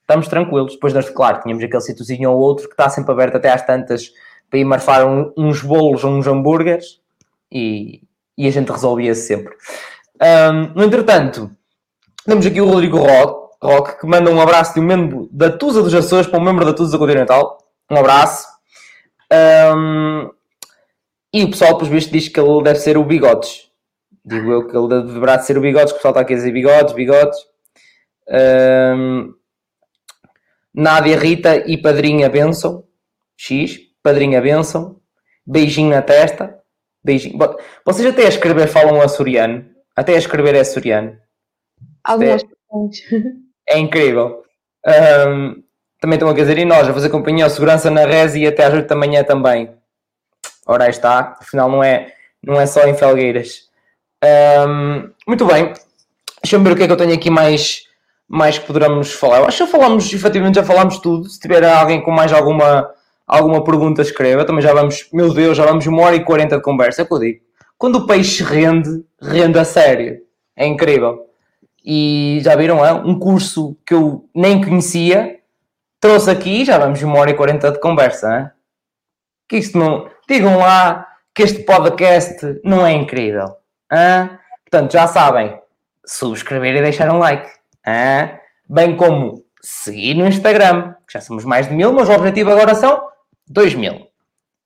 estamos tranquilos. Depois, nós, claro, tínhamos aquele sítiozinho ou outro que está sempre aberto até às tantas para ir marfar um- uns bolos ou uns hambúrgueres e, e a gente resolvia sempre. Um, no entretanto, temos aqui o Rodrigo Roque, que manda um abraço de um membro da Tusa dos Açores para um membro da Tusa Continental. Um abraço. Um, e o pessoal, pelos vistos, diz que ele deve ser o Bigodes. Digo eu que ele deverá ser o Bigodes, que o pessoal está aqui a dizer Bigodes, Bigodes. Um, Nádia Rita e Padrinha Benção. X, Padrinha Benção. Beijinho na testa. Beijinho. Vocês até a escrever falam açoriano. Até a escrever é açoriano. Algumas questões. É incrível. Ahm, também estão a dizer, e nós a fazer companhia ao segurança na Resi e até às 8 da manhã também. Ora, aí está. Afinal, não é, não é só em Felgueiras. Ahm, muito bem. Deixa-me ver o que é que eu tenho aqui mais, mais que poderemos falar. Eu acho que já falamos, efetivamente já falámos tudo. Se tiver alguém com mais alguma, alguma pergunta, escreva. Também já vamos, meu Deus, já vamos uma hora e quarenta de conversa. É o que eu digo. Quando o peixe rende, rende a sério. É incrível e já viram, é um curso que eu nem conhecia, trouxe aqui, já vamos uma hora e quarenta de conversa, hein? que isto não... Digam lá que este podcast não é incrível. hein? Portanto, já sabem, subscrever e deixar um like. hein? Bem como seguir no Instagram, que já somos mais de mil, mas o objetivo agora são dois mil.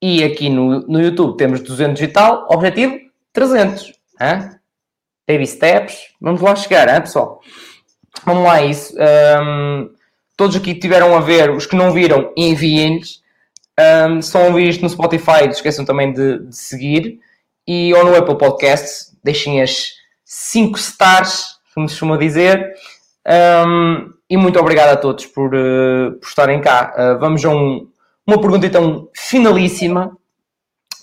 E aqui no, no YouTube temos 200 e tal, objetivo 300. hein? baby steps, vamos lá chegar, hein, pessoal? Vamos lá isso. Ahm, todos aqui que tiveram a ver, os que não viram, enviem-lhes. Um, se estão a ouvir isto no Spotify, esqueçam também de, de seguir. E ou no Apple Podcasts, deixem as 5 stars, como se costuma dizer. Um, e muito obrigado a todos por, eh, por estarem cá. Uh, vamos a um- uma pergunta então finalíssima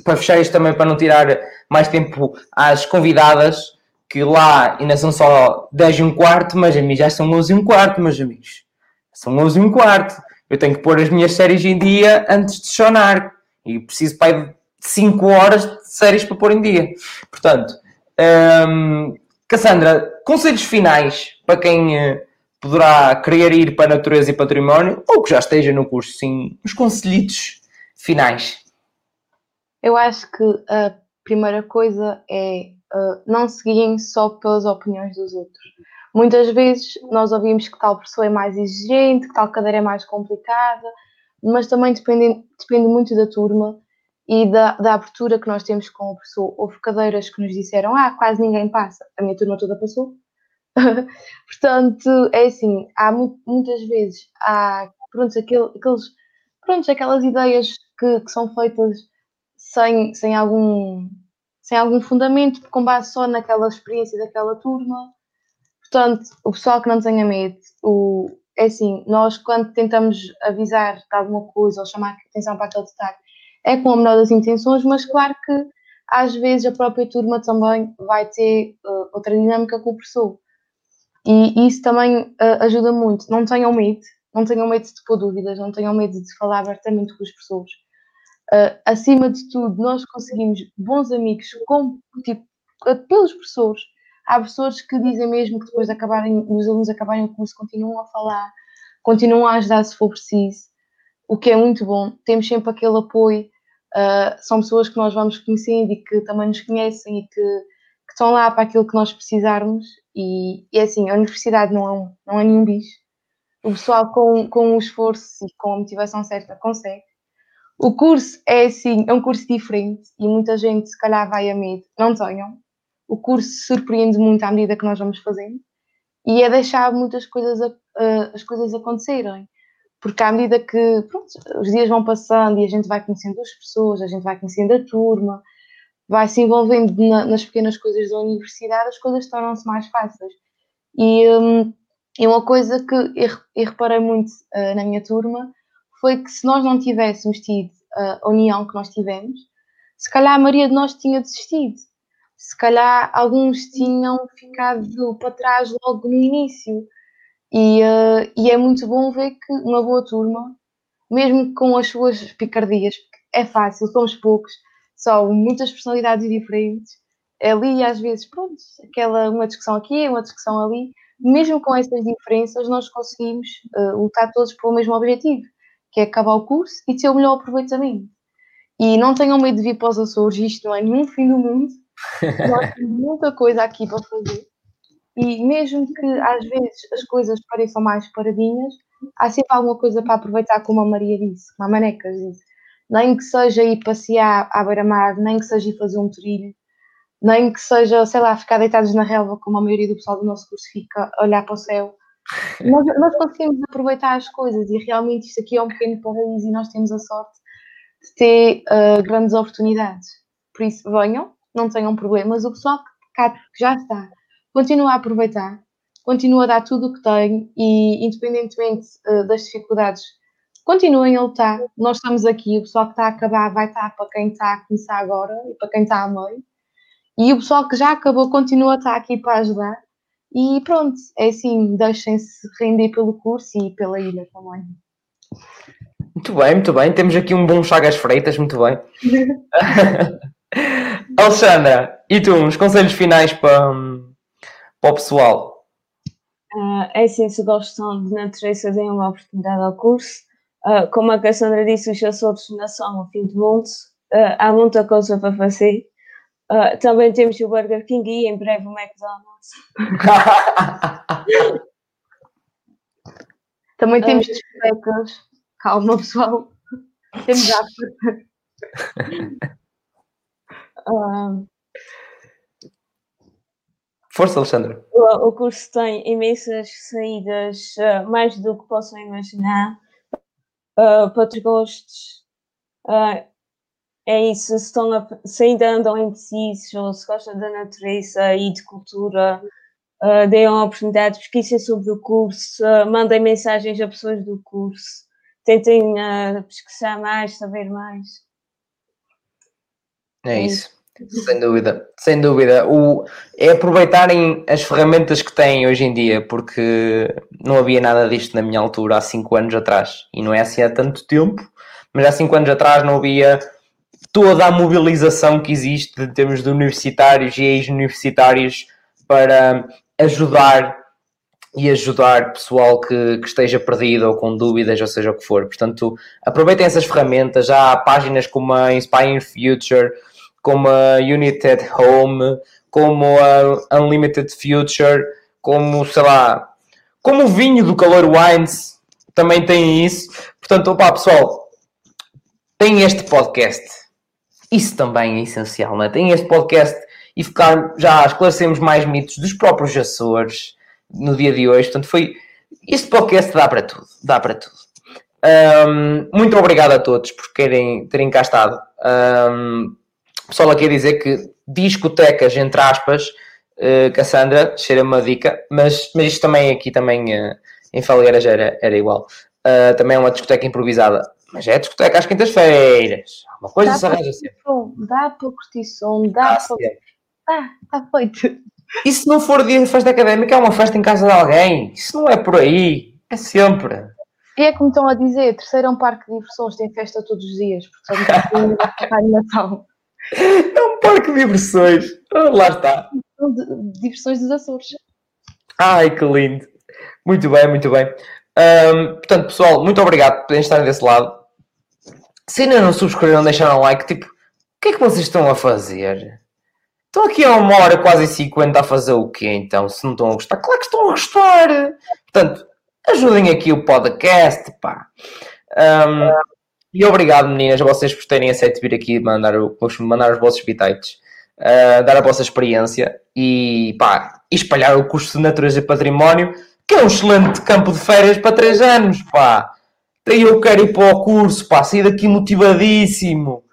para fechar isto também, para não tirar mais tempo às convidadas, que lá ainda são só 10 e um quarto, mas a mim já são 11 e um quarto, meus amigos. São 11 e um quarto. Eu tenho que pôr as minhas séries em dia antes de sonar. E preciso aí de 5 horas de séries para pôr em dia. Portanto, hum, Cassandra, conselhos finais para quem eh, poderá querer ir para a natureza e património, ou que já esteja no curso, sim, uns conselhitos finais. Eu acho que a primeira coisa é uh, não seguirem só pelas opiniões dos outros. Muitas vezes nós ouvimos que tal pessoa é mais exigente, que tal cadeira é mais complicada, mas também depende, depende muito da turma e da, da abertura que nós temos com a pessoa. Houve cadeiras que nos disseram, ah, quase ninguém passa. A minha turma toda passou. Portanto, é assim, há mu- muitas vezes há pronto, aquele, aqueles, pronto, aquelas ideias que, que são feitas sem, sem, algum, sem algum fundamento, com base só naquela experiência daquela turma. Portanto, o pessoal que não tenha medo, o, é assim, nós quando tentamos avisar de alguma coisa ou chamar atenção para aquele detalhe, é com a menor das intenções, mas claro que às vezes a própria turma também vai ter uh, outra dinâmica com o professor. E isso também uh, ajuda muito. Não tenham medo, não tenham medo de pôr dúvidas, não tenham medo de falar abertamente com os professores. Uh, acima de tudo, nós conseguimos bons amigos com, tipo, uh, pelos professores. Há professores que dizem mesmo que depois de acabarem, os alunos acabarem o curso, continuam a falar, continuam a ajudar se for preciso, o que é muito bom. Temos sempre aquele apoio. Uh, são pessoas que nós vamos conhecendo e que também nos conhecem e que, que estão lá para aquilo que nós precisarmos. E, e é assim, a universidade não é, um, não é nenhum bicho. O pessoal com, com o esforço e com a motivação certa consegue. O curso é assim, é um curso diferente e muita gente se calhar vai a medo. Não tenham. O curso surpreende muito à medida que nós vamos fazendo e é deixar muitas coisas, as coisas acontecerem. Porque à medida que pronto, os dias vão passando e a gente vai conhecendo as pessoas, a gente vai conhecendo a turma, vai se envolvendo na- nas pequenas coisas da universidade, as coisas tornam-se mais fáceis. E, hum, e uma coisa que eu, re- eu reparei muito ah, na minha turma foi que se nós não tivéssemos tido ah, a união que nós tivemos, se calhar a maioria de nós tinha desistido. se calhar alguns tinham ficado para trás logo no início. E, uh, e é muito bom ver que uma boa turma, mesmo com as suas picardias, é fácil, somos poucos, são muitas personalidades diferentes. Ali, às vezes, pronto, aquela, uma discussão aqui, uma discussão ali, mesmo com essas diferenças, nós conseguimos uh, lutar todos pelo mesmo objetivo, que é acabar o curso e ter o melhor aproveitamento. E não tenham medo de vir para os Açores, isto não é nenhum fim do mundo. Nós temos muita coisa aqui para fazer. E mesmo que às vezes as coisas pareçam mais paradinhas, há sempre alguma coisa para aproveitar, como a Maria disse, como a Manecas disse. Nem que seja ir passear à beira-mar, nem que seja ir fazer um trilho, nem que seja, sei lá, ficar deitados na relva, como a maioria do pessoal do nosso curso fica, olhar para o céu. Nós, nós conseguimos aproveitar as coisas e realmente isto aqui é um pequeno paraíso e nós temos a sorte de ter uh, grandes oportunidades. Por isso, venham, não tenham problemas. O pessoal que cá já está continua a aproveitar, continua a dar tudo o que tem e, independentemente uh, das dificuldades, continuem a lutar. Nós estamos aqui, o pessoal que está a acabar vai estar para quem está a começar agora e para quem está a meio. E o pessoal que já acabou continua a estar aqui para ajudar. E pronto, é assim, deixem-se render pelo curso e pela ilha também. Muito bem, muito bem. Temos aqui um bom Chagas Freitas, muito bem. Alexandra, e tu, uns conselhos finais para, para o pessoal? Uh, é assim, se gostam de natureza, deem uma oportunidade ao curso. Uh, como a Cassandra disse, os Açores não são o fim do mundo. Uh, há muita coisa para fazer. Uh, também temos o Burger King e em breve o McDonald's. também temos discotecas. Calma, pessoal. Temos uh, Força, Alexandre. O, o, curso tem imensas saídas, uh, mais do que possam imaginar, uh, para outros gostos. Uh, é isso, se, estão a, se ainda andam indecisos ou se gostam da natureza e de cultura, uh, deem a oportunidade, pesquisem sobre o curso, uh, mandem mensagens a pessoas do curso, tentem pesquisar mais, saber mais. É, é isso. Sem dúvida, sem dúvida. O, é aproveitarem as ferramentas que têm hoje em dia, porque não havia nada disto na minha altura há 5 anos atrás. E não é assim há tanto tempo, mas há 5 anos atrás não havia toda a mobilização que existe em termos de universitários e ex-universitários para ajudar e ajudar pessoal que, que, esteja perdido ou com dúvidas, ou seja o que for. Portanto, aproveitem essas ferramentas. Já há páginas como a Inspiring Future, como a United Home, como a Unlimited Future, como, sei lá, como o vinho do Calor Wines, também tem isso. Portanto, opá, pessoal, tem este podcast isso também é essencial, não é? Tem este podcast e ficar, já esclarecemos mais mitos dos próprios Açores no dia de hoje. Portanto, foi. Este podcast dá para tudo, dá para tudo. Um, muito obrigado a todos por querem, terem cá estado. Um, pessoal aqui a dizer que discotecas, entre aspas, uh, Cassandra, cheira uma dica, mas, mas isto também aqui também uh, em Falgueiras era, era igual. Uh, também é uma discoteca improvisada, mas é discoteca às quintas-feiras. Uma coisa se arranja sempre. Som, dá para curtir som, dá para. Ah, está feito. E se não for dia de festa académica, é uma festa em casa de alguém. Isso não é por aí. É sempre. E é como estão a dizer, terceiro é um parque de diversões, tem festa todos os dias, portanto, Natal. É um parque de diversões. Ah, lá está. Diversões dos Açores. Ai, que lindo. Muito bem, muito bem. Um, portanto, pessoal, muito obrigado por poderem estar desse lado se ainda não subscreveram, deixaram like, tipo, o que é que vocês estão a fazer? Estão aqui há uma hora, quase 50, a fazer o quê então? Se não estão a gostar? Claro que estão a gostar! Portanto, ajudem aqui o podcast, pá. Um, e obrigado, meninas, a vocês por terem aceito vir aqui mandar, mandar os vossos bitites, uh, dar a vossa experiência e, pá, espalhar o curso de Natureza e Património, que é um excelente campo de férias para 3 anos, pá. Eu quero ir para o curso, pá, sair daqui motivadíssimo.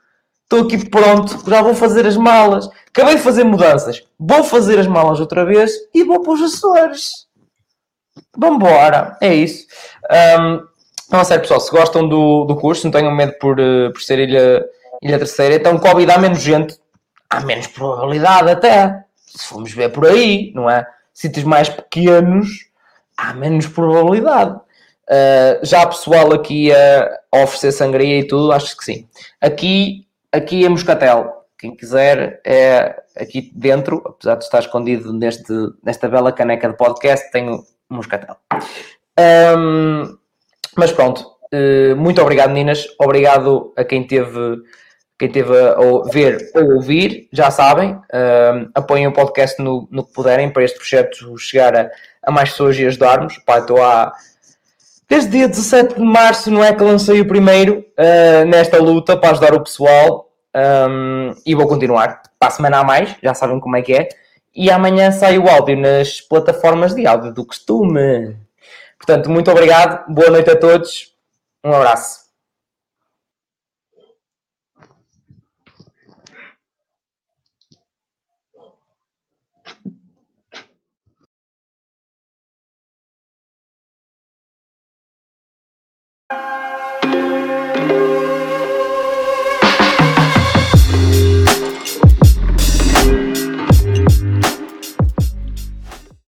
Estou aqui pronto, já vou fazer as malas. Acabei de fazer mudanças. Vou fazer as malas outra vez e vou para os Açores. Vambora, é isso. Um, não, sério, pessoal, se gostam do, do curso, não tenham medo por, uh, por ser ilha, ilha Terceira, então Covid há menos gente. há menos probabilidade até. Se formos ver por aí, não é? Sítios mais pequenos, há menos probabilidade. Uh, já pessoal aqui a, oferecer sangria e tudo, acho que sim. Aqui, aqui em Moscatel, quem quiser, é aqui dentro, apesar de estar escondido neste, nesta bela caneca de podcast, tenho moscatel. Um, mas pronto, uh, muito obrigado, meninas. Obrigado a quem teve, quem teve a ver ou ouvir. Já sabem, apoiem o podcast no, no que puderem para este projeto chegar a, a mais pessoas e ajudarmos. Pá, estou há Desde dia 17 de março, não é que lancei o primeiro uh, nesta luta para ajudar o pessoal um, e vou continuar. Para a semana a mais, já sabem como é que é. E amanhã sai o áudio nas plataformas de áudio do costume. Portanto, muito obrigado, boa noite a todos, um abraço. Thank